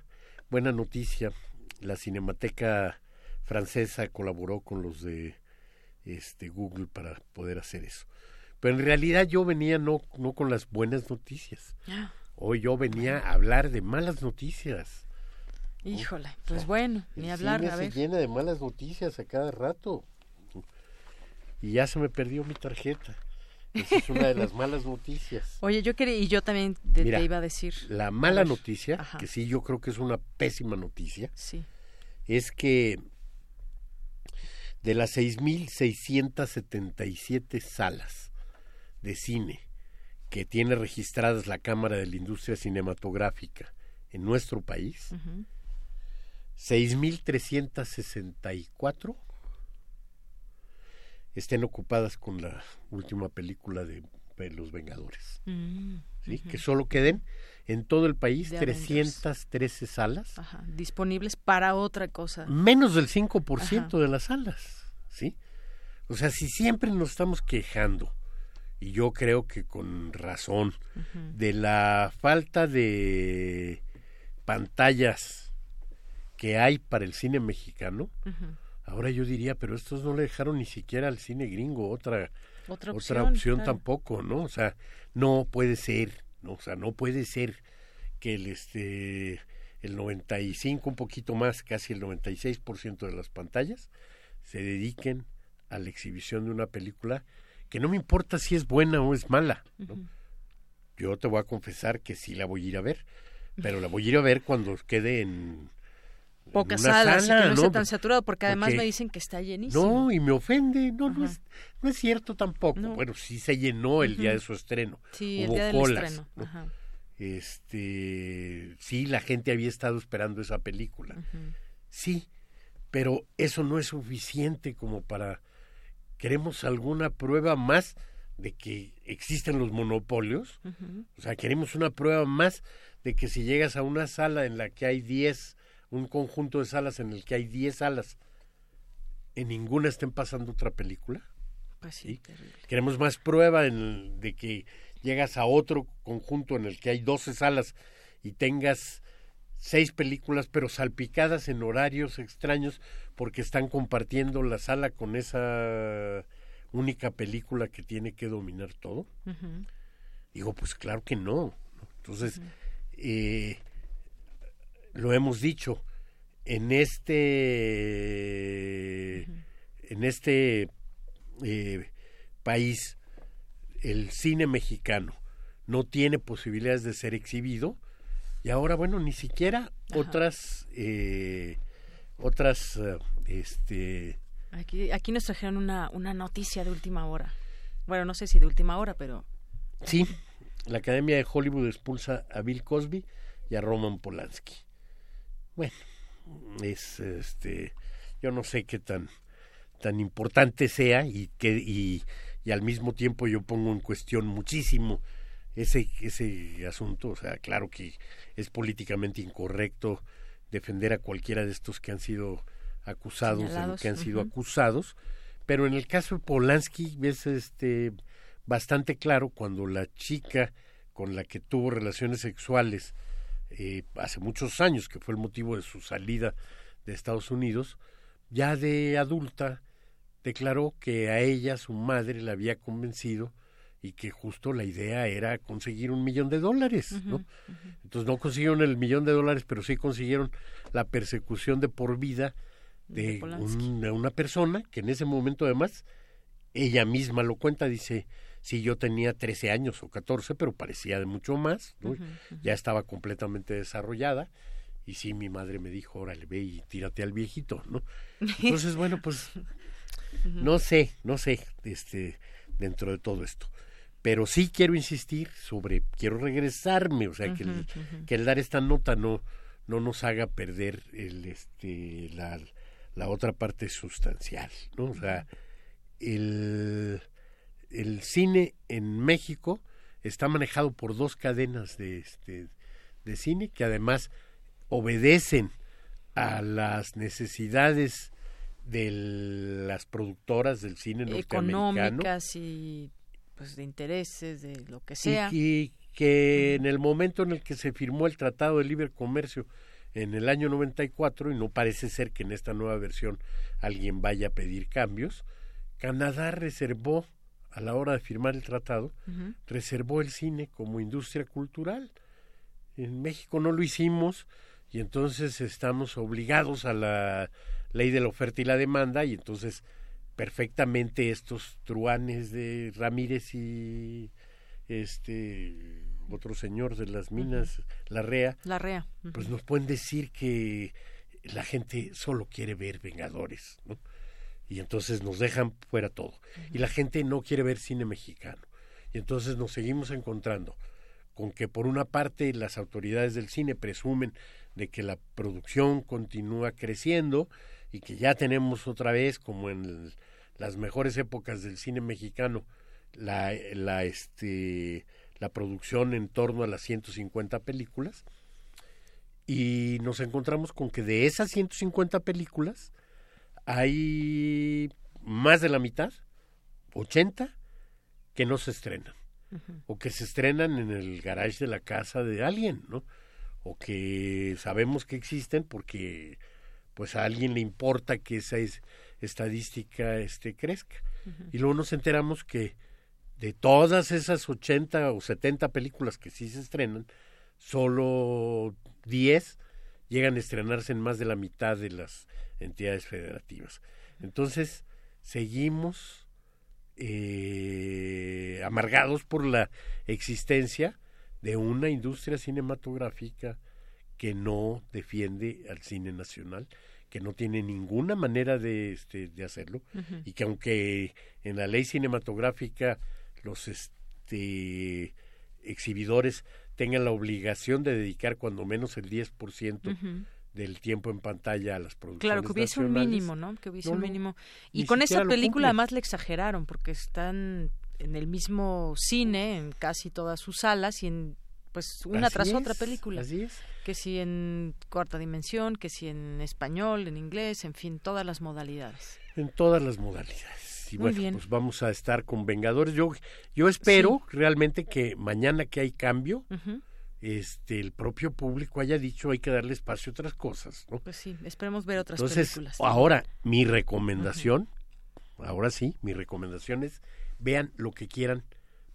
[SPEAKER 40] buena noticia. La Cinemateca francesa colaboró con los de este Google para poder hacer eso. Pero en realidad yo venía no, no con las buenas noticias.
[SPEAKER 1] Ah.
[SPEAKER 40] Hoy yo venía a hablar de malas noticias.
[SPEAKER 1] Híjole, pues bueno, ni
[SPEAKER 40] El
[SPEAKER 1] hablar,
[SPEAKER 40] cine
[SPEAKER 1] a
[SPEAKER 40] se llena de malas noticias a cada rato. Y ya se me perdió mi tarjeta. Esa es una de las malas noticias.
[SPEAKER 1] Oye, yo quería, y yo también te,
[SPEAKER 40] Mira,
[SPEAKER 1] te iba a decir.
[SPEAKER 40] La mala noticia,
[SPEAKER 1] ajá.
[SPEAKER 40] que sí yo creo que es una pésima noticia,
[SPEAKER 1] Sí.
[SPEAKER 40] es que de las 6.677 salas de cine que tiene registradas la Cámara de la Industria Cinematográfica en nuestro país,
[SPEAKER 1] Ujú.
[SPEAKER 40] 6.364 estén ocupadas con la última película de, de Los Vengadores.
[SPEAKER 1] Mm,
[SPEAKER 40] ¿sí? Que solo queden en todo el país
[SPEAKER 1] De Avengers.
[SPEAKER 40] 313 salas,
[SPEAKER 1] Ajá, disponibles para otra cosa.
[SPEAKER 40] menos del 5%
[SPEAKER 1] Ajá.
[SPEAKER 40] de las salas. ¿sí? O sea, si siempre nos estamos quejando, y yo creo que con razón, de la falta de pantallas que hay para el cine mexicano, ahora yo diría, pero estos no le dejaron ni siquiera al cine gringo otra
[SPEAKER 1] Otra
[SPEAKER 40] otra
[SPEAKER 1] opción,
[SPEAKER 40] opción
[SPEAKER 1] claro.
[SPEAKER 40] tampoco, ¿no? O sea, no puede ser, no, o sea, no puede ser que el este el 95 un poquito más, casi el 96% de las pantallas se dediquen a la exhibición de una película que no me importa si es buena o es mala, ¿no? Yo te voy a confesar que sí la voy a ir a ver, pero la voy a ir a ver cuando quede en
[SPEAKER 1] pocas salas y que no, esté
[SPEAKER 40] ¿no?
[SPEAKER 1] tan saturado, porque además me dicen que está llenísimo.
[SPEAKER 40] No, y me ofende, no, no es, no es cierto tampoco. Bueno, sí se llenó el día de su estreno.
[SPEAKER 1] Sí, el
[SPEAKER 40] Hubo
[SPEAKER 1] día del
[SPEAKER 40] colas,
[SPEAKER 1] estreno.
[SPEAKER 40] ¿no?
[SPEAKER 1] Ajá.
[SPEAKER 40] Este, sí, la gente había estado esperando esa película. Sí, pero eso no es suficiente como para queremos alguna prueba más de que existen los monopolios. O sea, queremos una prueba más de que si llegas a una sala en la que hay 10, un conjunto de salas en el que hay 10 salas, en ninguna estén pasando otra película.
[SPEAKER 1] Pues sí.
[SPEAKER 40] Queremos más prueba en, de que llegas a otro conjunto en el que hay 12 salas y tengas seis películas, pero salpicadas en horarios extraños porque están compartiendo la sala con esa única película que tiene que dominar todo. Digo, pues claro que no. ¿no? Entonces, eh, lo hemos dicho, en este, en este eh, país, el cine mexicano no tiene posibilidades de ser exhibido y ahora, bueno, ni siquiera otras, eh, otras, eh, este,
[SPEAKER 1] Aquí, aquí nos trajeron una, una noticia de última hora. Bueno, no sé si de última hora, pero
[SPEAKER 40] Sí, la Academia de Hollywood expulsa a Bill Cosby y a Roman Polanski. Bueno, es este, yo no sé qué tan tan importante sea y que y, y al mismo tiempo yo pongo en cuestión muchísimo ese ese asunto, o sea, claro que es políticamente incorrecto defender a cualquiera de estos que han sido acusados, de lo que han sido acusados, pero en el caso de Polanski es este bastante claro cuando la chica con la que tuvo relaciones sexuales eh, hace muchos años, que fue el motivo de su salida de Estados Unidos, ya de adulta declaró que a ella su madre la había convencido y que justo la idea era conseguir un millón de dólares, ¿no? Entonces no consiguieron el millón de dólares, pero sí consiguieron la persecución de por vida
[SPEAKER 1] De
[SPEAKER 40] una persona que en ese momento además ella misma lo cuenta, dice, sí, yo tenía 13 años o 14, pero parecía de mucho más, ya estaba completamente desarrollada y sí, mi madre me dijo, órale, ve y tírate al viejito, ¿no? Entonces, bueno, pues no sé, no sé, este, dentro de todo esto. Pero sí quiero insistir sobre, quiero regresarme, o sea, que, el, que el dar esta nota no, no nos haga perder el, este, la, la otra parte sustancial, ¿no? O sea, el, el cine en México está manejado por dos cadenas de, este, de cine que además obedecen a las necesidades de las productoras del cine norteamericano
[SPEAKER 1] económicas y pues de intereses, de lo que sea.
[SPEAKER 40] y, y que en el momento en el que se firmó el Tratado de Libre Comercio en el año 94, y no parece ser que en esta nueva versión alguien vaya a pedir cambios, Canadá reservó, a la hora de firmar el tratado, reservó el cine como industria cultural. En México no lo hicimos y entonces estamos obligados a la ley de la oferta y la demanda y entonces perfectamente estos truanes de Ramírez y este otro señor de las minas, la REA,
[SPEAKER 1] La REA. ujú.
[SPEAKER 40] pues nos pueden decir que la gente solo quiere ver Vengadores, ¿no? Y entonces nos dejan fuera todo. Y la gente no quiere ver cine mexicano. Y entonces nos seguimos encontrando con que por una parte las autoridades del cine presumen de que la producción continúa creciendo y que ya tenemos otra vez como en el- las mejores épocas del cine mexicano la, la este la producción en torno a las 150 películas y nos encontramos con que de esas 150 películas hay más de la mitad, 80, que no se estrenan o que se estrenan en el garage de la casa de alguien, ¿no? O que sabemos que existen porque pues a alguien le importa que esa es- estadística este crezca. Y luego nos enteramos que de todas esas 80 o 70 películas que sí se estrenan, solo 10 llegan a estrenarse en más de la mitad de las entidades federativas. Entonces, seguimos eh, amargados por la existencia de una industria cinematográfica que no defiende al cine nacional, que no tiene ninguna manera de, este, de hacerlo y que aunque en la ley cinematográfica los este, exhibidores tengan la obligación de dedicar cuando menos el 10%
[SPEAKER 1] Ujú.
[SPEAKER 40] del tiempo en pantalla a las producciones
[SPEAKER 1] Claro, que hubiese un mínimo, ¿no? Que hubiese
[SPEAKER 40] No,
[SPEAKER 1] un mínimo.
[SPEAKER 40] ni
[SPEAKER 1] Y con esa película además le exageraron, porque están en el mismo cine, en casi todas sus salas, y en pues una
[SPEAKER 40] Así
[SPEAKER 1] tras otra película.
[SPEAKER 40] así es.
[SPEAKER 1] Que si en cuarta dimensión, que si en español, en inglés, en fin, todas las modalidades.
[SPEAKER 40] En todas las modalidades. Y
[SPEAKER 1] Muy
[SPEAKER 40] bueno,
[SPEAKER 1] bien.
[SPEAKER 40] pues vamos a estar con Vengadores. Yo, yo espero realmente que mañana que hay cambio, este, el propio público haya dicho hay que darle espacio a otras cosas, ¿no?
[SPEAKER 1] Pues sí, esperemos ver otras
[SPEAKER 40] Entonces,
[SPEAKER 1] películas.
[SPEAKER 40] ahora, mi recomendación, ahora sí, mi recomendación es vean lo que quieran,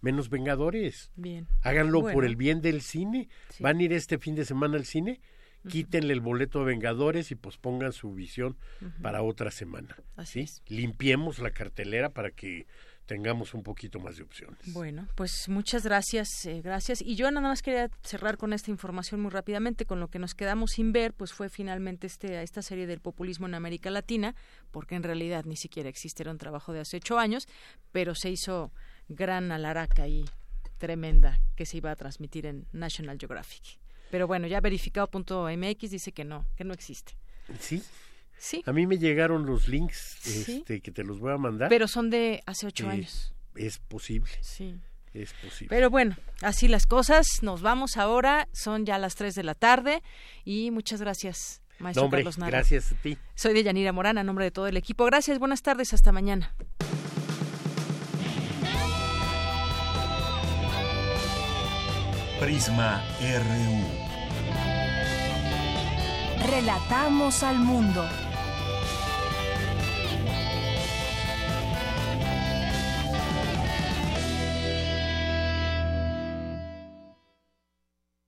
[SPEAKER 40] menos Vengadores.
[SPEAKER 1] Bien.
[SPEAKER 40] Háganlo por el bien del cine. Van a ir este fin de semana al cine, quítenle el boleto de Vengadores y pospongan su visión para otra semana.
[SPEAKER 1] Así
[SPEAKER 40] ¿sí? Limpiemos la cartelera para que tengamos un poquito más de opciones.
[SPEAKER 1] Bueno, pues muchas gracias, eh, gracias. Y yo nada más quería cerrar con esta información muy rápidamente, con lo que nos quedamos sin ver, pues fue finalmente este, esta serie del populismo en América Latina, porque en realidad ni siquiera existe, era un trabajo de hace ocho años, pero se hizo gran alaraca ahí, tremenda, que se iba a transmitir en National Geographic. Pero bueno, ya verificado.mx dice que no, que no existe.
[SPEAKER 40] ¿Sí?
[SPEAKER 1] Sí.
[SPEAKER 40] A mí me llegaron los links
[SPEAKER 1] Sí.
[SPEAKER 40] este, que te los voy a mandar.
[SPEAKER 1] Pero son de hace ocho
[SPEAKER 40] Eh,
[SPEAKER 1] años.
[SPEAKER 40] Es posible.
[SPEAKER 1] Sí.
[SPEAKER 40] Es posible.
[SPEAKER 1] Pero bueno, así las cosas. Nos vamos ahora. Son ya las 3 de la tarde. Y muchas gracias, maestro
[SPEAKER 40] No, hombre,
[SPEAKER 1] Carlos Nara.
[SPEAKER 40] gracias a ti.
[SPEAKER 1] Soy de Yanira Morán, a nombre de todo el equipo. Gracias, buenas tardes, hasta mañana.
[SPEAKER 2] Prisma RU.
[SPEAKER 28] Relatamos al mundo.